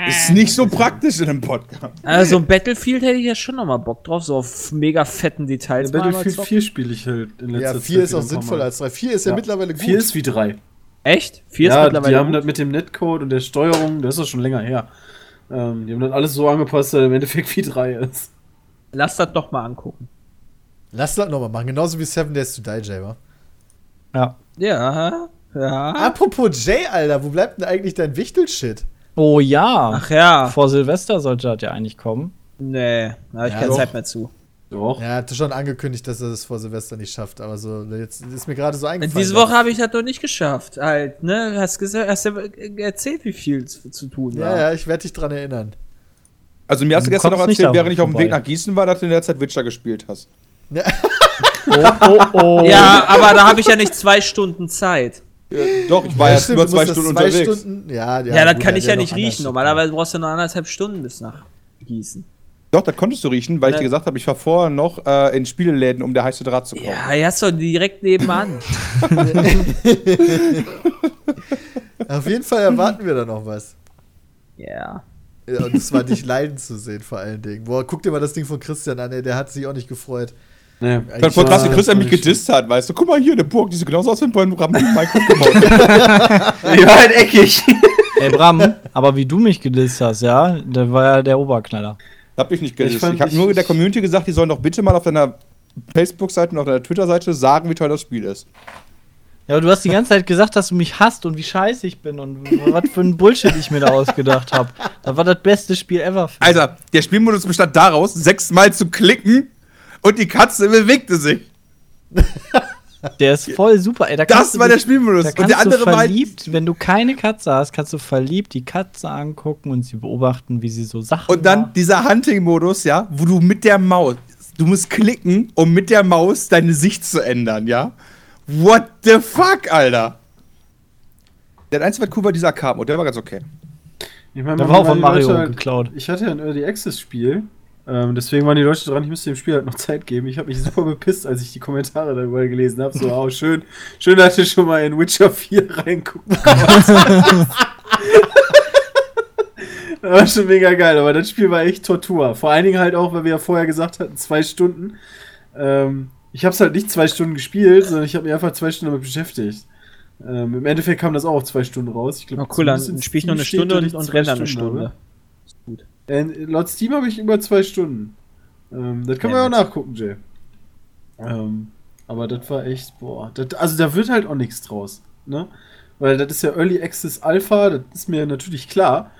ist nicht so praktisch in einem Podcast. also so ein Battlefield hätte ich ja schon nochmal Bock drauf, so auf mega fetten Details. Ja, Battlefield zocken. 4 spiele ich halt in letzter Ja, Zeit. 4 ist auch sinnvoller als 3. 4 ist ja, mittlerweile gut. 4 ist wie 3. Echt? 4 ist Ja, mittlerweile die haben gut? das mit dem Netcode und der Steuerung, das ist doch schon länger her. Ähm, die haben dann alles so angepasst, dass er im Endeffekt wie 3 ist. Lass das doch mal angucken. Lass das nochmal machen. Genauso wie Seven Days to Die, Jay, wa? Ja. Ja, ja. Apropos Jay, Alter, wo bleibt denn eigentlich dein Wichtel-Shit? Oh ja. Ach ja. Vor Silvester sollte das ja eigentlich kommen. Nee, da habe ich Ja, keine doch. Zeit mehr zu. Doch. Er hatte schon angekündigt, dass er das vor Silvester nicht schafft, aber so, jetzt ist mir gerade so eingefallen. Diese Woche habe ich das noch nicht geschafft. Halt, ne? Hast gesagt, hast ja erzählt, wie viel zu, zu tun war. Ja, ja, ich werde dich dran erinnern. Also mir hast du gestern noch erzählt, während ich auf dem Weg nach Gießen war, dass du in der Zeit Witcher gespielt hast. Oh, oh, oh. Ja, aber da habe ich ja nicht zwei Stunden Zeit. Äh, doch, ich war jetzt stimmt, über du zwei Stunden zwei unterwegs. Stunden, ja, Ja, das gut, kann ich ja nicht riechen. Normalerweise brauchst du nur anderthalb Stunden bis nach Gießen. Doch, das konntest du riechen, weil ich Ja. dir gesagt habe, ich war vorher noch äh, in Spieleläden, um der heiße Draht zu kommen. Ja, hast du direkt nebenan. (laughs) Auf jeden Fall erwarten wir da noch was. Ja. Ja, und es war dich leiden zu sehen, vor allen Dingen. Boah, guck dir mal das Ding von Christian an, ey, der hat sich auch nicht gefreut. Nee. Ich fand voll krass, wie Christian mich gedisst hat, weißt du? Guck mal hier, eine Burg, die sieht genauso aus wie ein Minecraft (laughs) gebaut. Die war halt eckig. (laughs) Ey, Bram, aber wie du mich gedisst hast, ja, da war ja der Oberknaller. hab ich nicht gedisst. Ich Ich habe ich- nur der Community gesagt, die sollen doch bitte mal auf deiner Facebook-Seite und auf deiner Twitter-Seite sagen, wie toll das Spiel ist. Ja, aber du hast die ganze Zeit gesagt, dass du mich hasst und wie scheiße ich bin und was für ein Bullshit ich mir da ausgedacht habe. Das war das beste Spiel ever. Alter, der Spielmodus bestand daraus, sechsmal zu klicken und die Katze bewegte sich. (laughs) Der ist voll super. Ey, da Das war der dich- Spielmodus. Da Und der andere war verliebt, wenn du keine Katze hast, kannst du verliebt die Katze angucken und sie beobachten, wie sie so Sachen Und dann macht. dieser Hunting-Modus, ja, wo du mit der Maus, du musst klicken, um mit der Maus deine Sicht zu ändern, ja? What the fuck, Alter? Der einzige, was cool war, dieser Arcade und der war ganz okay. Ich meine, Der war auch von Mario Leute halt- geklaut. Ich hatte ja ein Early Access Spiel. Ähm, deswegen waren die Leute dran, ich müsste dem Spiel halt noch Zeit geben. Ich habe mich super bepisst, als ich die Kommentare darüber gelesen habe. So, (laughs) oh, schön, schön, dass du schon mal in Witcher 4 (laughs) reingucken. (laughs) Das war schon mega geil, aber das Spiel war echt Tortur. Vor allen Dingen halt auch, weil wir ja vorher gesagt hatten, zwei Stunden. Ähm, ich habe es halt nicht zwei Stunden gespielt, sondern ich habe mich einfach zwei Stunden damit beschäftigt. Ähm, Im Endeffekt kam das auch auf zwei Stunden raus. Ich glaub, Oh, cool, dann spiele ich noch eine Stunde und, und renne eine Stunden habe. Stunde. Äh, laut Steam habe ich über zwei Stunden. Ähm, das kann man ja auch nachgucken, Jay. Ähm, aber das war echt, boah. Das, also da wird halt auch nichts draus. Ne? Weil das ist ja Early Access Alpha, das ist mir natürlich klar.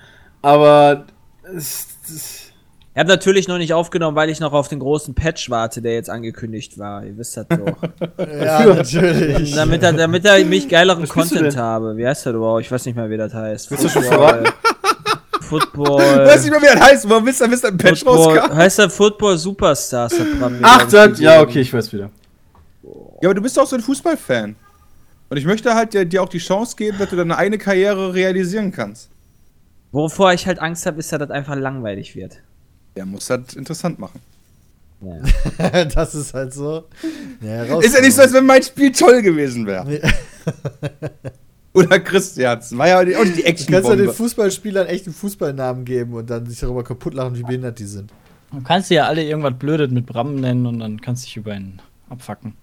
Aber es, es, Ich habe natürlich noch nicht aufgenommen, weil ich noch auf den großen Patch warte, der jetzt angekündigt war. Ihr wisst das doch. (laughs) Ja, natürlich. damit, er, damit er mich geileren Content habe. Wie heißt der überhaupt? Ich weiß nicht mehr, wie das heißt. Willst du schon Football. Football. Du weißt nicht mehr, wie das heißt, warum willst du bis ein Patch Football, rauskam? heißt der Football Superstars? ach, das, ja, okay, ich weiß wieder. Ja, aber du bist doch so ein Fußballfan. Und ich möchte halt dir, dir auch die Chance geben, dass du deine eine Karriere realisieren kannst. Wovor ich halt Angst habe, ist, dass das einfach langweilig wird. Der muss das interessant machen. Ja. (laughs) das ist halt so. Ja, Ist ja nicht so, als wenn mein Spiel toll gewesen wäre. (laughs) Oder Christians. War ja auch nicht die Du kannst ja den. Fußballspielern echten Fußballnamen geben und dann sich darüber kaputt lachen, wie behindert die sind. Du kannst dir ja alle irgendwas Blödes mit Bram nennen und dann kannst du dich über ihn abfacken.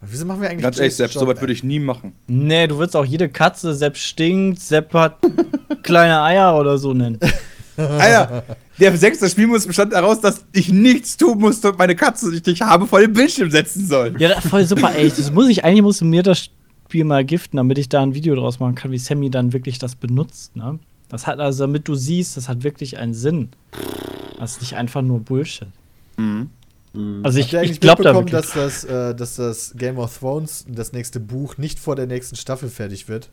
Wieso machen wir eigentlich Ganz ehrlich, selbst Job, sowas würde ich nie machen. Nee, du würdest auch jede Katze, Sepp stinkt, Sepp hat (laughs) kleine Eier oder so nennen. (laughs) Alter, der sechste Spielmodus bestand daraus, dass ich nichts tun musste und meine Katze, die ich nicht habe, vor den Bildschirm setzen soll. Ja, das- voll super, ey. Das muss ich, eigentlich musst du mir das Spiel mal giften, damit ich da ein Video draus machen kann, wie Sammy dann wirklich das benutzt, ne? Das hat also, damit du siehst, das hat wirklich einen Sinn. Das ist nicht einfach nur Bullshit. Also ich, Habt ihr eigentlich ich glaube da wirklich. dass das, äh, dass das Game of Thrones, das nächste Buch, nicht vor der nächsten Staffel fertig wird?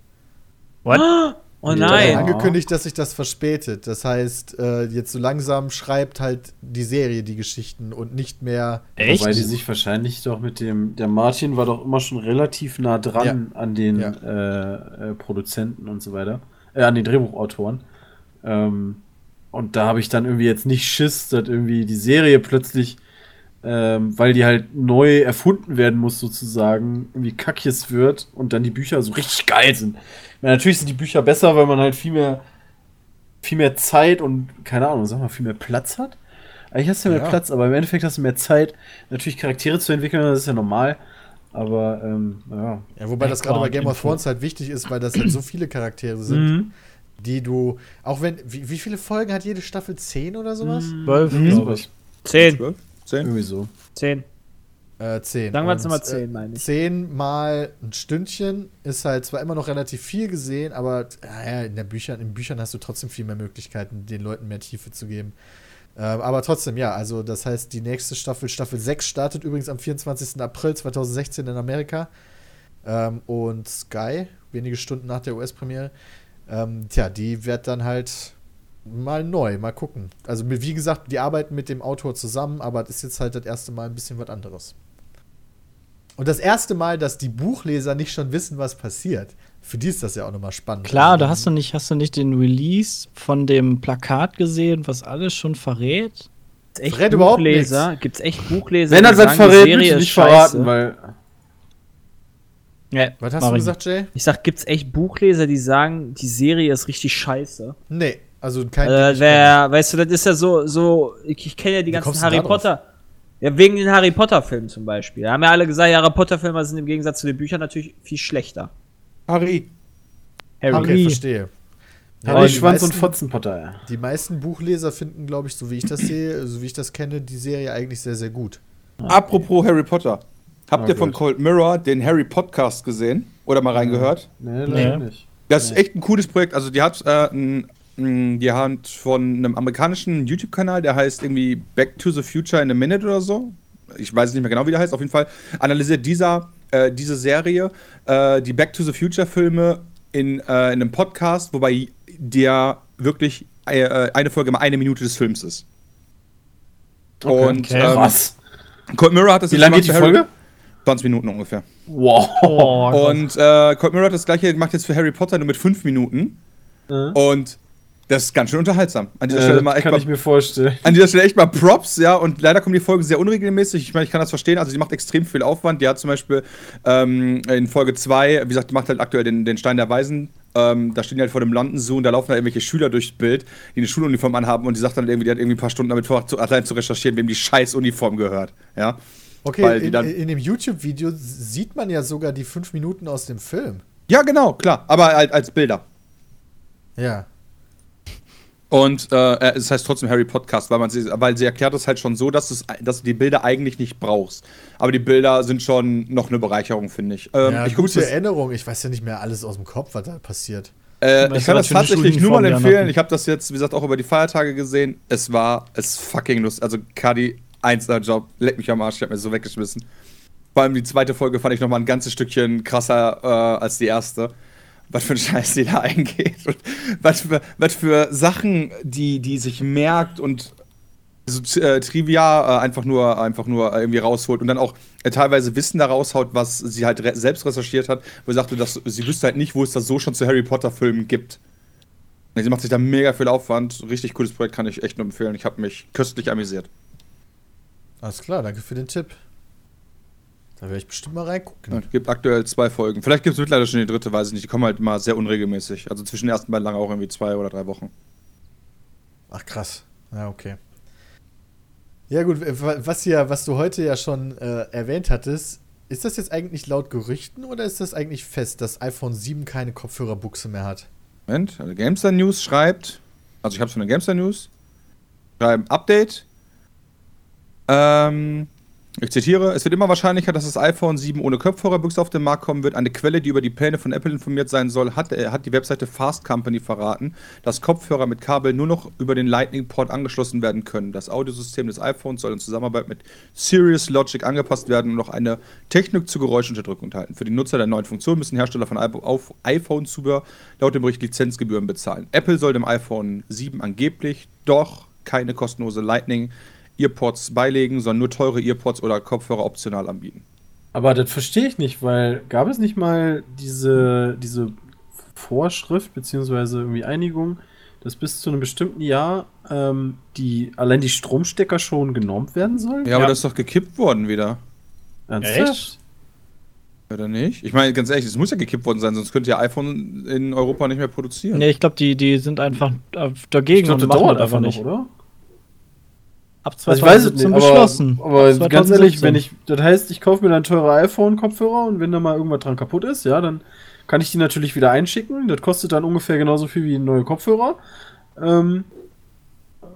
What? (gasps) Oh nein. haben angekündigt, dass sich das verspätet. Das heißt, äh, jetzt so langsam schreibt halt die Serie die Geschichten und nicht mehr. Echt? Wobei die sich wahrscheinlich doch mit dem. Der Martin war doch immer schon relativ nah dran an den Ja. äh, äh, Produzenten und so weiter. Äh, an den Drehbuchautoren. Ähm, und da habe ich dann irgendwie jetzt nicht Schiss, dass irgendwie die Serie plötzlich, ähm, weil die halt neu erfunden werden muss, sozusagen, irgendwie kackjes wird und dann die Bücher so richtig geil sind. Meine, natürlich sind die Bücher besser, weil man halt viel mehr, viel mehr Zeit und, keine Ahnung, sag mal, viel mehr Platz hat. Eigentlich hast du mehr Ja. Platz, aber im Endeffekt hast du mehr Zeit, natürlich Charaktere zu entwickeln, das ist ja normal. Aber, ähm, ja. Ja, wobei das gerade bei Game of. Thrones halt wichtig ist, weil das halt so viele Charaktere sind, Mhm. die du. Auch wenn. Wie, wie viele Folgen hat jede Staffel? Zehn oder sowas? Zwölf, Mhm. glaube ich. Zehn. Zehn? Irgendwie so. Zehn. Äh, zehn. Sagen wir jetzt Und, mal zehn, meine äh, ich. Zehn mal ein Stündchen ist halt zwar immer noch relativ viel gesehen, aber ja, in, der Büchern, in Büchern hast du trotzdem viel mehr Möglichkeiten, den Leuten mehr Tiefe zu geben. Ähm, aber trotzdem, ja, also das heißt, die nächste Staffel, Staffel 6, startet übrigens am 24. April 2016 in Amerika. Ähm, und Sky, wenige Stunden nach der US-Premiere, ähm, tja, die wird dann halt mal neu, mal gucken. Also wie gesagt, die arbeiten mit dem Autor zusammen, aber das ist jetzt halt das erste Mal ein bisschen was anderes. Und das erste Mal, dass die Buchleser nicht schon wissen, was passiert. Für die ist das ja auch nochmal spannend. Klar, da hast du nicht, hast du nicht den Release von dem Plakat gesehen, was alles schon verrät? Gibt's echt Verrät überhaupt Buchleser? Gibt's echt Buchleser? Wenn er die verrät, Serie bitte ist nicht scheiße? verraten, weil. Ja, Was hast du ich gesagt, Jay? Ich sag, gibt's echt Buchleser, die sagen, die Serie ist richtig scheiße? Nee, also kein. Äh, wer, weißt du, das ist ja so, so, ich, ich kenne ja die Wie ganzen Harry drauf? Potter. Ja, wegen den Harry Potter-Filmen zum Beispiel. Da haben ja alle gesagt, ja, Harry Potter-Filme sind im Gegensatz zu den Büchern natürlich viel schlechter. Harry. Harry. Okay, verstehe. Die Schwanz- und meisten- Fotzenpotter, ja. Die meisten Buchleser finden, glaube ich, so wie ich das sehe, so wie ich das kenne, die Serie eigentlich sehr, sehr gut. Apropos Harry Potter. Habt Ah, ihr von gut. Cold Mirror den Harry Podcast gesehen? Oder mal reingehört? Nee, leider Nee. nicht. Das ist echt ein cooles Projekt. Also die hat äh, ein- die hat von einem amerikanischen YouTube-Kanal, der heißt irgendwie Back to the Future in a Minute oder so. Ich weiß nicht mehr genau, wie der heißt. Auf jeden Fall analysiert dieser, äh, diese Serie äh, die Back to the Future-Filme in, äh, in einem Podcast, wobei der wirklich äh, eine Folge mal eine Minute des Films ist. Okay. Und Okay. ähm, Was? Cold Mirror hat das Wie lange geht die für Harry- Folge? 20 Minuten ungefähr. Wow. Oh, Und äh, Cold Mirror hat das gleiche gemacht jetzt für Harry Potter nur mit 5 Minuten. Äh, Und das ist ganz schön unterhaltsam. An dieser Stelle mal äh, echt kann mal, ich mir vorstellen. an dieser Stelle echt mal Props, ja. Und leider kommen die Folgen sehr unregelmäßig. Ich meine, ich kann das verstehen. Also, die macht extrem viel Aufwand. Die hat zum Beispiel ähm, in Folge 2, wie gesagt, die macht halt aktuell den, den Stein der Weisen. Ähm, da stehen die halt vor dem London Zoo und da laufen halt irgendwelche Schüler durchs Bild, die eine Schuluniform anhaben und die sagt dann irgendwie, die hat irgendwie ein paar Stunden damit vor, zu, allein zu recherchieren, wem die scheiß Uniform gehört. Ja. Okay, in, in dem YouTube-Video sieht man ja sogar die fünf Minuten aus dem Film. Ja, genau, klar. Aber halt als Bilder. Ja. Und äh, es heißt trotzdem Harry Podcast, weil man sie, weil sie erklärt es halt schon so, dass, es, dass du die Bilder eigentlich nicht brauchst. Aber die Bilder sind schon noch eine Bereicherung, finde ich. Ähm, ja ich gute das, Erinnerung. Ich weiß ja nicht mehr alles aus dem Kopf, was da passiert. äh, Weißt ich kann das tatsächlich nur mal empfehlen. Ich habe das jetzt, wie gesagt, auch über die Feiertage gesehen. Es war es fucking lustig. Also Kadi, einzelner Job, leck mich am Arsch, ich hab mir so weggeschmissen. Vor allem die zweite Folge fand ich noch mal ein ganzes Stückchen krasser äh, als die erste. Was für ein Scheiß die da eingeht. Und was für, was für Sachen, die, die sich merkt und so äh, Trivia äh, einfach nur einfach nur irgendwie rausholt und dann auch äh, teilweise Wissen da raushaut, was sie halt re selbst recherchiert hat, wo sie sagte, dass sie wüsste halt nicht, wo es das so schon zu Harry Potter Filmen gibt. Sie macht sich da mega viel Aufwand. Richtig cooles Projekt, kann ich echt nur empfehlen. Ich habe mich köstlich amüsiert. Alles klar, danke für den Tipp. Da werde ich bestimmt mal reingucken. Ja, gibt aktuell zwei Folgen. Vielleicht gibt es mittlerweile schon die dritte, weiß ich nicht. Die kommen halt mal sehr unregelmäßig. Also zwischen den ersten beiden lang auch irgendwie zwei oder drei Wochen. Ach krass. Ja, okay. Ja gut, was ja, was du heute ja schon äh, erwähnt hattest, ist das jetzt eigentlich laut Gerüchten oder ist das eigentlich fest, dass iPhone 7 keine Kopfhörerbuchse mehr hat? Moment, also Gamestar News schreibt, also ich habe es von der Gamestar News, schreiben Update. Ähm, ich zitiere, es wird immer wahrscheinlicher, dass das iPhone 7 ohne Kopfhörerbüchse auf den Markt kommen wird. Eine Quelle, die über die Pläne von Apple informiert sein soll, hat, äh, hat die Webseite Fast Company verraten, dass Kopfhörer mit Kabel nur noch über den Lightning-Port angeschlossen werden können. Das Audiosystem des iPhones soll in Zusammenarbeit mit Sirius Logic angepasst werden und noch eine Technik zur Geräuschunterdrückung enthalten. Für die Nutzer der neuen Funktion müssen Hersteller von iPhone-Zubehör laut dem Bericht Lizenzgebühren bezahlen. Apple soll dem iPhone 7 angeblich doch keine kostenlose Lightning- Earpods beilegen, sondern nur teure Earpods oder Kopfhörer optional anbieten. Aber das verstehe ich nicht, weil gab es nicht mal diese, diese Vorschrift beziehungsweise irgendwie Einigung, dass bis zu einem bestimmten Jahr ähm, die, allein die Stromstecker schon genormt werden sollen? Ja, aber das ist doch gekippt worden wieder. Ernsthaft? Oder nicht? Ich meine, ganz ehrlich, es muss ja gekippt worden sein, sonst könnte ja iPhone in Europa nicht mehr produzieren. Nee, ich glaube, die, die sind einfach äh, dagegen Ich glaub, das und machen dauert das einfach nicht. noch, oder? Ab Also ich weiß es 2017 nicht, aber, beschlossen. aber Ab ganz ehrlich, 2017. wenn ich, das heißt, ich kaufe mir dann teure iPhone-Kopfhörer und wenn da mal irgendwas dran kaputt ist, ja, dann kann ich die natürlich wieder einschicken. Das kostet dann ungefähr genauso viel wie neue Kopfhörer. Ähm,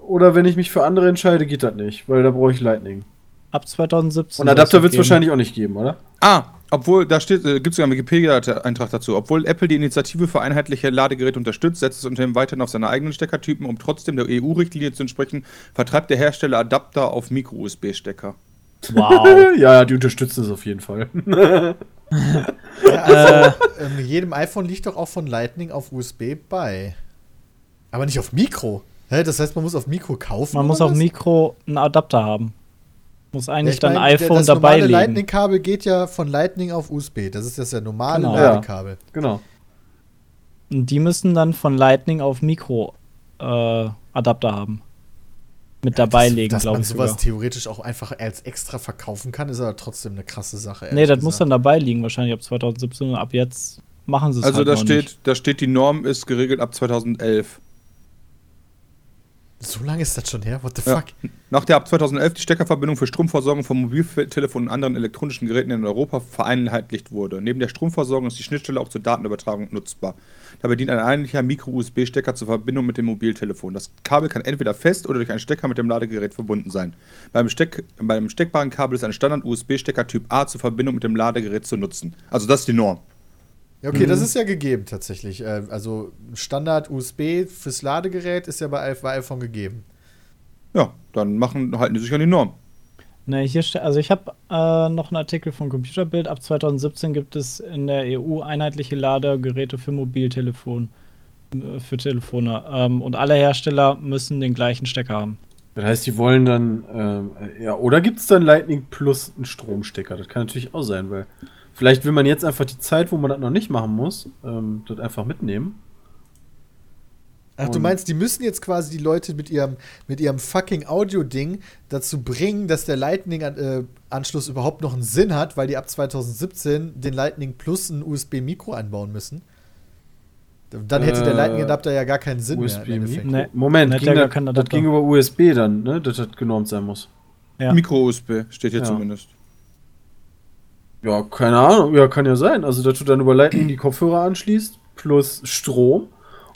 oder wenn ich mich für andere entscheide, geht das nicht, weil da brauche ich Lightning. Ab 2017. Und Adapter wird es wahrscheinlich auch nicht geben, oder? Ah, obwohl, da steht, äh, gibt es sogar einen Wikipedia-Eintrag dazu. Obwohl Apple die Initiative für einheitliche Ladegeräte unterstützt, setzt das Unternehmen weiterhin auf seine eigenen Steckertypen. Um trotzdem der EU-Richtlinie zu entsprechen, vertreibt der Hersteller Adapter auf Micro-USB-Stecker. Wow. (laughs) ja, die unterstützen es auf jeden Fall. Ja, also, ähm, jedem iPhone liegt doch auch von Lightning auf USB bei. Aber nicht auf Mikro. Hä? Das heißt, man muss auf Mikro kaufen. Man muss auf? Mikro einen Adapter haben. Muss Ja, eigentlich ich dann mein, iPhone das dabei normale legen. Lightning-Kabel geht ja von Lightning auf USB. Das ist das ja normale Genau. Ladekabel. genau. Und die müssen dann von Lightning auf Mikro äh, haben. Mit dabei dass, legen, Dass glaube man ich sowas sogar. theoretisch auch einfach als extra verkaufen kann, ist aber trotzdem eine krasse Sache. Nee, das muss dann gesagt. dabei liegen, wahrscheinlich ab 2017 und ab jetzt machen sie es Also halt da noch steht, nicht. da steht, die Norm ist geregelt ab 2011. So lange ist das schon her? What the Ja. fuck? Nach der ab 2011 die Steckerverbindung für Stromversorgung von Mobiltelefonen und anderen elektronischen Geräten in Europa vereinheitlicht wurde. Neben der Stromversorgung ist die Schnittstelle auch zur Datenübertragung nutzbar. Dabei dient ein einheitlicher Micro-USB-Stecker zur Verbindung mit dem Mobiltelefon. Das Kabel kann entweder fest oder durch einen Stecker mit dem Ladegerät verbunden sein. Beim, Steck, beim steckbaren Kabel ist ein Standard-USB-Stecker Typ A zur Verbindung mit dem Ladegerät zu nutzen. Also das ist die Norm. Ja, okay, Mhm. das ist ja gegeben tatsächlich. Äh, Also Standard USB fürs Ladegerät ist ja bei, bei iPhone gegeben. Ja, dann machen, halten die sich an die Norm. Ne, hier also ich habe äh, noch einen Artikel von Computerbild. Ab 2017 gibt es in der EU einheitliche Ladegeräte für Mobiltelefon, äh, für Telefone. Ähm, und alle Hersteller müssen den gleichen Stecker haben. Das heißt, die wollen dann, ähm, ja, oder gibt es dann Lightning plus einen Stromstecker? Das kann natürlich auch sein, weil vielleicht will man jetzt einfach die Zeit, wo man das noch nicht machen muss, ähm, das einfach mitnehmen. Ach, du meinst, die müssen jetzt quasi die Leute mit ihrem, mit ihrem fucking Audio-Ding dazu bringen, dass der Lightning-Anschluss überhaupt noch einen Sinn hat, weil die ab 2017 den Lightning Plus ein USB-Mikro einbauen müssen? Dann hätte der Äh, Lightning-Adapter ja gar keinen Sinn mehr Endeffekt. USB-Mikro. Nee, Moment, hat ging ja gar das, das Adapter. ging über USB dann, ne? Dass das genormt sein muss. Ja. Micro-USB steht hier Ja. zumindest. Ja, keine Ahnung. Ja, kann ja sein. Also, dass du dann über Lightning die Kopfhörer anschließt, plus Strom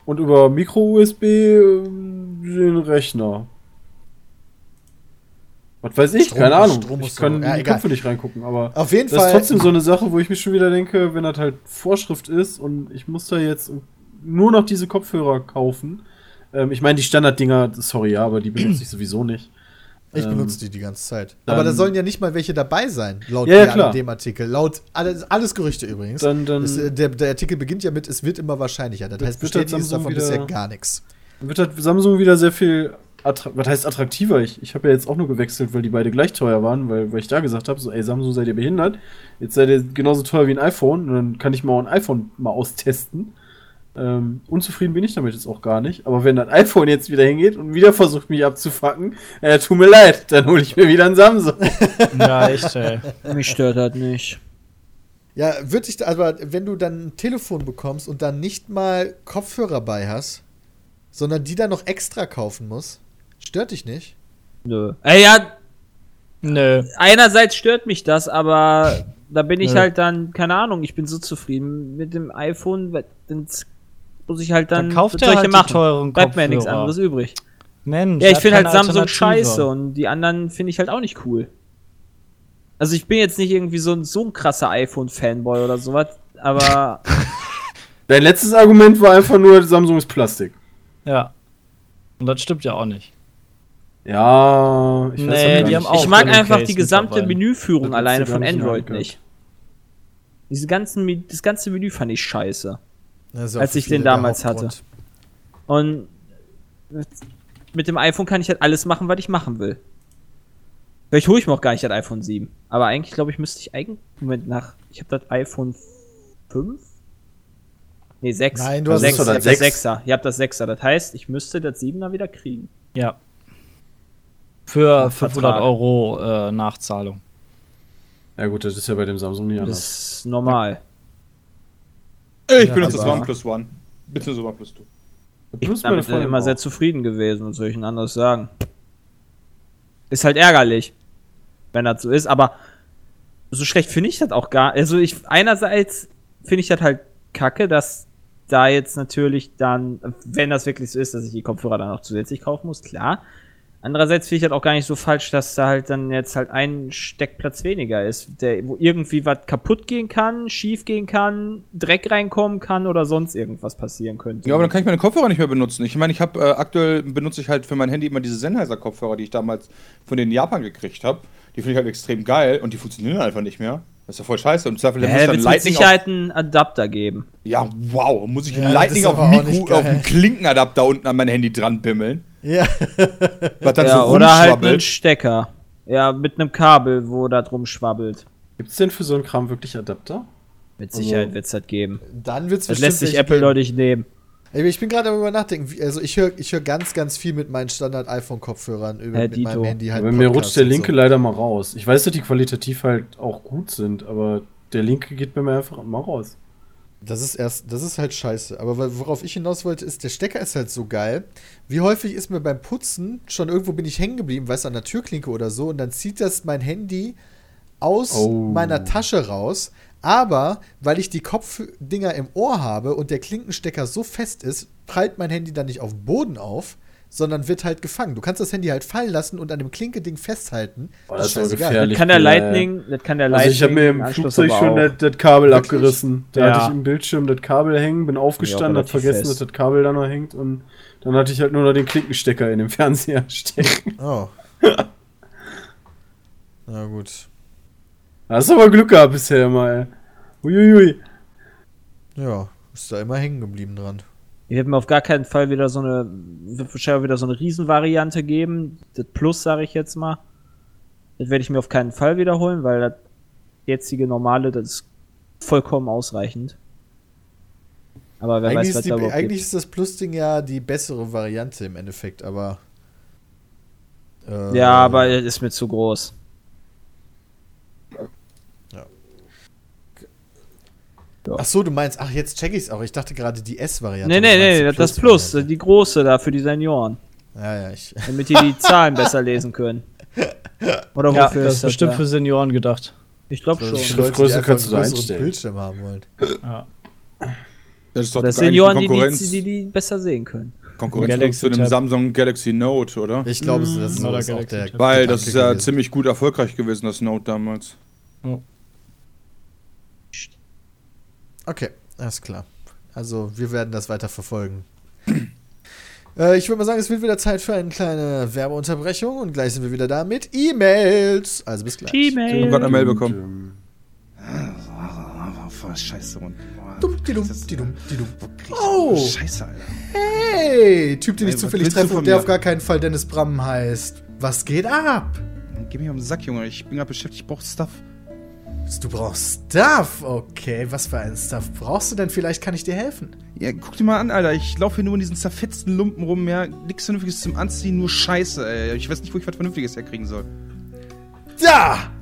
und über Micro-USB ähm, den Rechner. Was weiß ich, Strom- keine Ahnung. Strom ich kann so- in ja, die egal. Köpfe nicht reingucken, aber Auf jeden das ist Fall. trotzdem so eine Sache, wo ich mich schon wieder denke, wenn das halt Vorschrift ist und ich muss da jetzt nur noch diese Kopfhörer kaufen. Ähm, ich meine, die Standarddinger, sorry, ja, aber die benutze ich sowieso nicht. Ich Ähm, benutze die die ganze Zeit. dann- Aber da sollen ja nicht mal welche dabei sein, laut Ja, ja, dem Artikel. Laut alles, alles Gerüchte übrigens. Dann, dann Es, äh, der, der Artikel beginnt ja mit, es wird immer wahrscheinlicher. Das heißt, das bestätigt ist Samsung davon bisher wieder- gar nichts. wird halt Samsung wieder sehr viel was heißt attraktiver? Ich, ich habe ja jetzt auch nur gewechselt, weil die beide gleich teuer waren, weil, weil ich da gesagt habe, so, ey, Samsung seid ihr behindert. Jetzt seid ihr genauso teuer wie ein iPhone und dann kann ich mal ein iPhone mal austesten. Ähm, unzufrieden bin ich damit jetzt auch gar nicht. Aber wenn das iPhone jetzt wieder hingeht und wieder versucht, mich abzufacken, äh, tut mir leid, dann hole ich mir wieder ein Samsung. (laughs) Ja, echt, ey. Mich stört das nicht. Ja, wird dich, da- aber wenn du dann ein Telefon bekommst und dann nicht mal Kopfhörer bei hast, sondern die dann noch extra kaufen musst, stört dich nicht? Nö. Äh, ja, Nö. einerseits stört mich das, aber da bin ich Nö. halt dann, keine Ahnung, ich bin so zufrieden mit dem iPhone, weil- dann muss ich halt dann, Dann kauft er halt machen? teuren Bleibt mir ja nichts anderes übrig. Mensch. Ja, ich finde halt Samsung scheiße und die anderen finde ich halt auch nicht cool. Also ich bin jetzt nicht irgendwie so ein, so ein krasser iPhone-Fanboy oder sowas, aber (laughs) Dein letztes Argument war einfach nur, Samsung ist Plastik. Ja. Und das stimmt ja auch nicht. Ja, ich Nee, die haben auch ich mag Case einfach die gesamte. Menüführung alleine von Android nicht. Diese ganzen, das ganze Menü fand ich scheiße. Das Als ich den damals hatte. Und mit dem iPhone kann ich halt alles machen, was ich machen will. Vielleicht hole ich mir auch gar nicht das iPhone 7. Aber eigentlich glaube ich, müsste ich eigentlich. Moment, nach. Ich habe das iPhone 5? Nee, 6. Nein, du hast- 6, das ich ist hab doch das das 6er. Ihr habt das 6er. Das heißt, ich müsste das 7er wieder kriegen. Ja. Für Nach 500 Vertrag. Euro äh, Nachzahlung. Ja gut, das ist ja bei dem Samsung nicht Das anders. ist normal. Ich Ja, benutze das OnePlus One. Bitte so OnePlus 2. Ich bin damit immer auch. sehr zufrieden gewesen, was soll ich denn anderes sagen? Ist halt ärgerlich, wenn das so ist, aber so schlecht finde ich das auch gar Also ich, einerseits finde ich das halt kacke, dass da jetzt natürlich dann, wenn das wirklich so ist, dass ich die Kopfhörer dann auch zusätzlich kaufen muss, klar. Andererseits finde ich das auch gar nicht so falsch, dass da halt dann jetzt halt ein Steckplatz weniger ist, der, wo irgendwie was kaputt gehen kann, schief gehen kann, Dreck reinkommen kann oder sonst irgendwas passieren könnte. Ja, aber dann kann ich meine Kopfhörer nicht mehr benutzen. Ich meine, ich habe äh, aktuell benutze ich halt für mein Handy immer diese Sennheiser Kopfhörer, die ich damals von in Japan gekriegt habe. Die finde ich halt extrem geil und die funktionieren einfach nicht mehr. Das ist ja voll scheiße. Und Zweifel Ja, muss da dann wird mit Lightning Sicherheit einen Adapter geben. Ja, wow, muss ich Ja, ein das Lightning auf, Mikro, auf dem Klinkenadapter unten an mein Handy dran bimmeln. Ja. (laughs) Was dann ja, so oder halt einen. Stecker. Ja, mit einem Kabel, wo da drum schwabbelt. Gibt's denn für so einen Kram wirklich Adapter? Mit Also- Sicherheit wird's das geben. Dann wird es Das lässt sich Apple Leute. deutlich nehmen. Ey, Ich bin gerade darüber nachdenken. Also ich höre ich hör ganz, ganz viel mit meinen Standard-iPhone-Kopfhörern über Äh, mit Dito. meinem Handy halt. Aber mir rutscht der linke so. leider mal raus. Ich weiß, dass die qualitativ halt auch gut sind, aber der linke geht bei mir einfach mal raus. Das ist erst, das ist halt scheiße. Aber worauf ich hinaus wollte, ist, der Stecker ist halt so geil. Wie häufig ist mir beim Putzen schon irgendwo bin ich hängen geblieben, weißt du, an der Türklinke oder so, und dann zieht das mein Handy aus Oh. meiner Tasche raus. Aber weil ich die Kopfdinger im Ohr habe und der Klinkenstecker so fest ist, prallt mein Handy dann nicht auf den Boden auf, sondern wird halt gefangen. Du kannst das Handy halt fallen lassen und an dem Klinkeding festhalten. Boah, das ist aber scheißegal. gefährlich. Kann der Lightning, das kann der Also Lightning. ich habe mir im Flugzeug schon das, das Kabel Wirklich? abgerissen. Da Ja. hatte ich im Bildschirm das Kabel hängen, bin aufgestanden, hab vergessen, fest. dass das Kabel da noch hängt und dann hatte ich halt nur noch den Klinkenstecker in dem Fernseher (laughs) stecken. Oh. (laughs) Na gut. Hast du aber Glück gehabt bisher mal, ey. Uiuiui. Ja, ist da immer hängen geblieben dran. Ich werde mir auf gar keinen Fall wieder so eine, wird wahrscheinlich wieder so eine Riesenvariante geben. Das Plus, sage ich jetzt mal. Das werde ich mir auf keinen Fall wiederholen, weil das jetzige normale, das ist vollkommen ausreichend. Aber wer Eigentlich, weiß, ist, was die, da überhaupt eigentlich gibt. ist das Plus-Ding ja die bessere Variante im Endeffekt, aber. äh, Ja, aber es ist mir zu groß. Ach so, du meinst, ach, jetzt check ich's auch. Ich dachte gerade die S-Variante. Nee, nee, nee, die das Plus, Plus-Variante. die große da für die Senioren. Ja, ja, ich. (laughs) Damit die die Zahlen besser lesen können. (laughs) Oder Ja, wofür das ist bestimmt da? für Senioren gedacht. Ich glaube schon. Die Schriftgröße kannst du da einstellen. Bildschirm haben wollen. Ja. Das ist doch Das Senioren, die, Konkurrenz, die, die, die besser sehen können. Konkurrenz Galaxy zu dem. Samsung Galaxy Note, oder? Ich glaube, das ist, so Oder ist auch Galaxy der. Weil das ist ja ziemlich gut erfolgreich gewesen, das Note damals. Okay, alles klar. Also, wir werden das weiter verfolgen. (clears throat) äh, ich würde mal sagen, es wird wieder Zeit für eine kleine Werbeunterbrechung und gleich sind wir wieder da mit E-Mails. Also bis gleich. Ich habe gerade eine Mail bekommen. Ähm, voll Scheiße. Und, Dumm, die dumm, das ist- die dumm, die dumm. Boah, krieg ich Oh. Scheiße, Alter. Hey, Typ, den ich zufällig treffe und der mir? auf gar keinen Fall Dennis Bram heißt. Was geht ab? Geh mich um den Sack, Junge. Ich bin gerade beschäftigt, ich brauch Stuff. Du brauchst Stuff. Okay, was für einen Stuff brauchst du denn? Vielleicht kann ich dir helfen. Ja, guck dir mal an, Alter. Ich laufe hier nur in diesen zerfetzten Lumpen rum, ja. Nichts Vernünftiges zum Anziehen, nur Scheiße, ey. Ich weiß nicht, wo ich was Vernünftiges herkriegen soll. Da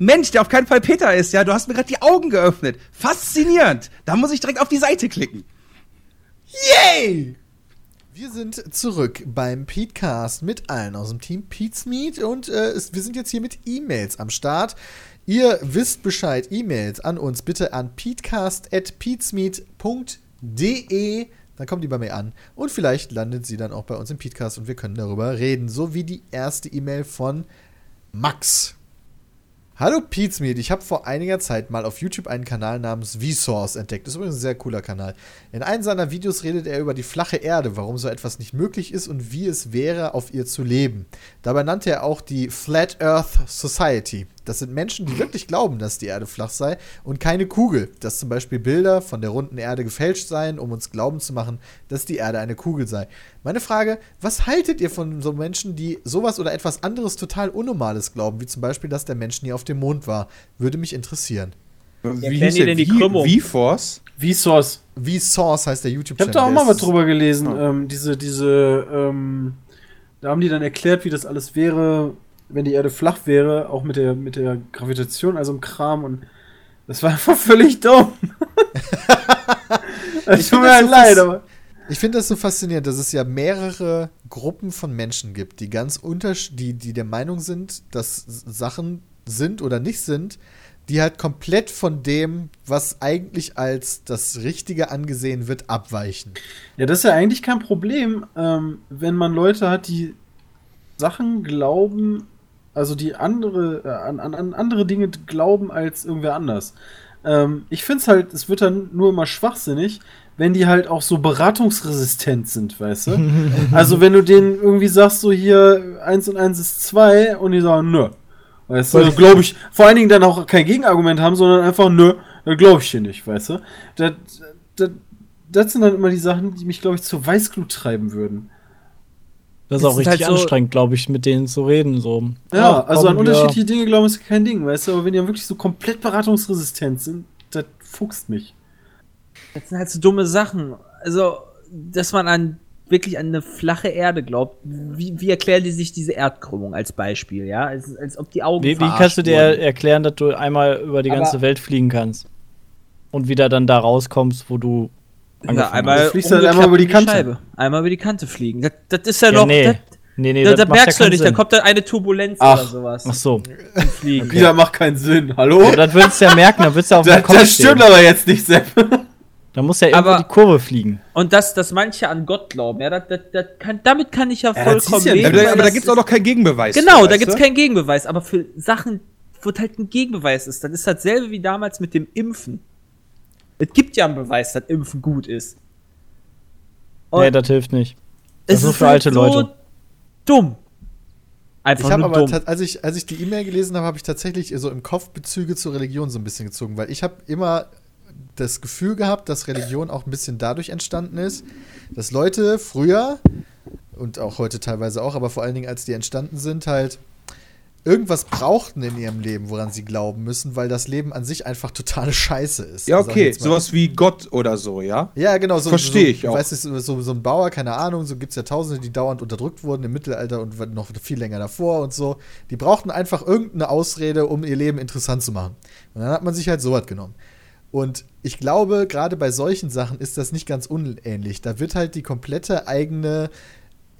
Mensch, der auf keinen Fall Peter ist, ja. Du hast mir gerade die Augen geöffnet. Faszinierend. Da muss ich direkt auf die Seite klicken. Yay! Wir sind zurück beim Petecast mit allen aus dem Team Petesmeet und äh, wir sind jetzt hier mit E-Mails am Start. Ihr wisst Bescheid, E-Mails an uns bitte an peatcast.peatsmeet.de. Dann kommt die bei mir an und vielleicht landet sie dann auch bei uns im Petecast und wir können darüber reden. So wie die erste E-Mail von Max. Hallo Pizmeet, ich habe vor einiger Zeit mal auf YouTube einen Kanal namens Vsauce entdeckt. Das ist übrigens ein sehr cooler Kanal. In einem seiner Videos redet er über die flache Erde, warum so etwas nicht möglich ist und wie es wäre, auf ihr zu leben. Dabei nannte er auch die Flat Earth Society. Das sind Menschen, die wirklich glauben, dass die Erde flach sei und keine Kugel. Dass zum Beispiel Bilder von der runden Erde gefälscht seien, um uns glauben zu machen, dass die Erde eine Kugel sei. Meine Frage, was haltet ihr von so Menschen, die sowas oder etwas anderes total Unnormales glauben, wie zum Beispiel, dass der Mensch nie auf dem Mond war? Würde mich interessieren. Wie erklären die denn die Krümmung? V-Force? Vsauce. Wie Source heißt der Ich YouTube-Channel. habe da auch mal was drüber gelesen. Ähm, diese, diese, ähm, da haben die dann erklärt, wie das alles wäre, wenn die Erde flach wäre, auch mit der, mit der Gravitation, also im Kram und das war einfach (laughs) völlig dumm. (laughs) Es Ich tut mir halt so leid, aber. Ich finde das so faszinierend, dass es ja mehrere Gruppen von Menschen gibt, die ganz untersch die, die der Meinung sind, dass Sachen sind oder nicht sind, die halt komplett von dem, was eigentlich als das Richtige angesehen wird, abweichen. Ja, das ist ja eigentlich kein Problem, ähm, wenn man Leute hat, die Sachen glauben, also die andere, äh, an, an, an andere Dinge glauben als irgendwer anders. Ähm, ich finde es halt, es wird dann nur immer schwachsinnig, wenn die halt auch so beratungsresistent sind, weißt du? (laughs) also wenn du denen irgendwie sagst, so hier 1 und 1 ist 2 und die sagen, nö. Weißt du, glaube ich, vor allen Dingen dann auch kein Gegenargument haben, sondern einfach, nö, glaube ich dir nicht, weißt du? Das, das, das sind dann immer die Sachen, die mich, glaube ich, zur Weißglut treiben würden. Das ist auch richtig halt so- anstrengend, glaube ich, mit denen zu reden. So. Ja, Ach, also komm, an unterschiedliche Dinge glauben ist kein Ding, weißt du, aber wenn die wirklich so komplett beratungsresistent sind, das fuchst mich. Das sind halt so dumme Sachen. Also, dass man an wirklich an eine flache Erde glaubt. Wie, wie erklären die sich diese Erdkrümmung als Beispiel, ja? Als, als ob die Augen Wie, wie kannst du dir wurden. erklären, dass du einmal über die Aber- ganze Welt fliegen kannst? Und wieder dann da rauskommst, wo du ja, einmal fliegst halt einmal über die Kante. Einmal über die Kante fliegen. Das, das ist ja Ja, noch. nee. Das, Nee, nee, da, das da ja merkst du ja nicht, da Sinn. kommt dann eine Turbulenz Ach. oder sowas. Ach so. Fliegen. Wieder macht keinen Sinn, hallo? Aber das würdest du ja merken, da würdest du auf dem Das, Kopf das stimmt stehen. aber jetzt nicht, Sepp. (laughs) Da muss ja irgendwo Aber- die Kurve fliegen. Und dass, dass manche an Gott glauben, ja, das, das, das kann, damit kann ich ja das vollkommen ja- leben. Ja, aber da, aber da gibt's ist- auch noch keinen Gegenbeweis. Genau, da gibt's du? keinen Gegenbeweis, aber für Sachen, wo halt ein Gegenbeweis ist, dann ist dasselbe wie damals mit dem Impfen. Es gibt ja einen Beweis, dass Impfen gut ist. Und Nee, das hilft nicht. das ist nur für halt alte Leute. dumm. Einfach Ich habe nur aber, dumm. als ich, als ich die E-Mail gelesen habe, habe ich tatsächlich so im Kopf Bezüge zur Religion so ein bisschen gezogen, weil ich habe immer das Gefühl gehabt, dass Religion auch ein bisschen dadurch entstanden ist, dass Leute früher und auch heute teilweise auch, aber vor allen Dingen als die entstanden sind, halt irgendwas brauchten in ihrem Leben, woran sie glauben müssen, weil das Leben an sich einfach totale Scheiße ist. Ja, okay, sowas wie Gott oder so, ja? Ja, genau. So, Versteh so, ich auch. Weißt du, so, so ein Bauer, keine Ahnung, so gibt es ja Tausende, die dauernd unterdrückt wurden im Mittelalter und noch viel länger davor und so. Die brauchten einfach irgendeine Ausrede, um ihr Leben interessant zu machen. Und dann hat man sich halt sowas genommen. Und ich glaube, gerade bei solchen Sachen ist das nicht ganz unähnlich. Da wird halt die komplette eigene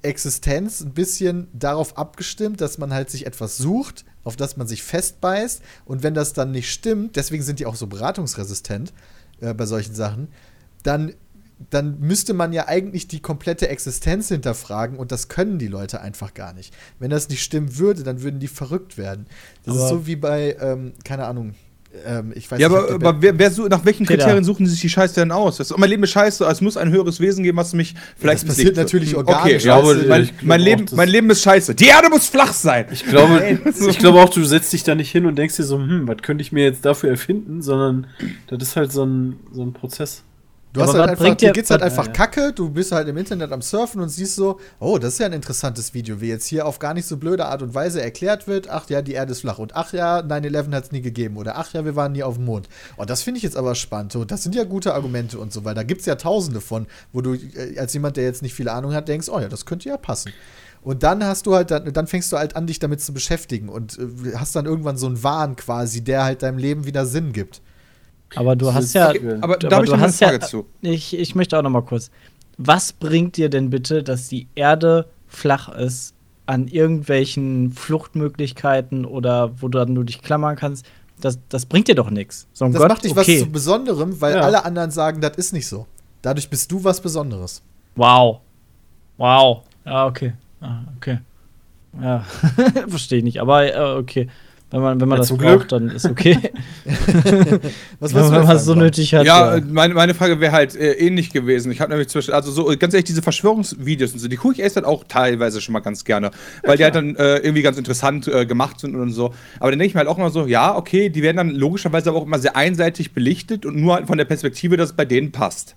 Existenz ein bisschen darauf abgestimmt, dass man halt sich etwas sucht, auf das man sich festbeißt. Und wenn das dann nicht stimmt, deswegen sind die auch so beratungsresistent äh, bei solchen Sachen, dann dann müsste man ja eigentlich die komplette Existenz hinterfragen und das können die Leute einfach gar nicht. Wenn das nicht stimmen würde, dann würden die verrückt werden. Das Aber- ist so wie bei, ähm, keine Ahnung, ähm, ich weiß Ja, nicht, aber, aber wer, wer so, nach welchen Peter. Kriterien suchen die sich die Scheiße denn aus? Das, mein Leben ist scheiße, es muss ein höheres Wesen geben, was mich vielleicht Das passiert besiegt. natürlich Hm, organisch, Okay, ja, aber mein, ich mein, auch, Leben, mein Leben ist scheiße. Die Erde muss flach sein. Ich glaube, ich glaube auch, du setzt dich da nicht hin und denkst dir so, hm, was könnte ich mir jetzt dafür erfinden, sondern das ist halt so ein, so ein Prozess. Du hast Aber halt einfach, dir geht's halt einfach Ja, ja. kacke, du bist halt im Internet am Surfen und siehst so, oh, das ist ja ein interessantes Video, wie jetzt hier auf gar nicht so blöde Art und Weise erklärt wird, ach ja, die Erde ist flach und ach ja, 9-11 hat es nie gegeben oder ach ja, wir waren nie auf dem Mond. Oh, das finde ich jetzt aber spannend. So, das sind ja gute Argumente und so, weil da gibt es ja tausende von, wo du äh, als jemand, der jetzt nicht viel Ahnung hat, denkst, oh ja, das könnte ja passen. Und dann hast du halt, dann, dann fängst du halt an, dich damit zu beschäftigen und äh, hast dann irgendwann so einen Wahn quasi, der halt deinem Leben wieder Sinn gibt. Aber du hast ja. Okay, aber da habe ich du noch eine hast Frage ja, zu. Ich, ich möchte auch noch mal kurz. Was bringt dir denn bitte, dass die Erde flach ist, an irgendwelchen Fluchtmöglichkeiten oder wo du dann nur dich klammern kannst? Das, das bringt dir doch nichts. So Das Gott, macht dich okay. was zu Besonderem, weil Ja. alle anderen sagen, das ist nicht so. Dadurch bist du was Besonderes. Wow. Wow. Ja, okay. Ah, okay. Ja, (laughs) verstehe ich nicht. Aber äh, okay. Wenn man, wenn man Ja, das braucht, Glück. dann ist okay. (laughs) Was wenn man es so nötig hat. Ja, äh, meine, meine Frage wäre halt äh, ähnlich gewesen. Ich habe nämlich zwischen, also so ganz ehrlich, diese Verschwörungsvideos und so, die gucke ich erst dann auch teilweise schon mal ganz gerne, weil die halt dann äh, irgendwie ganz interessant äh, gemacht sind und so. Aber dann denke ich mir halt auch immer so, ja, okay, die werden dann logischerweise aber auch immer sehr einseitig belichtet und nur halt von der Perspektive, dass es bei denen passt.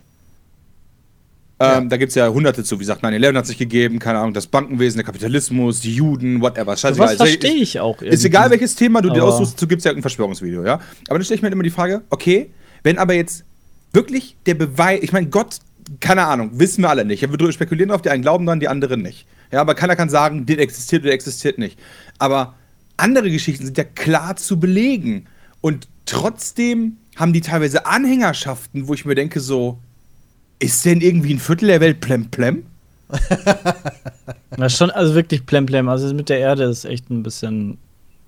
Ähm, Da gibt es ja hunderte zu, wie gesagt, 9-11 hat sich gegeben, keine Ahnung, das Bankenwesen, der Kapitalismus, die Juden, whatever. Scheißegal. was verstehe ich auch Ist egal, welches Thema du dir aussuchst, so gibt es ja irgendein Verschwörungsvideo, ja. Aber dann stelle ich mir halt immer die Frage, okay, wenn aber jetzt wirklich der Beweis, ich meine, Gott, keine Ahnung, wissen wir alle nicht. Ja, wir drüber spekulieren drauf, die einen glauben dran, die anderen nicht. Ja, aber keiner kann sagen, der existiert oder existiert nicht. Aber andere Geschichten sind ja klar zu belegen. Und trotzdem haben die teilweise Anhängerschaften, wo ich mir denke, so, ist denn irgendwie ein Viertel der Welt plemplem? (laughs) Na, schon, also wirklich plemplem. Also mit der Erde ist echt ein bisschen.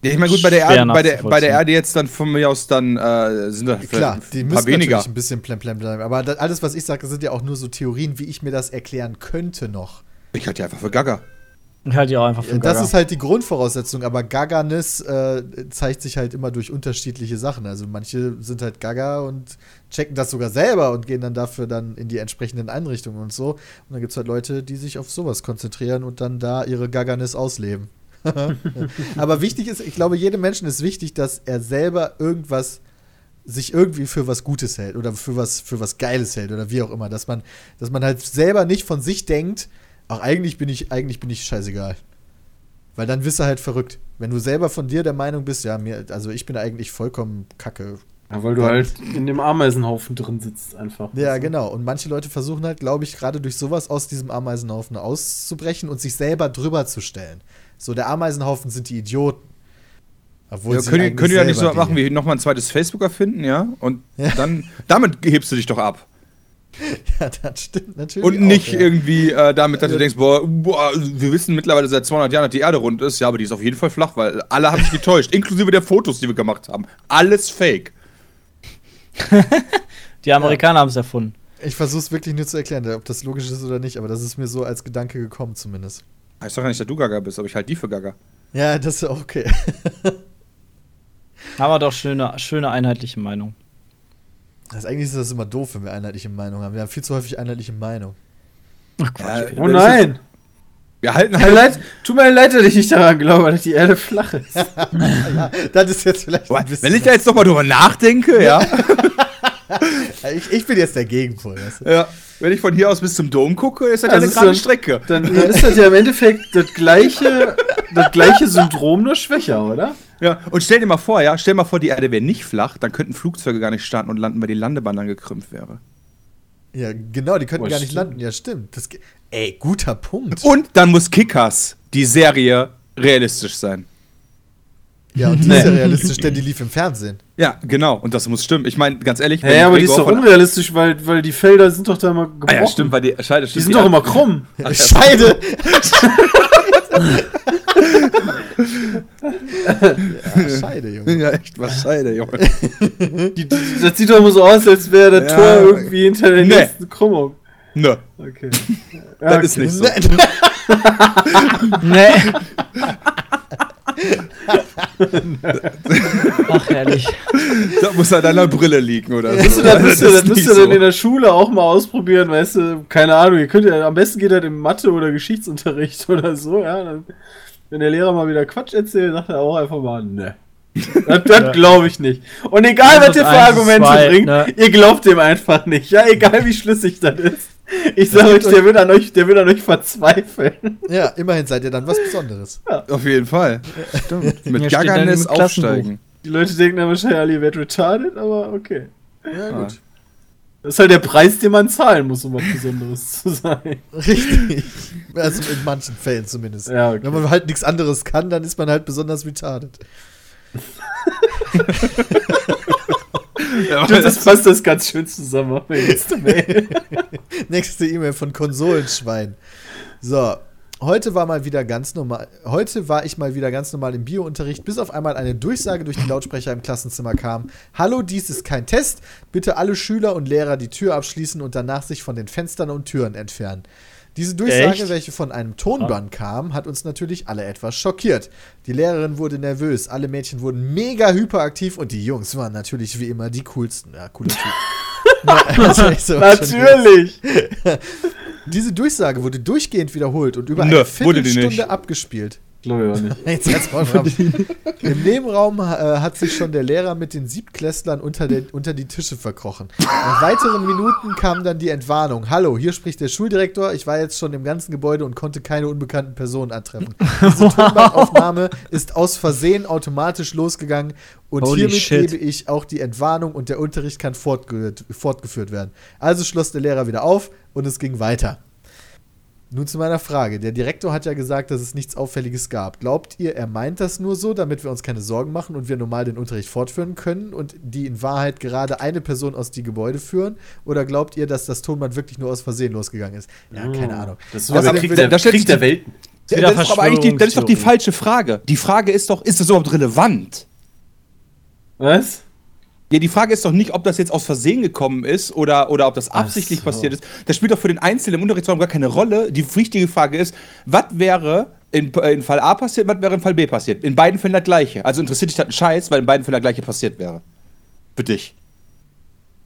Ja, ich meine, gut, bei der, Erde, bei, der, bei der. Erde jetzt dann von mir aus dann äh, sind da Klar, die ein müssen paar weniger. natürlich ein bisschen plemplem bleiben. Aber das, alles, was ich sage, sind ja auch nur so Theorien, wie ich mir das erklären könnte noch. Ich hatte ja einfach für Gaga. Ich halte auch einfach für Das Gaga. ist halt die Grundvoraussetzung, aber Gaganess äh, zeigt sich halt immer durch unterschiedliche Sachen. Also manche sind halt Gaga und checken das sogar selber und gehen dann dafür dann in die entsprechenden Einrichtungen und so. Und dann gibt es halt Leute, die sich auf sowas konzentrieren und dann da ihre Gaganess ausleben. (laughs) aber wichtig ist, ich glaube, jedem Menschen ist wichtig, dass er selber irgendwas sich irgendwie für was Gutes hält oder für was, für was Geiles hält oder wie auch immer. Dass man, dass man halt selber nicht von sich denkt, ach, eigentlich bin ich, eigentlich bin ich scheißegal. Weil dann wirst du halt verrückt. Wenn du selber von dir der Meinung bist, ja, mir, also ich bin eigentlich vollkommen kacke. Ja, weil du halt in dem Ameisenhaufen drin sitzt einfach. Ja, Also, genau. Und manche Leute versuchen halt, glaube ich, gerade durch sowas aus diesem Ameisenhaufen auszubrechen und sich selber drüber zu stellen. So, der Ameisenhaufen sind die Idioten. Obwohl Ja, sie können, können die ja nicht so machen wie nochmal ein zweites Facebook erfinden, ja? Und Ja. dann, damit hebst du dich doch ab. (laughs) Ja, das stimmt natürlich. Und nicht auch, ja. irgendwie äh, damit, dass du denkst, boah, boah, wir wissen mittlerweile seit 200 Jahren, dass die Erde rund ist. Ja, aber die ist auf jeden Fall flach, weil alle haben sich getäuscht. (laughs) inklusive der Fotos, die wir gemacht haben. Alles fake. (laughs) Die Amerikaner haben es erfunden. Ich versuche es wirklich nur zu erklären, ob das logisch ist oder nicht, aber das ist mir so als Gedanke gekommen zumindest. Heißt doch gar nicht, dass du Gaga bist, aber ich halte die für Gaga. Ja, das ist auch okay. Haben wir doch schöne, schöne einheitliche Meinung. Das, eigentlich ist das immer doof, wenn wir einheitliche Meinung haben. Wir haben viel zu häufig einheitliche Meinung. Ja, Oh nein! Wir halten Tut mir halt. leid, tut mir leid, dass ich nicht daran glaube, dass die Erde flach ist. (laughs) ja, das ist jetzt vielleicht Boah, ein bisschen. Wenn ich da jetzt nochmal drüber nachdenke, ja, (laughs) (laughs) ich, ich bin jetzt der Gegenpol. Weißt du? ja. Wenn ich von hier aus bis zum Dom gucke, ist das Also ja eine gerade dann- Strecke. Dann, dann (laughs) ist das ja im Endeffekt das gleiche, das gleiche Syndrom, nur schwächer, oder? Ja, und stell dir mal vor, ja, stell dir mal vor, die Erde wäre nicht flach, dann könnten Flugzeuge gar nicht starten und landen, weil die Landebahn dann gekrümmt wäre. Ja, genau, die könnten Oh, gar nicht stimmt. landen. Ja, stimmt. Das, ey, guter Punkt. Und dann muss Kickers, die Serie, realistisch sein. Ja, und die ist ja realistisch, denn die lief im Fernsehen. Ja, genau. Und das muss stimmen. Ich meine, ganz ehrlich, Ja, aber die ist doch unrealistisch, weil, weil die Felder sind doch da immer gebrochen. Ah, ja, stimmt, weil die Scheide Die sind doch immer krumm. (laughs) Scheide! (laughs) ja, Scheide, Junge. Ja, echt, was Scheide, Junge. Die, die, das sieht doch immer so aus, als wäre das Ja. Tor irgendwie hinter der Nee. nächsten Krümmung. Nö, Okay. (laughs) das ist nicht so. Nee. Ach, herrlich. Das muss an deiner Brille liegen, oder so. Das, das müsst ihr, das müsst ihr dann so. in der Schule auch mal ausprobieren, weißt du, keine Ahnung, ihr könnt ja, am besten geht das im Mathe- oder Geschichtsunterricht (laughs) oder so, ja, dann, wenn der Lehrer mal wieder Quatsch erzählt, sagt er auch einfach mal, ne. Das, das glaube ich nicht. Und egal, was ihr für Argumente zwei, bringt, ne? ihr glaubt dem einfach nicht, ja, egal wie schlüssig das ist. (laughs) Ich sage euch, der wird an euch, der wird an euch verzweifeln. (laughs) Ja, immerhin seid ihr dann was Besonderes. Auf jeden Fall. Stimmt. (laughs) Mit im Klassenbuch. aufsteigen. Die Leute denken dann wahrscheinlich, alle, ihr werdet retarded, aber okay. Ja, gut. Das ist halt der Preis, den man zahlen muss, um was Besonderes zu sein. Richtig. Also in manchen Fällen zumindest. Ja, okay. Wenn man halt nichts anderes kann, dann ist man halt besonders retarded. Ja, das passt das ganz schön zusammen auf der nächste Mail. (laughs) Nächste E-Mail von Konsolenschwein. So, heute war mal wieder ganz normal. Heute war ich mal wieder ganz normal im Biounterricht, bis auf einmal eine Durchsage durch die Lautsprecher im Klassenzimmer kam. Hallo, dies ist kein Test. Bitte alle Schüler und Lehrer die Tür abschließen und danach sich von den Fenstern und Türen entfernen. Diese Durchsage, Echt? welche von einem Tonband kam, hat uns natürlich alle etwas schockiert. Die Lehrerin wurde nervös, alle Mädchen wurden mega hyperaktiv und die Jungs waren natürlich wie immer die coolsten. Ja, cooler Typ. Ich so. Natürlich. (laughs) Diese Durchsage wurde durchgehend wiederholt und über Nö, eine wurde die Viertelstunde abgespielt. Glaube ich auch nicht. (laughs) Jetzt. (laughs) Im Nebenraum äh, hat sich schon der Lehrer mit den Siebtklässlern unter, der, unter die Tische verkrochen. Nach weiteren Minuten kam dann die Entwarnung. Hallo, hier spricht der Schuldirektor. Ich war jetzt schon im ganzen Gebäude und konnte keine unbekannten Personen antreffen. Diese Tonbandaufnahme ist aus Versehen automatisch losgegangen und Holy hiermit shit. gebe ich auch die Entwarnung und der Unterricht kann fortge fortgeführt werden. Also schloss der Lehrer wieder auf und es ging weiter. Nun zu meiner Frage. Der Direktor hat ja gesagt, dass es nichts Auffälliges gab. Glaubt ihr, er meint das nur so, damit wir uns keine Sorgen machen und wir normal den Unterricht fortführen können und die in Wahrheit gerade eine Person aus die Gebäude führen? Oder glaubt ihr, dass das Tonband wirklich nur aus Versehen losgegangen ist? Ja, keine Ahnung. Das ist so Außerdem der Krieg, will- der, da Krieg Welten. Das ist aber eigentlich die, das ist doch die falsche Frage. Die Frage ist doch, ist das überhaupt relevant? Was? Ja, die Frage ist doch nicht, ob das jetzt aus Versehen gekommen ist oder, oder ob das absichtlich so. passiert ist. Das spielt doch für den Einzelnen im Unterrichtsraum gar keine Rolle. Die wichtige Frage ist, was wäre in, äh, in Fall A passiert, was wäre in Fall B passiert? In beiden Fällen das gleiche. Also interessiert dich das ein Scheiß, weil in beiden Fällen das gleiche passiert wäre. Für dich.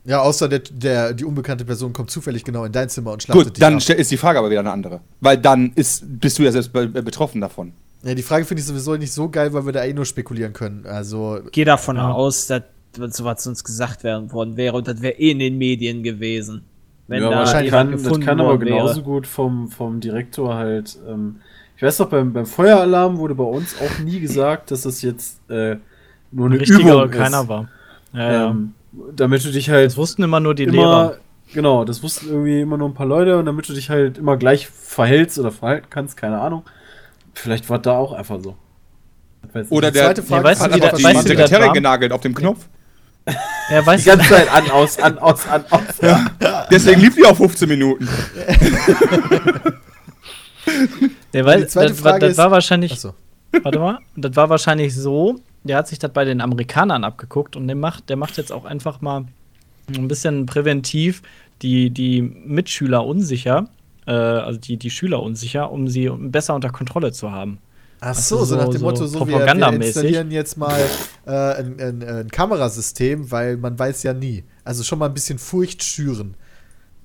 Ja, außer der, der, die unbekannte Person kommt zufällig genau in dein Zimmer und schlachtet Gut, dich dann ab. ist die Frage aber wieder eine andere. Weil dann ist, bist du ja selbst be äh, betroffen davon. Ja, die Frage finde ich sowieso nicht so geil, weil wir da eh nur spekulieren können. Also, Geh davon Ja. aus, dass sowas uns gesagt werden worden wäre und das wäre eh in den Medien gewesen. Wenn ja, da wahrscheinlich kann, das kann aber worden wäre. genauso gut vom, vom Direktor halt. Ähm, ich weiß noch, beim, beim Feueralarm wurde bei uns auch nie gesagt, dass das jetzt äh, nur eine Richtiger Übung keiner ist. war. Ja, ja. Ähm, damit du dich halt Das wussten immer nur die immer, Lehrer. genau, das wussten irgendwie immer nur ein paar Leute und damit du dich halt immer gleich verhältst oder verhalten kannst, keine Ahnung. Vielleicht war da auch einfach so. Oder Die der zweite Frage Ja, weißt hat du, das- die wie das Sekretärin war? genagelt auf dem Knopf. Ja, die weißt du, ganze Zeit an, aus, an, aus, an, aus. Deswegen lief die auf 15 Minuten. (laughs) der weiß, Die zweite das, war- Frage das ist- war wahrscheinlich, achso. warte mal, das war wahrscheinlich so, der hat sich das bei den Amerikanern abgeguckt und der macht, der macht jetzt auch einfach mal ein bisschen präventiv die, die Mitschüler unsicher, äh, also die, die Schüler unsicher, um sie besser unter Kontrolle zu haben. Ach so, so, nach dem so Motto, so wir, wir installieren jetzt mal äh, ein, ein, ein Kamerasystem, weil man weiß ja nie. Also schon mal ein bisschen Furcht schüren.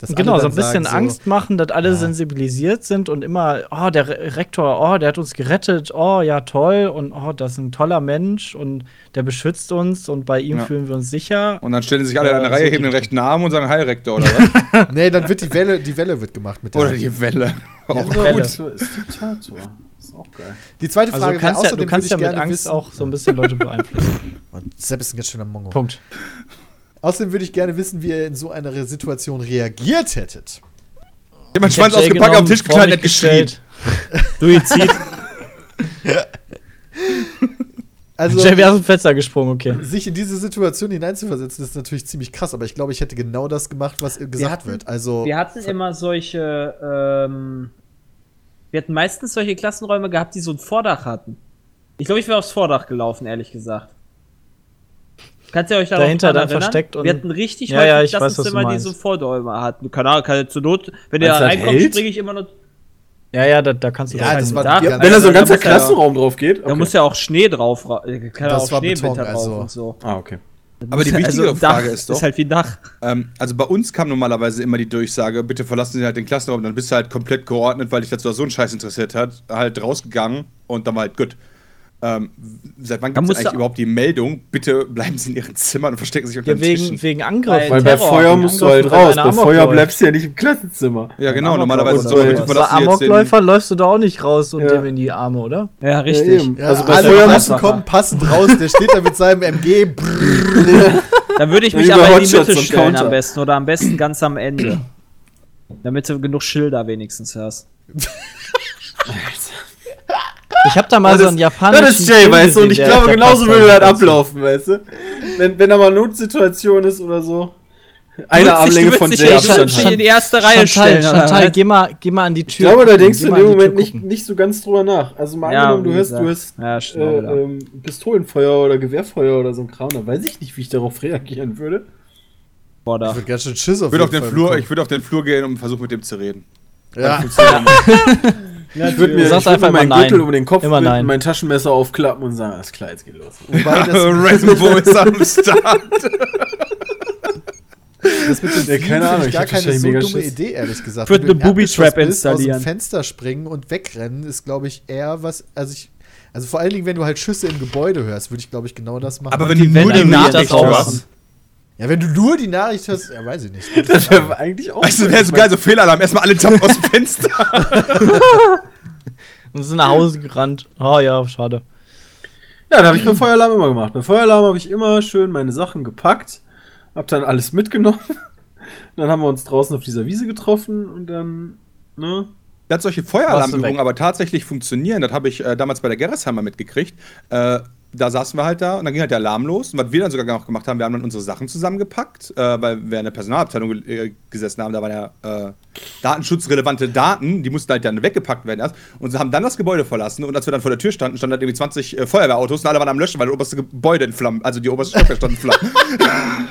Genau, so ein bisschen sagen, Angst machen, dass alle Ja. sensibilisiert sind und immer, oh, der Re- Rektor, oh, der hat uns gerettet, oh, ja, toll, und oh, das ist ein toller Mensch und der beschützt uns und bei ihm Ja. fühlen wir uns sicher. Und dann stellen sich alle in Ja, eine Reihe, heben den rechten Arm und sagen Hi Rektor oder was? (laughs) Nee, dann wird die Welle, die Welle wird gemacht mit der oder die Welle. Auch Ja, Welle. gut, so ist Diktator. Ist auch geil. Die zweite Also Frage du kannst, wäre ja, du kannst ja mit gerne Angst wissen, auch so ein bisschen Leute beeinflussen. (laughs) Und Sepp ist ein ganz schöner Mongo. Punkt. Außerdem würde ich gerne wissen, wie ihr in so einer Situation reagiert hättet. Ich hab meinen Schwanz ausgepackt, den Tisch hat geschrien. Suizid. (laughs) Also, Jay wäre aus dem Fenster gesprungen, okay. sich in diese Situation hineinzuversetzen, ist natürlich ziemlich krass, aber ich glaube, ich hätte genau das gemacht, was gesagt hatten- wird. Also, Wir hatten immer solche, ähm, wir hatten meistens solche Klassenräume gehabt, die so ein Vordach hatten. Ich glaube, ich wäre aufs Vordach gelaufen, ehrlich gesagt. Kannst ihr euch daran Dahinter dann erinnern? versteckt und- Wir hatten richtig Ja, ja, häufig ich weiß, was du Klassenzimmer, die so Vordäume hatten. Keine Ahnung, kann zur Not, wenn da das reinkommt, springe ich immer noch. Ja, ja, da, da kannst du Ja, das war Da- die Wenn da so ein da ganzer muss ja- Klassenraum drauf geht. Da muss ja auch Schnee drauf, ra- äh, kann ja Das auch war Schneewetter Beton, drauf also. und so. Ah, okay. Aber die (laughs) wichtigere also, Dach Frage ist doch, Ist halt wie Dach. ähm, also bei uns kam normalerweise immer die Durchsage, bitte verlassen Sie halt den Klassenraum, dann bist du halt komplett geordnet, weil dich dazu so ein Scheiß interessiert hat, halt rausgegangen und dann war halt gut. Ähm, seit wann gibt es eigentlich du- überhaupt die Meldung, bitte bleiben Sie in Ihren Zimmern und verstecken sich unter Ja, den wegen, Tischen? wegen Angriff. Weil bei Terror, Feuer musst du halt raus. Bei Amok Feuer bleibst du ja nicht im Klassenzimmer. Ja, genau, normalerweise so, bitte Bei Bei Amokläufer läufst du da auch nicht raus und Ja. dem in die Arme, oder? Ja, Ja, richtig. eben. Ja, also bei alle Feuer müssen musst du kommen, passend raus. Der steht da mit seinem MG. Dann würde ich Ja, mich aber in die Mitte stellen am besten oder am besten ganz am Ende. Damit du genug Schilder wenigstens hast. (laughs) Ich habe da mal Das so einen japanischen. Das ist Jay, Film weißt du, und ich glaube, genauso würde da das ganz gut. ablaufen, weißt du? Wenn, wenn da mal Notsituation ist oder so. Eine Armlänge von Jay Abstand in halt. die erste Reihe stellen. Chantal, oder Chantal geh, mal, geh mal an die Ich Tür. glaube, da denkst du in dem Moment nicht, nicht so ganz drüber nach. Also mal Ja, angenommen, du hörst, du hörst Ja, äh, ähm, Pistolenfeuer oder Gewehrfeuer oder so ein Kram, dann weiß ich nicht, wie ich darauf reagieren würde. Boah, da. Ich würde ganz schön Schiss auf Ich würde auf, den Fall Flur- bekommen. ich würd auf den Flur gehen und versuchen mit dem zu reden. Ja, (laughs) Ich würde mir, ich würd einfach mir meinen. Gürtel um den Kopf Immer nein. mein Taschenmesser aufklappen und sagen, alles klar, jetzt geht los. wobei das, (laughs) Rambo ist am Start. das mit dem Ja, keine Ahnung, gar keine so mega dumme Schiss. Idee, ehrlich gesagt. Ich würd Wenn du im eine Booby-Trap installieren. Aus dem Fenster springen und wegrennen ist, glaube ich, eher was. Also, ich, also vor allen Dingen, wenn du halt Schüsse im Gebäude hörst, würde ich, glaube ich, genau das machen. Aber wenn du wenn nur die die raus- hörst. Ja, wenn du nur die Nachricht hörst, ja, weiß ich nicht. Das wäre eigentlich auch. Weißt du, wäre so geil, so Fehlalarm. Erstmal alle jumpen aus dem (laughs) Fenster. Und sind nach Hause gerannt. Oh ja, schade. Ja, das habe ich beim Feueralarm immer gemacht. Beim Feueralarm habe ich immer schön meine Sachen gepackt, hab dann alles mitgenommen. (laughs) Dann haben wir uns draußen auf dieser Wiese getroffen und dann, ne? Dass solche Feueralarmübungen aber tatsächlich funktionieren, das habe ich äh, damals bei der Gerresheimer mitgekriegt. Äh, da saßen wir halt da und dann ging halt der Alarm los. Und was wir dann sogar noch gemacht haben, wir haben dann unsere Sachen zusammengepackt, äh, weil wir in der Personalabteilung ge- äh, gesessen haben. Da waren ja äh, datenschutzrelevante Daten, die mussten halt dann weggepackt werden erst. Und sie haben dann das Gebäude verlassen. Und als wir dann vor der Tür standen, standen halt irgendwie 20 äh, Feuerwehrautos und alle waren am Löschen, weil das oberste Gebäude in Flammen, also die oberste Stockwerk stand in Flammen. (laughs)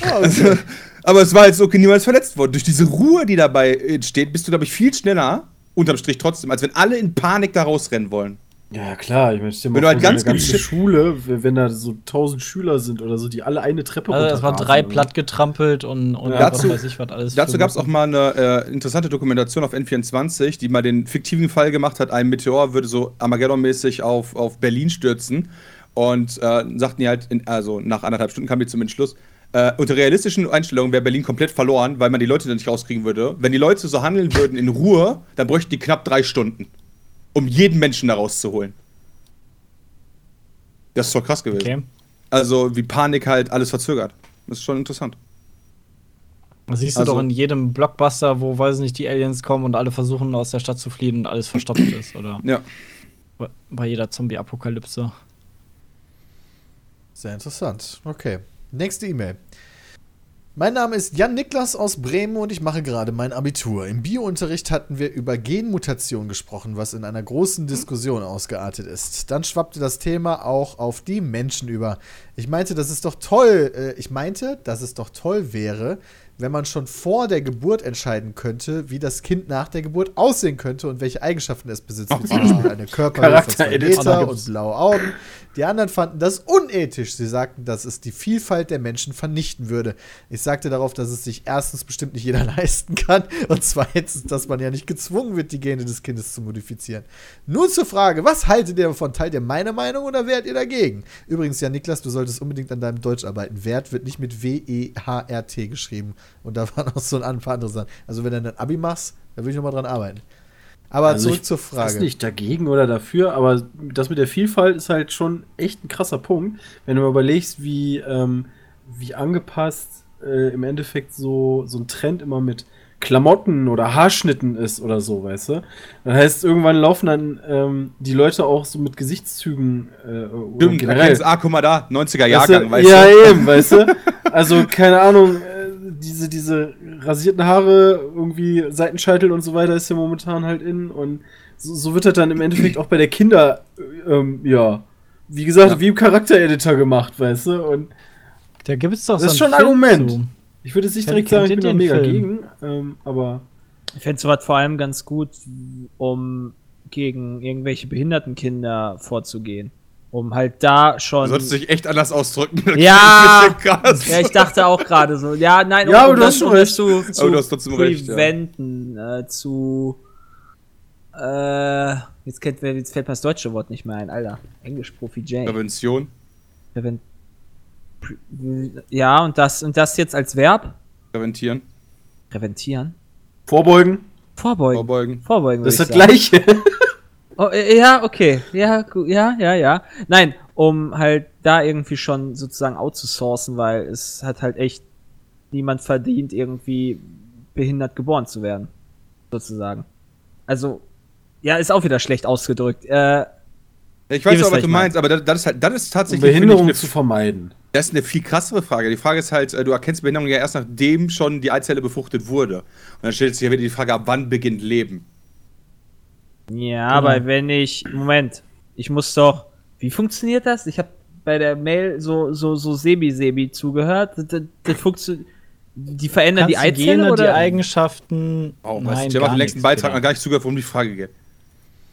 (laughs) also, aber es war jetzt okay, niemals verletzt worden. Durch diese Ruhe, die dabei entsteht, bist du, glaube ich, viel schneller, unterm Strich trotzdem, als wenn alle in Panik da rausrennen wollen. Ja, klar, ich meine, stell Wenn mal du halt so ganz eine ganze Schule, wenn da so tausend Schüler sind oder so, die alle eine Treppe Also, es war runterrasen drei oder platt getrampelt und, und Ja. was Dazu- weiß ich was alles. Dazu gab es auch mal eine äh, interessante Dokumentation auf N24, die mal den fiktiven Fall gemacht hat, ein Meteor würde so Armageddon-mäßig auf, auf Berlin stürzen. Und äh, sagten die halt, in, also nach anderthalb Stunden kam die zum Entschluss, äh, unter realistischen Einstellungen wäre Berlin komplett verloren, weil man die Leute dann nicht rauskriegen würde. Wenn die Leute so handeln würden in Ruhe, dann bräuchten die knapp drei Stunden, um jeden Menschen da rauszuholen. Das ist doch krass gewesen. Okay. Also wie Panik halt alles verzögert. Das ist schon interessant. Das siehst du Also- doch in jedem Blockbuster, wo, weiß nicht, die Aliens kommen und alle versuchen aus der Stadt zu fliehen und alles verstopft ist, oder? Ja. Bei- Bei jeder Zombie-Apokalypse. Sehr interessant. Okay. Nächste E-Mail. Mein Name ist Jan Niklas aus Bremen und ich mache gerade mein Abitur. Im Biounterricht hatten wir über Genmutation gesprochen, was in einer großen Diskussion ausgeartet ist. Dann schwappte das Thema auch auf die Menschen über. Ich meinte, dass es doch toll, äh, ich meinte, dass es doch toll wäre, wenn man schon vor der Geburt entscheiden könnte, wie das Kind nach der Geburt aussehen könnte und welche Eigenschaften es besitzt, wie zum Beispiel eine (laughs) Körperhöhe von zwei Meter und blaue Augen. Die anderen fanden das unethisch. Sie sagten, dass es die Vielfalt der Menschen vernichten würde. Ich sagte darauf, dass es sich erstens bestimmt nicht jeder (laughs) leisten kann und zweitens, dass man ja nicht gezwungen wird, die Gene des Kindes zu modifizieren. Nun zur Frage, was haltet ihr davon? Teilt ihr meine Meinung oder wärt ihr dagegen? Übrigens, ja, Niklas, du solltest unbedingt an deinem Deutsch arbeiten. Wert wird nicht mit W-E-H-R-T geschrieben. Und da waren auch so ein paar andere Sachen. Also, wenn du dann Abi machst, da würde ich nochmal dran arbeiten. Aber Also zurück ich zur weiß Frage. nicht dagegen oder dafür, aber das mit der Vielfalt ist halt schon echt ein krasser Punkt, wenn du mal überlegst, wie, ähm, wie angepasst äh, im Endeffekt so, so ein Trend immer mit Klamotten oder Haarschnitten ist oder so, weißt du? Das heißt, irgendwann laufen dann ähm, die Leute auch so mit Gesichtszügen äh, oder Stimmt, erkennst, ah, guck mal da, 90er Jahrgang, weißt weißt du, ja, eben, weißt du? (laughs) Also, keine Ahnung, äh, diese, diese rasierten Haare, irgendwie Seitenscheitel und so weiter ist ja momentan halt in und so, so wird das dann im Endeffekt auch bei der Kinder, äh, ähm, ja, wie gesagt, Ja. wie im Charaktereditor gemacht, weißt du? Und Da gibt es doch Das ist so schon ein Film Argument. zu. Ich würde jetzt nicht direkt sagen, ich bin da mega den gegen, ähm, aber Ich fände sowas vor allem ganz gut, um gegen irgendwelche behinderten Kinder vorzugehen. Um halt da Du schon. solltest dich echt anders ausdrücken. Ja! (laughs) Ja, ich dachte auch gerade so. Ja, nein, Ja, um, aber du das, hast schon um das recht. zu, zu Aber du hast trotzdem recht, ja. preventen, äh, zu. Äh, jetzt, kennt, jetzt fällt mir das deutsche Wort nicht mehr ein, Alter. Englisch-Profi Jay. Prävention, Präven- Ja, und das, und das jetzt als Verb? präventieren, Präventieren? vorbeugen, Vorbeugen. vorbeugen. Vorbeugen. das ist das. Gleiche. Oh, äh, ja, okay. Ja, ja, ja, ja. Nein, um halt da irgendwie schon sozusagen outzusourcen, weil es hat halt echt niemand verdient, irgendwie behindert geboren zu werden. Sozusagen. Also, ja, ist auch wieder schlecht ausgedrückt. Äh, Ich weiß auch, was du meinst, aber das, das ist halt, das ist Um tatsächlich ich, Behinderung eine, zu vermeiden. das ist eine viel krassere Frage. Die Frage ist halt, äh, du erkennst Behinderung ja erst nachdem schon die Eizelle befruchtet wurde. Und dann stellt sich ja wieder die Frage, ab wann beginnt Leben? Ja, aber wenn ich. Moment, ich muss doch. Wie funktioniert das? Ich habe bei der Mail so, so, so Sebi-Sebi zugehört. Das, das, funktioniert. Die verändern die Kannst die Eizelle Gene, oder? die Eigenschaften. Oh, Nein? Ich habe den nächsten nichts, Beitrag genau. noch gar nicht zugehört, worum die Frage geht.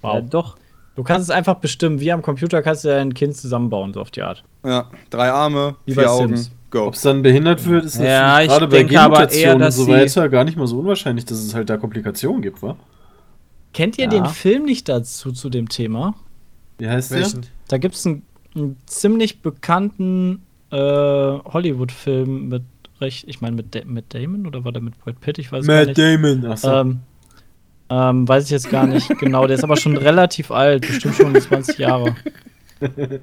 Wow. Ja, doch. Du kannst es einfach bestimmen, wie am Computer kannst du dein Kind zusammenbauen, so auf die Art. Ja, drei Arme, Wie vier bei Augen, Sims. go. Ob es dann behindert wird, ist Ja, gerade bei denke aber eher, Genmutationen und dass so sie- weiter gar nicht mal so unwahrscheinlich, dass es halt da Komplikationen gibt, wa? Kennt ihr Ja. den Film nicht dazu, zu dem Thema? Wie heißt Welchen? der? Da gibt es einen, einen ziemlich bekannten äh, Hollywood-Film mit recht, ich meine mit, Da- mit Damon oder war der mit Brad Pitt? Ich weiß gar Matt nicht. Damon. Achso. Ähm, ähm, weiß ich jetzt gar nicht genau. Der ist aber schon relativ alt, bestimmt schon 20 Jahre.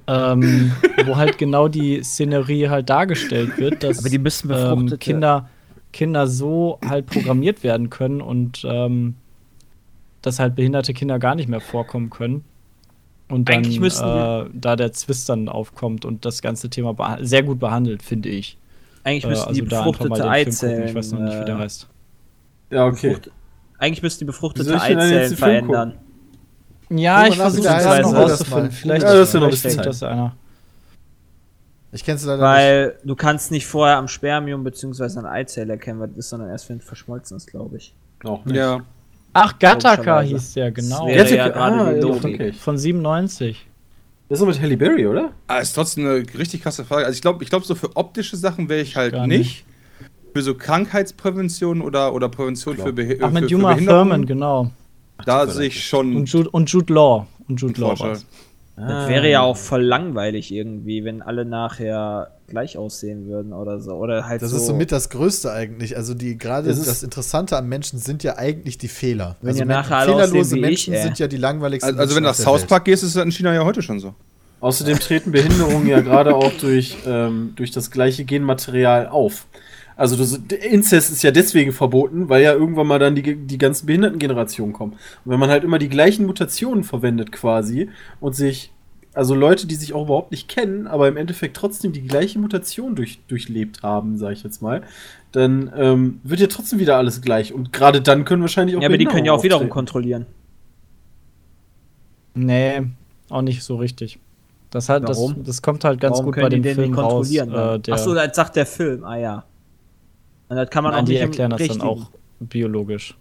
ähm, wo halt genau die Szenerie halt dargestellt wird, dass Aber die müssen ähm, Kinder, Kinder so halt programmiert werden können und ähm, dass halt behinderte Kinder gar nicht mehr vorkommen können. Und dann Eigentlich müssten äh, da der Zwist dann aufkommt und das ganze Thema sehr gut behandelt, finde ich. Eigentlich Äh, müssten die da einfach mal befruchtete. Eizellen. Ich weiß noch nicht, wie der äh, heißt. ja, okay. befrucht- Eigentlich müssten die befruchtete Eizellen verändern. Ja, ich versuche es noch rauszufinden. Vielleicht, Ja, das ist ja noch ein vielleicht denkt das einer. Ich kenne es leider nicht. Weil du kannst nicht vorher am Spermium bzw. an Eizelle erkennen, weil das ist sondern erst, wenn es verschmolzen ist, glaube ich. Auch nicht. Ja. Ach, Gattaca hieß der, genau. wäre Gattaca- ja gerade ah, okay. Von 97. Das ist doch mit Halle Berry, oder? Ah, ist trotzdem eine richtig krasse Frage. Also ich glaube, ich glaub, so für optische Sachen wäre ich halt Gar nicht. nicht. Für so Krankheitsprävention oder, oder Prävention für, Behi Ach, mit für Juma Thurman, genau. Da sehe ich schon Und Jude, und Jude Law. Und Jude Law. Das wäre ja auch voll langweilig irgendwie, wenn alle nachher gleich aussehen würden oder so. Oder halt Das so. ist somit das Größte eigentlich. Also die gerade ist- das Interessante am Menschen sind ja eigentlich die Fehler. Wenn also ihr Men- nachher alle fehlerlose Menschen ich, ey. sind ja die langweiligsten. Also, also wenn du nach South Park gehst, ist das in China ja heute schon so. Außerdem treten Behinderungen ja gerade auch durch, ähm, durch das gleiche Genmaterial auf. Also das, Inzest ist ja deswegen verboten, weil ja irgendwann mal dann die, die ganzen Behindertengenerationen kommen. Und wenn man halt immer die gleichen Mutationen verwendet quasi und sich, also Leute, die sich auch überhaupt nicht kennen, aber im Endeffekt trotzdem die gleiche Mutation durch, durchlebt haben, sage ich jetzt mal, dann ähm, wird ja trotzdem wieder alles gleich. Und gerade dann können wahrscheinlich auch ja, aber die können ja auch wiederum auftreten. kontrollieren. Nee, auch nicht so richtig. Das, halt, das, das kommt halt ganz Warum gut bei dem Film raus. kontrollieren? Äh, Achso, das sagt der Film. Ah ja. Und das kann man nein, auch die erklären das dann auch biologisch.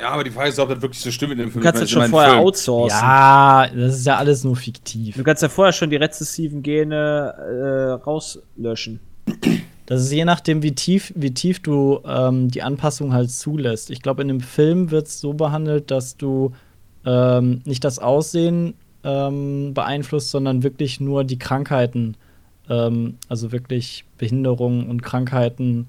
Ja, aber die Frage ist, ob das wirklich so stimmt in dem Du Film. kannst Ich das schon vorher Film. outsourcen. Ja, das ist ja alles nur fiktiv. Du kannst ja vorher schon die rezessiven Gene äh, rauslöschen. Das ist je nachdem, wie tief, wie tief du ähm, die Anpassung halt zulässt. Ich glaube, in dem Film wird es so behandelt, dass du ähm, nicht das Aussehen ähm, beeinflusst, sondern wirklich nur die Krankheiten, ähm, also wirklich Behinderungen und Krankheiten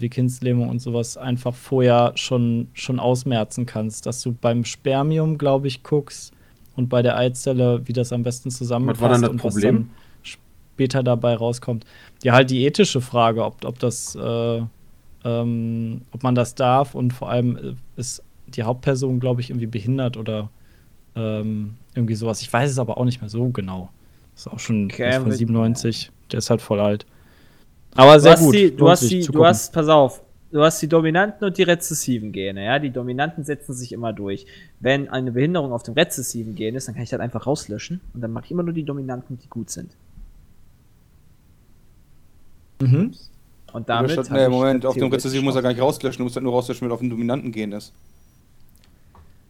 wie Kindslähmung und sowas einfach vorher schon, schon ausmerzen kannst. Dass du beim Spermium, glaube ich, guckst und bei der Eizelle, wie das am besten zusammenpasst Was war dann das und was Problem? dann später dabei rauskommt. Ja, halt die ethische Frage, ob, ob das, äh, ähm, ob man das darf und vor allem äh, ist die Hauptperson, glaube ich, irgendwie behindert oder ähm, irgendwie sowas. Ich weiß es aber auch nicht mehr so genau. Das ist auch schon Okay, ist von mit- 97. Der ist halt voll alt. Aber Du sehr hast, gut. die, du, hast die, du gucken. hast, pass auf, du hast die dominanten und die rezessiven Gene, ja. Die dominanten setzen sich immer durch. Wenn eine Behinderung auf dem rezessiven Gen ist, dann kann ich das einfach rauslöschen und dann mache ich immer nur die dominanten, die gut sind. Mhm. Und damit. statt, nee, Moment, auf dem theoretisch Rezessiv muss er gar nicht rauslöschen, du musst halt nur rauslöschen, wenn er auf dem dominanten Gen ist.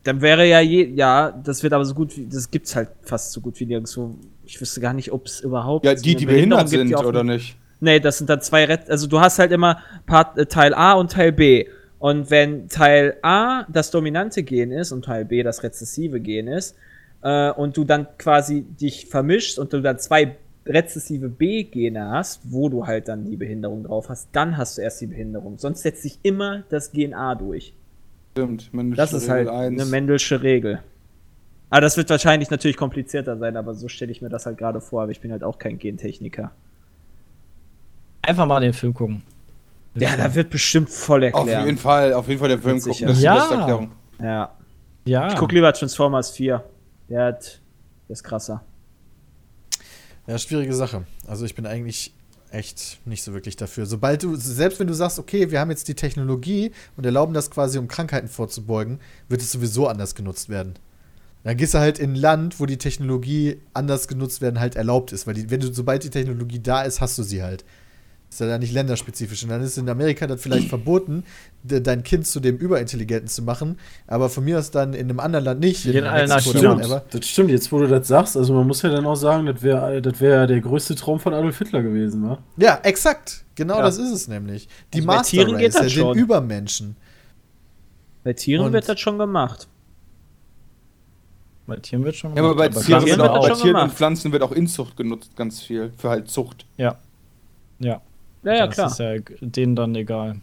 Dann wäre ja je, ja, das wird aber so gut wie, das gibt's halt fast so gut wie nirgendwo. Ich wüsste gar nicht, ob es überhaupt. Ja, die, die behindert gibt, sind, die auf dem- oder nicht? Nee, das sind dann zwei Ret also du hast halt immer Part, äh, Teil A und Teil B. Und wenn Teil A das dominante Gen ist und Teil B das rezessive Gen ist, äh, und du dann quasi dich vermischst und du dann zwei rezessive B-Gene hast, wo du halt dann die Behinderung drauf hast, dann hast du erst die Behinderung. Sonst setzt sich immer das Gen A durch. Stimmt. Männliche Das ist halt Regel eine eins. Mendelsche Regel. Aber das wird wahrscheinlich natürlich komplizierter sein, aber so stelle ich mir das halt gerade vor, aber ich bin halt auch kein Gentechniker. Einfach mal den Film gucken. Ja, da wird bestimmt voll Auf erklärt. jeden Fall, auf jeden Fall den Film gucken, das ist die Ja. beste Erklärung. Ja. Ja. Ich guck lieber Transformers 4. Der hat. Der ist krasser. Ja, schwierige Sache. Also ich bin eigentlich echt nicht so wirklich dafür. Sobald du, selbst wenn du sagst, okay, wir haben jetzt die Technologie und erlauben das quasi, um Krankheiten vorzubeugen, wird es sowieso anders genutzt werden. Dann gehst du halt in ein Land, wo die Technologie anders genutzt werden halt erlaubt ist, weil die, wenn du, sobald die Technologie da ist, hast du sie halt. Ist ja dann nicht länderspezifisch. Und dann ist in Amerika das vielleicht (clears throat) verboten, de, dein Kind zu dem Überintelligenten zu machen, aber von mir aus dann in einem anderen Land nicht. Wir gehen alle nach Mexiko China. oder Stimmt, whatever. das stimmt. Jetzt, wo du das sagst, also man muss ja dann auch sagen, das wäre das wär der größte Traum von Adolf Hitler gewesen, wa? Ja, exakt. Genau Ja. das ist es nämlich. Die Also bei Master Tieren geht Race, das ja, den schon. Übermenschen. Bei Tieren Und- wird das schon gemacht. Bei Tieren wird schon Ja, aber bei gemacht, Tieren, wird auch, das bei Tieren und gemacht. Pflanzen wird auch Inzucht genutzt, ganz viel. Für halt Zucht. Ja. Ja. Ja, ja, das klar. ist ja denen dann egal.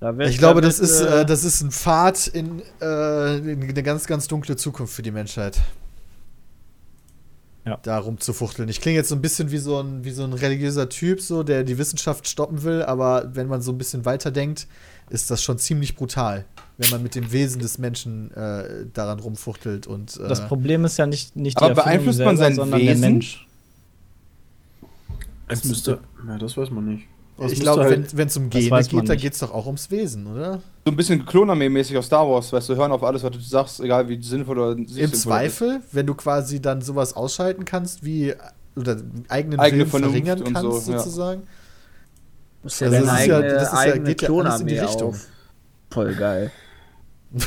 Da wird- Ich glaube, da das ist, äh, äh, das ist ein Pfad in, äh, in eine ganz, ganz dunkle Zukunft für die Menschheit. Ja. Da rumzufuchteln. Ich klinge jetzt so ein bisschen wie so ein, wie so ein religiöser Typ, so, der die Wissenschaft stoppen will, aber wenn man so ein bisschen weiterdenkt, ist das schon ziemlich brutal, wenn man mit dem Wesen des Menschen äh, daran rumfuchtelt und äh, Das Problem ist ja nicht, nicht Aber Erfindung beeinflusst man sein sondern Wesen? der Mensch. Es müsste. Ja, das weiß man nicht. Es ich glaube, halt- wenn es um Das Gene geht, dann geht es doch auch ums Wesen, oder? So ein bisschen Klonarmee-mäßig aus Star Wars, weißt du, hören auf alles, was du sagst, egal wie sinnvoll oder nicht Im sinnvoll ist. Zweifel, wenn du quasi dann sowas ausschalten kannst, wie oder eigenen Eigene Willen Vernunft verringern und kannst, so, ja. sozusagen. ja also deine das ist ja- eigene, das ist ja- eigene geht ja alles in die Richtung. auf. Voll geil. (laughs)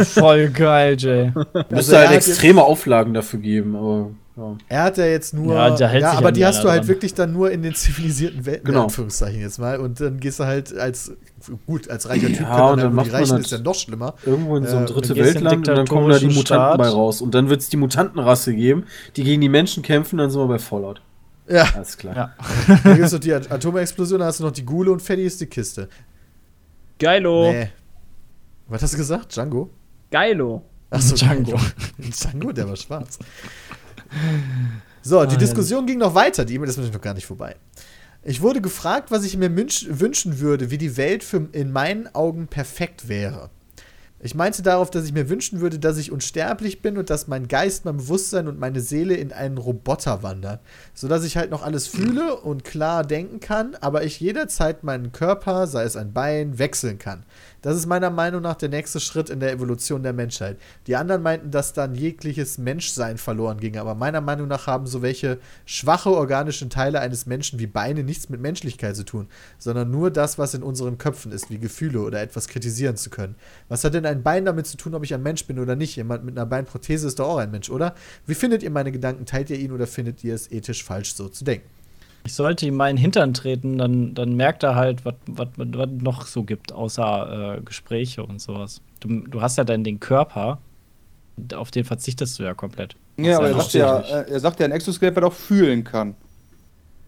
Voll geil, Jay. müsste Also halt extreme Auflagen dafür geben, aber ja. Er hat ja jetzt nur. Ja, der hält sich aber ja die hast du halt dran. wirklich dann nur in den zivilisierten Welten, Genau. in Anführungszeichen jetzt mal. Und dann gehst du halt als. Gut, als reicher Typ Ja, kann man und dann dann macht die man Reichen das- ist ja noch schlimmer. irgendwo in so ein Äh, dritte in Weltland und dann kommen da die Mutanten Staat. bei raus. Und dann wird es die Mutantenrasse geben, die gegen die Menschen kämpfen, dann sind wir bei Fallout. Ja, Alles klar. Ja. dann gibt es noch die At- Atomexplosion, dann hast du noch die Gule und Fetty ist die Kiste. Geilo. Nee. Was hast du gesagt? Django? Geilo. Achso, Django. (laughs) Django, der war schwarz. So, die Diskussion ging noch weiter. Die E-Mail ist natürlich noch gar nicht vorbei. Ich wurde gefragt, was ich mir wünschen würde, wie die Welt für in meinen Augen perfekt wäre. Ich meinte darauf, dass ich mir wünschen würde, dass ich unsterblich bin und dass mein Geist, mein Bewusstsein und meine Seele in einen Roboter wandern. Sodass ich halt noch alles fühle und klar denken kann, aber ich jederzeit meinen Körper, sei es ein Bein, wechseln kann. Das ist meiner Meinung nach der nächste Schritt in der Evolution der Menschheit. Die anderen meinten, dass dann jegliches Menschsein verloren ginge, aber meiner Meinung nach haben so welche schwache organische Teile eines Menschen wie Beine nichts mit Menschlichkeit zu tun, sondern nur das, was in unseren Köpfen ist, wie Gefühle oder etwas kritisieren zu können. Was hat denn ein Bein damit zu tun, ob ich ein Mensch bin oder nicht? Jemand mit einer Beinprothese ist doch auch ein Mensch, oder? Wie findet ihr meine Gedanken? Teilt ihr ihn oder findet ihr es ethisch falsch, so zu denken? Ich sollte ihm meinen Hintern treten, dann, dann merkt er halt, was was- was noch so gibt, außer äh, Gespräche und sowas. Du, du hast ja dann den Körper, auf den verzichtest du ja komplett. Ja, aber er sagt ja, äh, er sagt ja, ein Exoskelett, was auch fühlen kann.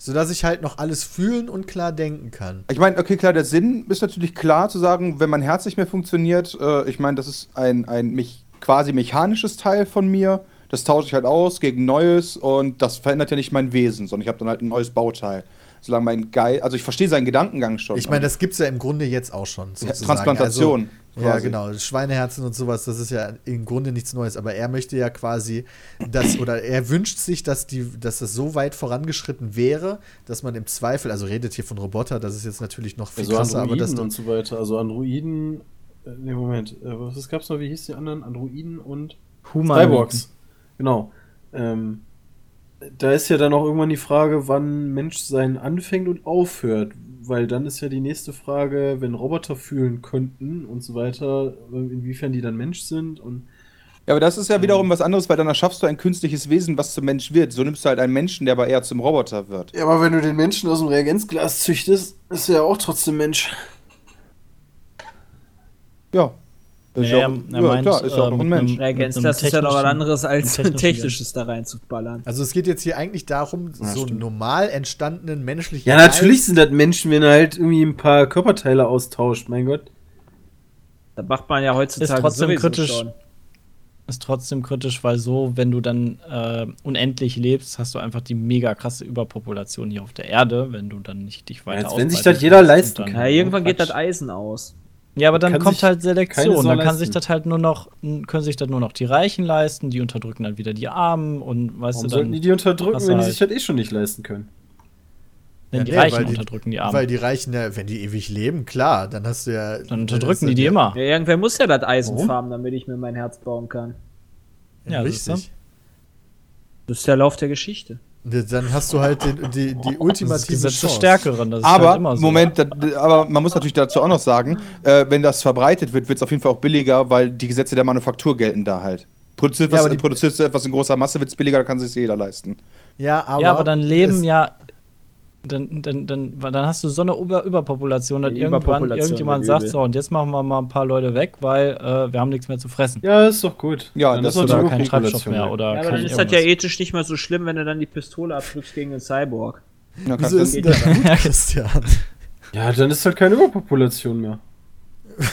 Sodass ich halt noch alles fühlen und klar denken kann. Ich meine, okay, klar, der Sinn ist natürlich klar zu sagen, wenn mein Herz nicht mehr funktioniert, äh, ich meine, das ist ein, ein mich, quasi mechanisches Teil von mir. Das tausche ich halt aus gegen Neues und das verändert ja nicht mein Wesen, sondern ich habe dann halt ein neues Bauteil. Solange mein Geist, also ich verstehe seinen Gedankengang schon. Ich meine, das gibt es ja im Grunde jetzt auch schon. Sozusagen. Transplantation. Also, ja, genau. Schweineherzen und sowas, das ist ja im Grunde nichts Neues. Aber er möchte ja quasi, dass, oder er wünscht sich, dass, die, dass das so weit vorangeschritten wäre, dass man im Zweifel, also redet hier von Roboter, das ist jetzt natürlich noch viel Also krasser, aber Androiden das und so weiter. Also Androiden. Ne, Moment. Äh, was gab's noch? Wie hieß die anderen? Androiden und. Humanoiden. Cyborgs. Genau. Ähm, da ist ja dann auch irgendwann die Frage, wann Menschsein anfängt und aufhört. Weil dann ist ja die nächste Frage, wenn Roboter fühlen könnten und so weiter, inwiefern die dann Mensch sind und Ja, aber das ist ja wiederum was anderes, weil dann erschaffst du ein künstliches Wesen, was zum Mensch wird. So nimmst du halt einen Menschen, der aber eher zum Roboter wird. Ja, aber wenn du den Menschen aus dem Reagenzglas züchtest, ist er ja auch trotzdem Mensch. Ja. Ist Nee, ja, er- auch, er ja meint, klar, ist ja auch äh, noch ein mit Mensch. einem- das ist ja noch was anderes als technisches da reinzuballern. Also es geht jetzt hier eigentlich darum, so einen normal entstandenen menschlichen Ja, natürlich sind das Menschen, wenn er halt irgendwie ein paar Körperteile austauscht, mein Gott. Da macht man ja heutzutage Ist trotzdem kritisch. schon. Ist trotzdem kritisch, weil so, wenn du dann äh, unendlich lebst, hast du einfach die mega krasse Überpopulation hier auf der Erde, wenn du dann nicht dich weiter als wenn sich das jeder leisten kann. Ja, irgendwann geht Quatsch. das Eisen aus. Ja, aber dann Kann kommt halt Selektion. Dann kann sich das halt nur noch, können sich das nur noch die Reichen leisten, die unterdrücken dann wieder die Armen und weißt Warum du sollten dann, die die unterdrücken, wenn die halt- sich das eh schon nicht leisten können? wenn die Ja, nee, Reichen weil die- unterdrücken die Armen. Weil die Reichen, ja, wenn die ewig leben, klar, dann hast du ja. dann unterdrücken die die immer. Ja, irgendwer muss ja das Eisen Warum? farmen, damit ich mir mein Herz bauen kann. Ja, Ja, richtig. Das ist der Lauf der Geschichte. Dann hast du halt den, die, die Das ist das ultimative Gesetz des Chance. Stärkeren. Das ist Aber, halt immer so. Moment, da, aber man muss natürlich dazu auch noch sagen, äh, wenn das verbreitet wird, wird es auf jeden Fall auch billiger, weil die Gesetze der Manufaktur gelten da halt. Produziert, Ja, was, die- produzierst du etwas in großer Masse, wird es billiger, dann kann sich jeder leisten. Ja, aber, ja, aber dann leben ja. Dann, dann, dann, dann hast du so eine Über Überpopulation, dass Die irgendwann Überpopulation irgendjemand sagt: übel. So, und jetzt machen wir mal ein paar Leute weg, weil äh, wir haben nichts mehr zu fressen. Ja, ist doch gut. Ja, Dann das ist doch kein Treibstoff Überpopulation mehr. Oder Ja, aber dann ist das ja ethisch nicht mehr so schlimm, wenn du dann die Pistole abdrückst gegen den Cyborg. Ja, Wieso ist das gut, (laughs) Christian? Ja, dann ist halt keine Überpopulation mehr. (laughs)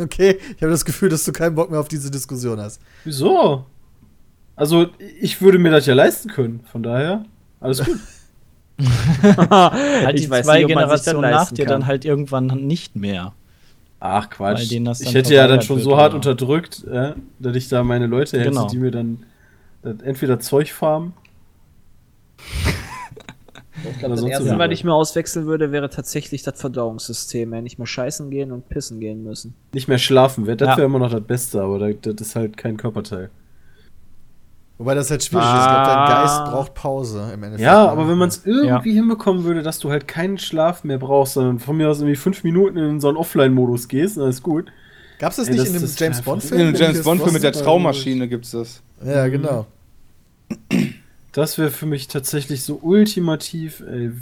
Okay, ich habe das Gefühl, dass du keinen Bock mehr auf diese Diskussion hast. Wieso? Also, ich würde mir das ja leisten können, von daher, alles gut. (laughs) (laughs) Halt die Ich weiß zwei nicht, Generationen nach dir kann. dann halt irgendwann nicht mehr. Ach Quatsch. Ich hätte ja dann schon wird, so hart oder? unterdrückt, äh, dass ich da meine Leute hätte, Genau. die mir dann das entweder Zeug farmen. Ich Oder glaube, das erste, was ich mir auswechseln würde, wäre tatsächlich das Verdauungssystem. Ja, nicht mehr scheißen gehen und pissen gehen müssen. Nicht mehr schlafen wird, das Ja. wäre immer noch das Beste, aber das, das ist halt kein Körperteil. Wobei das halt schwierig ist. Ich glaube, dein Ah. Geist braucht Pause im Endeffekt. Ja, ne? aber wenn man es irgendwie hinbekommen würde, dass du halt keinen Schlaf mehr brauchst, sondern von mir aus irgendwie fünf Minuten in so einen Offline-Modus gehst, dann ist gut. Gab's das Ey, nicht das- in dem James Bond-Film? In dem mit James Bond-Film mit der? Traummaschine gibt's das. Ja, genau. Das wäre für mich tatsächlich so ultimativ, ey.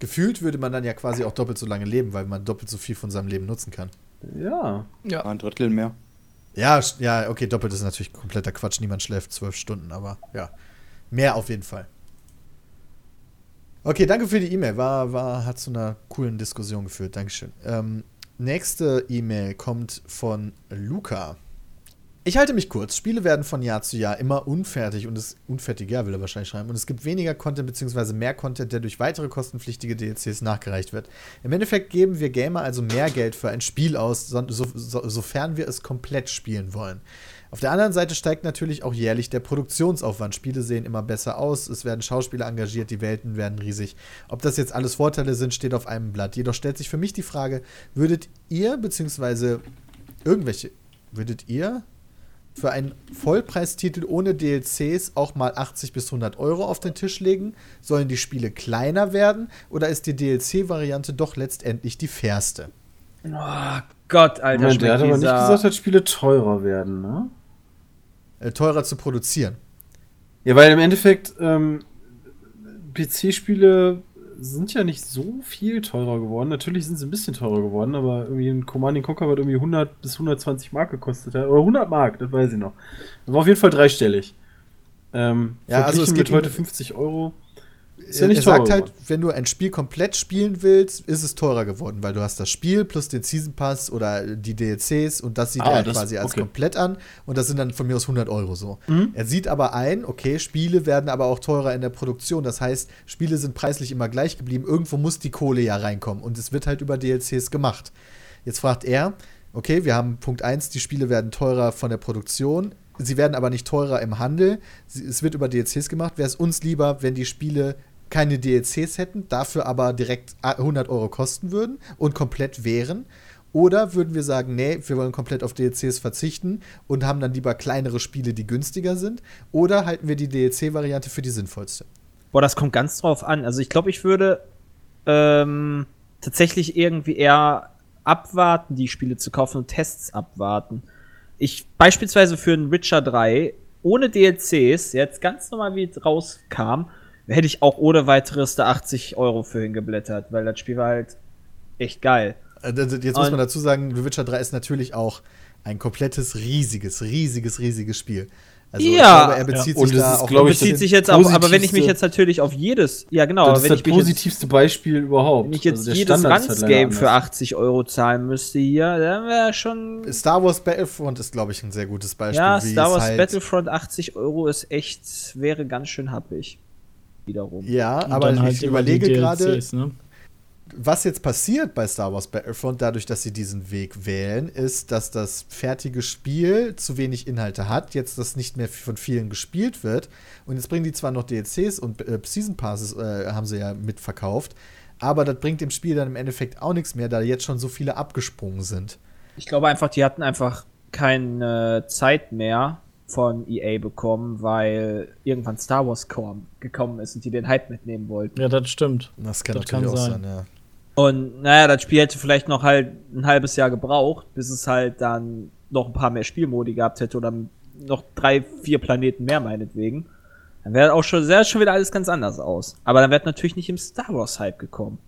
Gefühlt würde man dann ja quasi auch doppelt so lange leben, weil man doppelt so viel von seinem Leben nutzen kann. Ja. Ja. Ein Drittel mehr. Ja, ja, okay, doppelt ist natürlich kompletter Quatsch. Niemand schläft zwölf Stunden, aber ja. Mehr auf jeden Fall. Okay, danke für die E-Mail. War, war, hat zu einer coolen Diskussion geführt. Dankeschön. Ähm, nächste E-Mail kommt von Luca. Ich halte mich kurz. Spiele werden von Jahr zu Jahr immer unfertig und es unfertiger will er wahrscheinlich schreiben. Und es gibt weniger Content bzw. mehr Content, der durch weitere kostenpflichtige DLCs nachgereicht wird. Im Endeffekt geben wir Gamer also mehr Geld für ein Spiel aus, so, so, so, sofern wir es komplett spielen wollen. Auf der anderen Seite steigt natürlich auch jährlich der Produktionsaufwand. Spiele sehen immer besser aus, es werden Schauspieler engagiert, die Welten werden riesig. Ob das jetzt alles Vorteile sind, steht auf einem Blatt. Jedoch stellt sich für mich die Frage, würdet ihr bzw. irgendwelche, würdet ihr für einen Vollpreistitel ohne DLCs auch mal 80 bis 100 Euro auf den Tisch legen? Sollen die Spiele kleiner werden oder ist die DLC-Variante doch letztendlich die fairste? Oh Gott, Alter, Moment, der hat aber nicht gesagt, dass Spiele teurer werden, ne? Äh, teurer zu produzieren. Ja, weil im Endeffekt ähm, PC-Spiele sind ja nicht so viel teurer geworden. Natürlich sind sie ein bisschen teurer geworden, aber irgendwie ein Command Conquer wird irgendwie 100 bis 120 Mark gekostet. Oder 100 Mark, das weiß ich noch. Das war auf jeden Fall dreistellig. Ähm, Ja, also es geht mit heute um- 50 Euro. Ist er ja nicht er sagt teurer halt, geworden. wenn du ein Spiel komplett spielen willst, ist es teurer geworden, weil du hast das Spiel plus den Season Pass oder die DLCs und das sieht Ah, er das- quasi als okay. komplett an und das sind dann von mir aus 100 Euro so. Mhm. Er sieht aber ein, okay, Spiele werden aber auch teurer in der Produktion, das heißt, Spiele sind preislich immer gleich geblieben, irgendwo muss die Kohle ja reinkommen und es wird halt über DLCs gemacht. Jetzt fragt er, okay, wir haben Punkt 1, die Spiele werden teurer von der Produktion, sie werden aber nicht teurer im Handel, es wird über DLCs gemacht, wäre es uns lieber, wenn die Spiele keine DLCs hätten, dafür aber direkt 100 Euro kosten würden und komplett wären. Oder würden wir sagen, nee, wir wollen komplett auf DLCs verzichten und haben dann lieber kleinere Spiele, die günstiger sind? Oder halten wir die DLC-Variante für die sinnvollste? Boah, das kommt ganz drauf an. Also ich glaube, ich würde ähm, tatsächlich irgendwie eher abwarten, die Spiele zu kaufen und Tests abwarten. Ich beispielsweise für einen Witcher 3 ohne DLCs, jetzt ganz normal wie es rauskam, hätte ich auch ohne weiteres da 80 Euro für hingeblättert, weil das Spiel war halt echt geil. Das- Jetzt muss man dazu sagen, The Witcher 3 ist natürlich auch ein komplettes, riesiges, riesiges, riesiges Spiel. Also ich Ja. glaube, er bezieht Und sich da ist, auch ich, Bezieht sich jetzt auch, aber wenn ich mich positivste- jetzt natürlich auf jedes, ja genau, das wenn ist ich das mich jetzt, positivste Beispiel überhaupt. wenn ich jetzt Also jedes halt Runs-Game für anders. 80 Euro zahlen müsste hier, dann wäre schon. Star Wars Battlefront ist, glaube ich, ein sehr gutes Beispiel. Ja, Star Wars halt, Battlefront 80 Euro ist echt, wäre ganz schön happig. Wiederum. Ja, Und aber halt ich die überlege gerade, ne? was jetzt passiert bei Star Wars Battlefront, dadurch, dass sie diesen Weg wählen, ist, dass das fertige Spiel zu wenig Inhalte hat, jetzt das nicht mehr von vielen gespielt wird. Und jetzt bringen die zwar noch DLCs und äh, Season Passes äh, haben sie ja mitverkauft, aber das bringt dem Spiel dann im Endeffekt auch nichts mehr, da jetzt schon so viele abgesprungen sind. Ich glaube einfach, die hatten einfach keine Zeit mehr von EA bekommen, weil irgendwann Star Wars kom- gekommen ist und die den Hype mitnehmen wollten. Ja, das stimmt. Das kann Das natürlich kann auch sein. sein, ja. Und naja, das Spiel hätte vielleicht noch halt ein halbes Jahr gebraucht, bis es halt dann noch ein paar mehr Spielmodi gehabt hätte oder noch drei, vier Planeten mehr meinetwegen. Dann wäre auch schon, sähe schon wieder alles ganz anders aus. Aber dann wäre natürlich nicht im Star Wars Hype gekommen.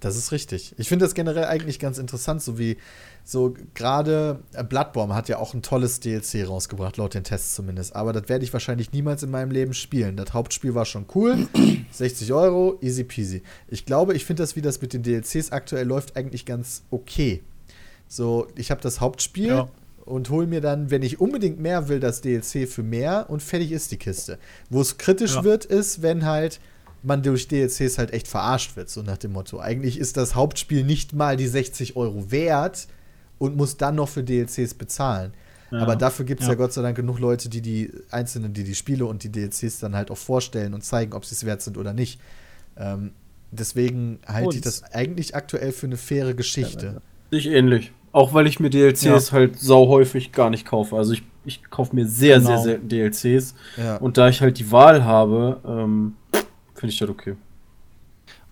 Das ist richtig. Ich finde das generell eigentlich ganz interessant, so wie so gerade äh, Bloodborne hat ja auch ein tolles DLC rausgebracht, laut den Tests zumindest. Aber das werde ich wahrscheinlich niemals in meinem Leben spielen. Das Hauptspiel war schon cool. (clears throat) 60 Euro, easy peasy. Ich glaube, ich finde das, wie das mit den DLCs aktuell läuft, eigentlich ganz okay. So, ich habe das Hauptspiel Ja. und hole mir dann, wenn ich unbedingt mehr will, das DLC für mehr und fertig ist die Kiste. Wo es kritisch Ja. wird, ist, wenn halt man durch DLCs halt echt verarscht wird, so nach dem Motto. Eigentlich ist das Hauptspiel nicht mal die 60 Euro wert und muss dann noch für DLCs bezahlen. Aber dafür gibt es ja. Ja. Gott sei Dank genug Leute, die die Einzelnen, die die Spiele und die DLCs dann halt auch vorstellen und zeigen, ob sie es wert sind oder nicht. Ähm, deswegen halte ich das eigentlich aktuell für eine faire Geschichte. Ich ähnlich. Auch weil ich mir DLCs Ja. halt sau häufig gar nicht kaufe. Also ich, ich kaufe mir sehr, Genau. sehr selten DLCs. Ja. Und da ich halt die Wahl habe, ähm, finde ich das okay.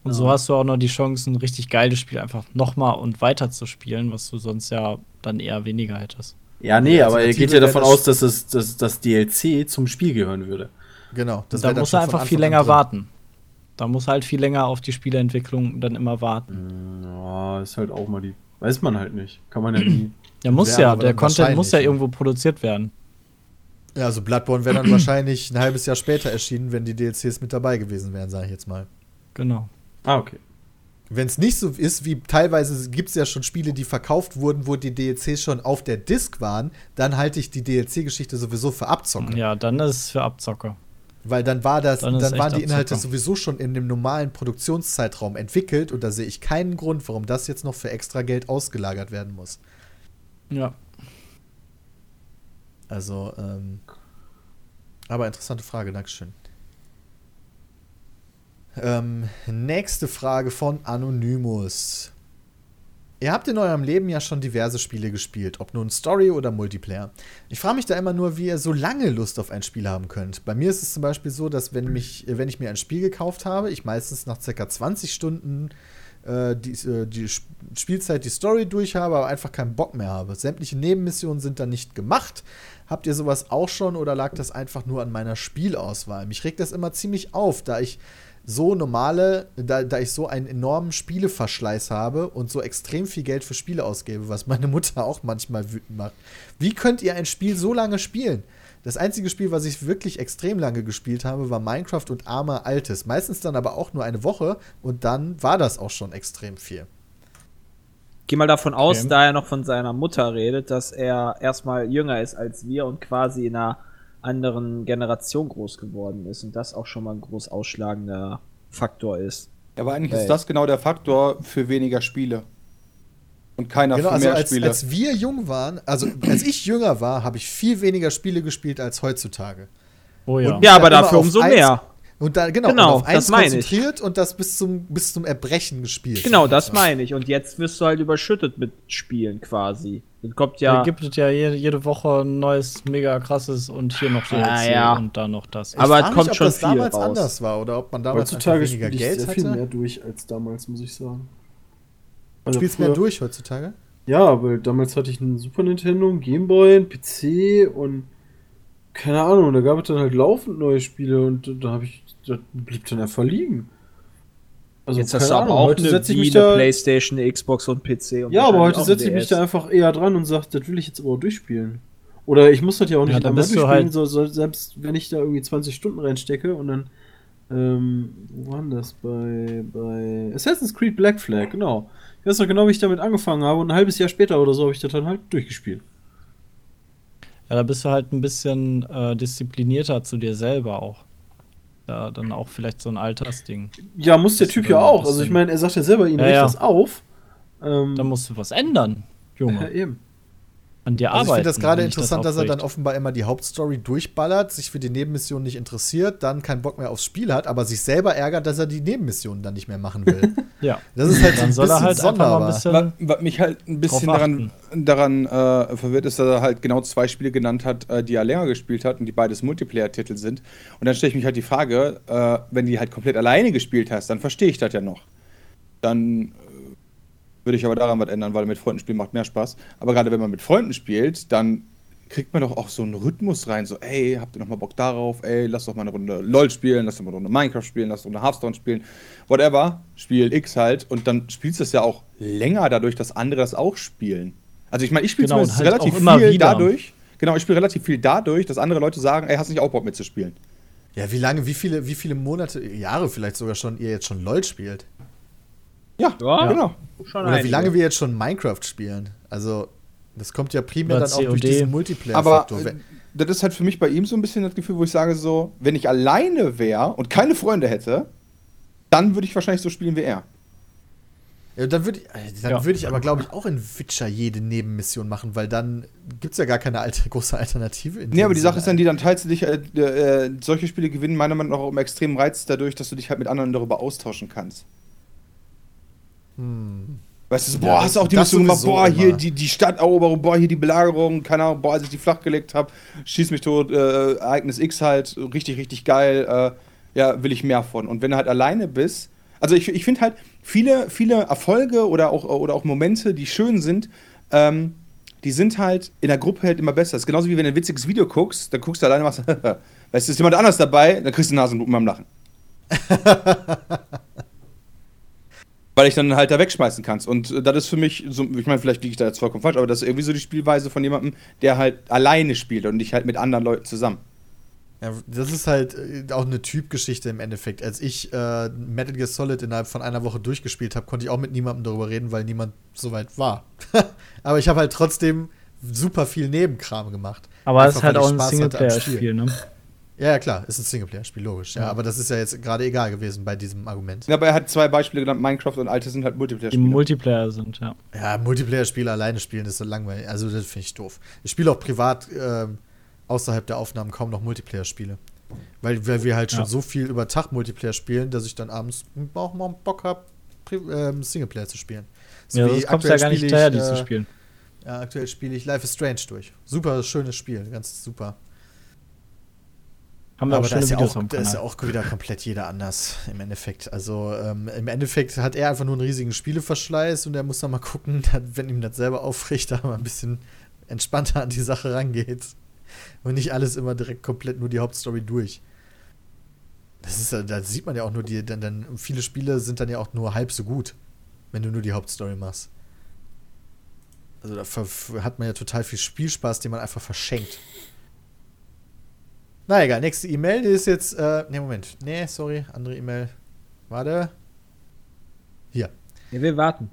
Und so hast du auch noch die Chance, ein richtig geiles Spiel einfach nochmal und weiter zu spielen, was du sonst ja dann eher weniger hättest. Ja, nee, aber er geht ja davon aus, dass das, dass das DLC zum Spiel gehören würde. Genau. Das da du schon einfach viel länger drin. warten. Da muss halt viel länger auf die Spieleentwicklung dann immer warten. Ja, ist halt auch mal die. Weiß man halt nicht. Kann man ja (clears throat) nie. Ja, muss Ja, der Content muss ja wahrscheinlich, irgendwo produziert werden. Ja, also Bloodborne wäre dann wahrscheinlich ein halbes Jahr später erschienen, wenn die DLCs mit dabei gewesen wären, sage ich jetzt mal. Genau. Ah, okay. Wenn es nicht so ist, wie teilweise gibt es ja schon Spiele, die verkauft wurden, wo die DLCs schon auf der Disc waren, dann halte ich die DLC-Geschichte sowieso für Abzocke. Ja, dann ist es für Abzocker. Weil dann war das, Dann dann, waren die Inhalte Abzocke. sowieso schon in dem normalen Produktionszeitraum entwickelt und da sehe ich keinen Grund, warum das jetzt noch für extra Geld ausgelagert werden muss. Ja. Also, ähm, aber interessante Frage, Dankeschön. Ähm, nächste Frage von Anonymous. Ihr habt in eurem Leben ja schon diverse Spiele gespielt, ob nun Story oder Multiplayer. Ich frage mich da immer nur, wie ihr so lange Lust auf ein Spiel haben könnt. Bei mir ist es zum Beispiel so, dass wenn, mich, wenn ich mir ein Spiel gekauft habe, ich meistens nach ca. 20 Stunden äh, die, äh, die Sp- Spielzeit, die Story durch habe, aber einfach keinen Bock mehr habe. Sämtliche Nebenmissionen sind dann nicht gemacht. Habt ihr sowas auch schon oder lag das einfach nur an meiner Spielauswahl? Mich regt das immer ziemlich auf, da ich so normale, da, da ich so einen enormen Spieleverschleiß habe und so extrem viel Geld für Spiele ausgebe, was meine Mutter auch manchmal wütend macht. Wie könnt ihr ein Spiel so lange spielen? Das einzige Spiel, was ich wirklich extrem lange gespielt habe, war Minecraft und Arma Altes. Meistens dann aber auch nur eine Woche und dann war das auch schon extrem viel. Geh mal davon aus, Okay. da er noch von seiner Mutter redet, dass er erstmal jünger ist als wir und quasi in einer anderen Generation groß geworden ist und das auch schon mal ein groß ausschlagender Faktor ist. Ja, aber eigentlich Ey. ist das genau der Faktor für weniger Spiele. Und keiner Genau, für also mehr als, Spiele. als wir jung waren, also als ich jünger war, habe ich viel weniger Spiele gespielt als heutzutage. Oh ja. Und- Ja, aber dafür umso eins- mehr. Und da, genau, Genau, und auf eins das meine ich. konzentriert und das bis zum, bis zum Erbrechen gespielt. Genau, das meine ich. Und jetzt wirst du halt überschüttet mit Spielen quasi. Dann kommt Ja. ja. gibt es ja jede, jede Woche ein neues, mega krasses und hier noch DLC Ah, ja. und da noch das. Ich Aber es kommt mich, ob schon das viel damals raus. anders war oder ob man damals Heutzutage weniger ich Geld sehr viel hatte. mehr durch als damals, muss ich sagen. Du spielst mehr früher- durch heutzutage? Ja, weil damals hatte ich einen Super Nintendo, einen Gameboy, einen PC und keine Ahnung, da gab es dann halt laufend neue Spiele und da habe ich, da blieb dann einfach liegen. Also Jetzt hast du aber auch eine, setze ich mich eine da, Playstation, eine Xbox und PC. Und Ja, aber heute setze ich mich DS. da einfach eher dran und sage, das will ich jetzt aber auch durchspielen. Oder ich muss das ja auch nicht Ja, dann einmal durchspielen, halt- so, so, selbst wenn ich da irgendwie 20 Stunden reinstecke und dann, ähm, wo war denn das? Bei, bei Assassin's Creed Black Flag, genau. Ich weiß noch genau, wie ich damit angefangen habe und ein halbes Jahr später oder so habe ich das dann halt durchgespielt. Ja, da bist du halt ein bisschen äh, disziplinierter zu dir selber auch. Da dann auch vielleicht so ein Altersding. Ja, muss der Typ ja auch. Also ich meine, er sagt ja selber, ihm Ja, ja. das auf. Ähm, Da musst du was ändern, (laughs) ja, Junge. eben. An dir Also ich arbeiten. finde das gerade interessant, dass er dann offenbar immer die Hauptstory durchballert, sich für die Nebenmission nicht interessiert, dann keinen Bock mehr aufs Spiel hat, aber sich selber ärgert, dass er die Nebenmissionen dann nicht mehr machen will. (laughs) Ja. Das ist halt so Dann ein soll er bisschen halt einfach mal ein sonderbar. bisschen. Was, was mich halt ein bisschen daran, daran äh, verwirrt ist, dass er halt genau zwei Spiele genannt hat, äh, die er länger gespielt hat und die beides Multiplayer-Titel sind. Und dann stelle ich mich halt die Frage, äh, wenn die halt komplett alleine gespielt hast, dann verstehe ich das ja noch. Dann würde ich aber daran was ändern, weil mit Freunden spielen macht mehr Spaß. Aber gerade wenn man mit Freunden spielt, dann kriegt man doch auch so einen Rhythmus rein, so, ey, habt ihr noch mal Bock darauf? Ey, lass doch mal eine Runde LOL spielen, lass doch mal eine Runde Minecraft spielen, lass doch eine Hearthstone spielen, whatever, Spiel X halt. Und dann spielst du es ja auch länger dadurch, dass andere das auch spielen. Also ich meine, ich spiele Genau, halt relativ auch immer viel wieder. dadurch, genau, ich spiele relativ viel dadurch, dass andere Leute sagen, ey, hast du nicht auch Bock mitzuspielen? Ja, wie lange, wie viele, wie viele Monate, Jahre vielleicht sogar schon, ihr jetzt schon LOL spielt? Ja, Ja. genau. Schon Oder wie einige. lange wir jetzt schon Minecraft spielen? Also, das kommt ja primär Oder dann auch durch COD. diesen Aber Multiplayer-Faktor. äh, das ist halt für mich bei ihm so ein bisschen das Gefühl, wo ich sage so, wenn ich alleine wäre und keine Freunde hätte, dann würde ich wahrscheinlich so spielen wie er. Ja, dann würde ich, äh, dann Ja. würde ich aber, glaube ich, auch in Witcher jede Nebenmission machen, weil dann gibt es ja gar keine alte, große Alternative. in Nee, aber die Sache ist dann, die dann teilst du dich, äh, äh, solche Spiele gewinnen meiner Meinung nach auch im extremen Reiz dadurch, dass du dich halt mit anderen darüber austauschen kannst. Weißt du, so, Ja, boah, das- hast du auch die Mission gemacht, boah, hier die, die Stadteroberung, boah, hier die Belagerung, keine Ahnung, boah, als ich die flach gelegt habe, schieß mich tot, äh, Ereignis X halt, richtig, richtig geil, äh, ja, will ich mehr von. Und wenn du halt alleine bist, also ich, ich finde halt, viele, viele Erfolge oder auch, oder auch Momente, die schön sind, ähm, die sind halt in der Gruppe halt immer besser. Das ist genauso wie wenn du ein witziges Video guckst, dann guckst du alleine und machst, (laughs) weißt du, ist jemand anders dabei, dann kriegst du Nasenbluten beim Lachen. (laughs) Weil ich dann halt da wegschmeißen kannst. Und äh, das ist für mich, so, ich meine, vielleicht liege ich da jetzt vollkommen falsch, aber das ist irgendwie so die Spielweise von jemandem, der halt alleine spielt und nicht halt mit anderen Leuten zusammen. Ja, das ist halt äh, auch eine Typgeschichte im Endeffekt. Als ich äh, Metal Gear Solid innerhalb von einer Woche durchgespielt habe, konnte ich auch mit niemandem darüber reden, weil niemand so weit war. (laughs) Aber ich habe halt trotzdem super viel Nebenkram gemacht. Aber es ist halt auch ein Spaß Singleplayer-Spiel, ne? Ja, ja, klar, ist ein Singleplayer-Spiel, logisch. Ja. Ja. aber das ist ja jetzt gerade egal gewesen bei diesem Argument. Ja, aber er hat zwei Beispiele genannt, Minecraft und alte sind halt Die Multiplayer-Spiele. Multiplayer sind, ja. Ja, Multiplayer-Spiele alleine spielen ist so langweilig. Also, das finde ich doof. Ich spiele auch privat ähm, außerhalb der Aufnahmen kaum noch Multiplayer-Spiele. Weil, weil wir halt schon Ja. so viel über Tag Multiplayer spielen, dass ich dann abends auch mal Bock habe, ähm, Singleplayer zu spielen. So Ja, sonst kommst du ja gar nicht hinterher, die zu äh, spielen. Ja, aktuell spiele ich Life is Strange durch. Super schönes Spiel, ganz super. Haben Aber da schöne ist, ja auch, am da ist ja auch wieder komplett jeder anders im Endeffekt. Also ähm, im Endeffekt hat er einfach nur einen riesigen Spieleverschleiß und er muss dann mal gucken, (laughs) dass, wenn ihm das selber aufricht, (laughs) da mal ein bisschen entspannter an die Sache rangeht. Und nicht alles immer direkt komplett nur die Hauptstory durch. Das ist, da sieht man ja auch nur die, denn, denn viele Spiele sind dann ja auch nur halb so gut, wenn du nur die Hauptstory machst. Also da hat man ja total viel Spielspaß, den man einfach verschenkt. Na egal, nächste E-Mail, die ist jetzt, äh, ne, Moment. Nee, sorry, andere E-Mail. Warte. Hier. Ja, wir warten.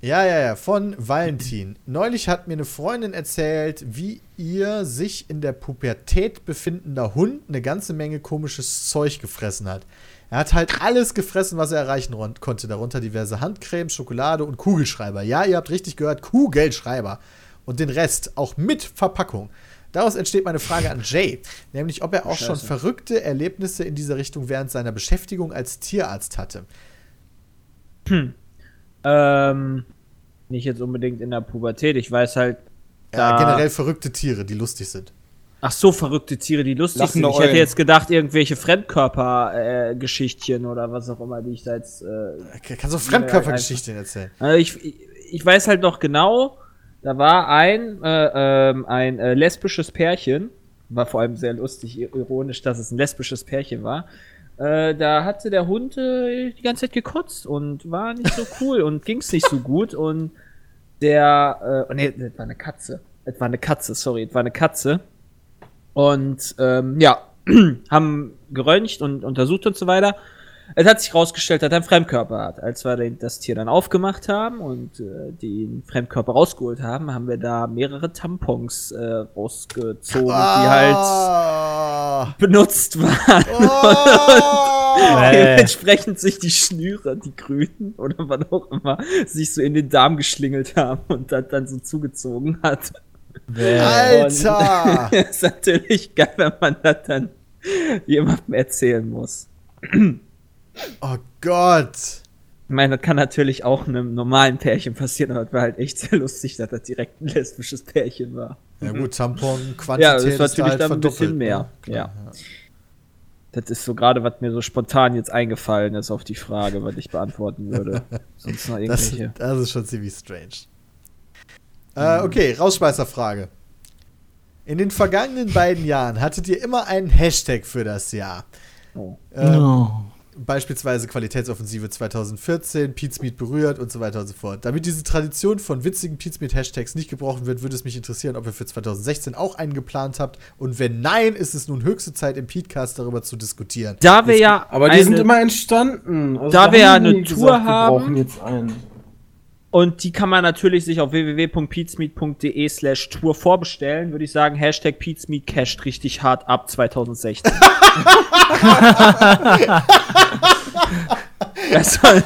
Ja, ja, ja, von Valentin. (clears throat) Neulich hat mir eine Freundin erzählt, wie ihr sich in der Pubertät befindender Hund eine ganze Menge komisches Zeug gefressen hat. Er hat halt alles gefressen, was er erreichen konnte. Darunter diverse Handcreme, Schokolade und Kugelschreiber. Ja, ihr habt richtig gehört, Kugelschreiber. Und den Rest auch mit Verpackung. Daraus entsteht meine Frage an Jay, nämlich ob er auch schon Scheiße. verrückte Erlebnisse in dieser Richtung während seiner Beschäftigung als Tierarzt hatte. Ähm, nicht jetzt unbedingt in der Pubertät. Ich weiß halt, Ja, Da- generell verrückte Tiere, die lustig sind. ach so, verrückte Tiere, die lustig Lachende sind. Ich hätte Eulen. jetzt gedacht, irgendwelche Fremdkörper-Geschichtchen oder was auch immer, die ich da jetzt. Äh, Kannst du Fremdkörpergeschichten erzählen? also ich, ich, ich weiß halt noch genau, da war ein, äh, ähm, ein äh, lesbisches Pärchen. War vor allem sehr lustig, ironisch, dass es ein lesbisches Pärchen war. Äh, da hatte der Hund äh, die ganze Zeit gekotzt und war nicht so cool und ging's nicht so gut und der, äh, oh nee, das war eine Katze. Es war eine Katze, sorry, es war eine Katze. Und ähm, ja, (clears throat) haben geröntgt und untersucht und so weiter. Es hat sich rausgestellt, dass er einen Fremdkörper hat. Als wir das Tier dann aufgemacht haben und äh, den Fremdkörper rausgeholt haben, haben wir da mehrere Tampons äh, rausgezogen, die halt Ah. benutzt waren. Oh. (laughs) Äh. Dementsprechend sich die Schnüre, die grünen oder was auch immer, sich so in den Darm geschlingelt haben und das dann so zugezogen hat. Alter! (laughs) ist natürlich geil, wenn man das dann jemandem erzählen muss. Oh Gott! Ich meine, das kann natürlich auch einem normalen Pärchen passieren, aber es war halt echt sehr lustig, dass das direkt ein lesbisches Pärchen war. Ja gut, Tampon, Quantität Mhm. Ja, das war ist natürlich da halt dann ein bisschen verdoppelt, mehr. ne? Klar, Ja. Das ist so gerade, was mir so spontan jetzt eingefallen ist auf die Frage, was ich beantworten würde. (laughs) Sonst noch Das, irgendwelche. das ist schon ziemlich strange. Äh, okay, Rausschmeißerfrage. In den vergangenen beiden Jahren hattet ihr immer einen Hashtag für das Jahr. Oh. Ähm, Beispielsweise Qualitätsoffensive 2014, Pizmeet berührt und so weiter und so fort. Damit diese Tradition von witzigen Pizmeet-Hashtags nicht gebrochen wird, würde es mich interessieren, ob ihr für 2016 auch einen geplant habt. Und wenn nein, ist es nun höchste Zeit, im Petecast darüber zu diskutieren. Da wir ja. Aber die eine- sind immer entstanden. Also Da wir ja eine Tour wir haben- brauchen jetzt einen. Und die kann man natürlich sich auf www.pizmeet.de slash Tour vorbestellen, würde ich sagen, Hashtag Pizmeet casht richtig hart ab 2016. (laughs) das war ein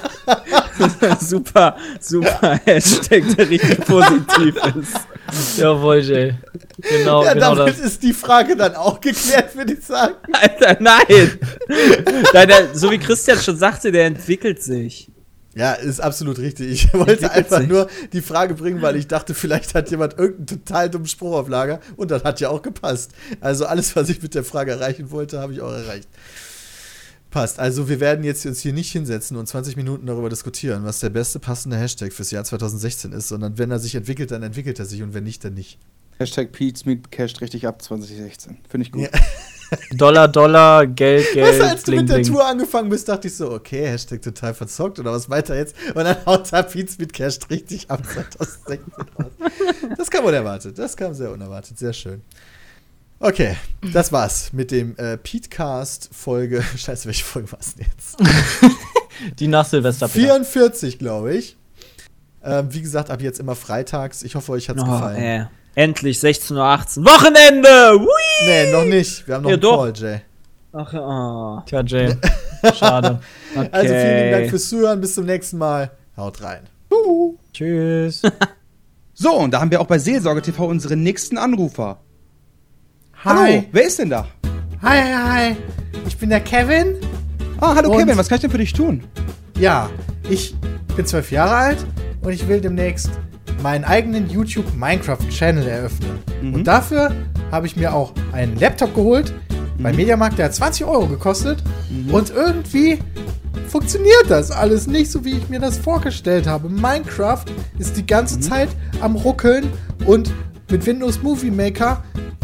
(laughs) super, super Hashtag, der richtig positiv ist. Jawohl, Jay. Genau, Ja, genau damit das. ist die Frage dann auch geklärt, würde ich sagen. Alter, nein! nein der, so wie Christian schon sagte, der entwickelt sich. Ja, ist absolut richtig. Ich (laughs) wollte einfach nur die Frage bringen, weil ich dachte, vielleicht hat jemand irgendeinen total dummen Spruch auf Lager und das hat ja auch gepasst. Also alles, was ich mit der Frage erreichen wollte, habe ich auch erreicht. Passt. Also wir werden jetzt uns hier nicht hinsetzen und 20 Minuten darüber diskutieren, was der beste passende Hashtag fürs Jahr 2016 ist, sondern wenn er sich entwickelt, dann entwickelt er sich und wenn nicht, dann nicht. Hashtag Pete's Meat casht richtig ab 2016. Finde ich gut. Ja. (laughs) Dollar, Dollar, Geld, Weißt Geld, du, als du bling, mit der bling. Tour angefangen bist, dachte ich so, okay, Hashtag total verzockt oder was weiter jetzt? Und dann haut da Beats mit Cash richtig ab 2016 (laughs) raus. Das kam unerwartet. Das kam sehr unerwartet. Sehr schön. Okay, das war's mit dem äh, Petecast-Folge. (laughs) Scheiße, welche Folge war es denn jetzt? (laughs) Die nach Silvester. Peter. 44, glaube ich. Ähm, wie gesagt, ab jetzt immer freitags. Ich hoffe, euch hat's Oh, gefallen. äh. Endlich 16.18 Uhr. Wochenende! Hui! Nee, noch nicht. Wir haben noch Ja, einen doch. Call, Jay. Ach, oh. Tja, Jay. (laughs) Schade. Okay. Also vielen lieben Dank fürs Zuhören. Bis zum nächsten Mal. Haut rein. Tschüss. (laughs) So, und da haben wir auch bei Seelsorge TV unseren nächsten Anrufer. Hi. Hallo, wer ist denn da? Hi, hi, hi. Ich bin der Kevin. Ah, hallo Und- Kevin, was kann ich denn für dich tun? Ja, ich bin zwölf Jahre alt und ich will demnächst meinen eigenen YouTube Minecraft Channel eröffnen. Und dafür habe ich mir auch einen Laptop geholt bei Mediamarkt, der hat 20 Euro gekostet. Und irgendwie funktioniert das alles nicht so, wie ich mir das vorgestellt habe. Minecraft ist die ganze Zeit am Ruckeln und mit Windows Movie Maker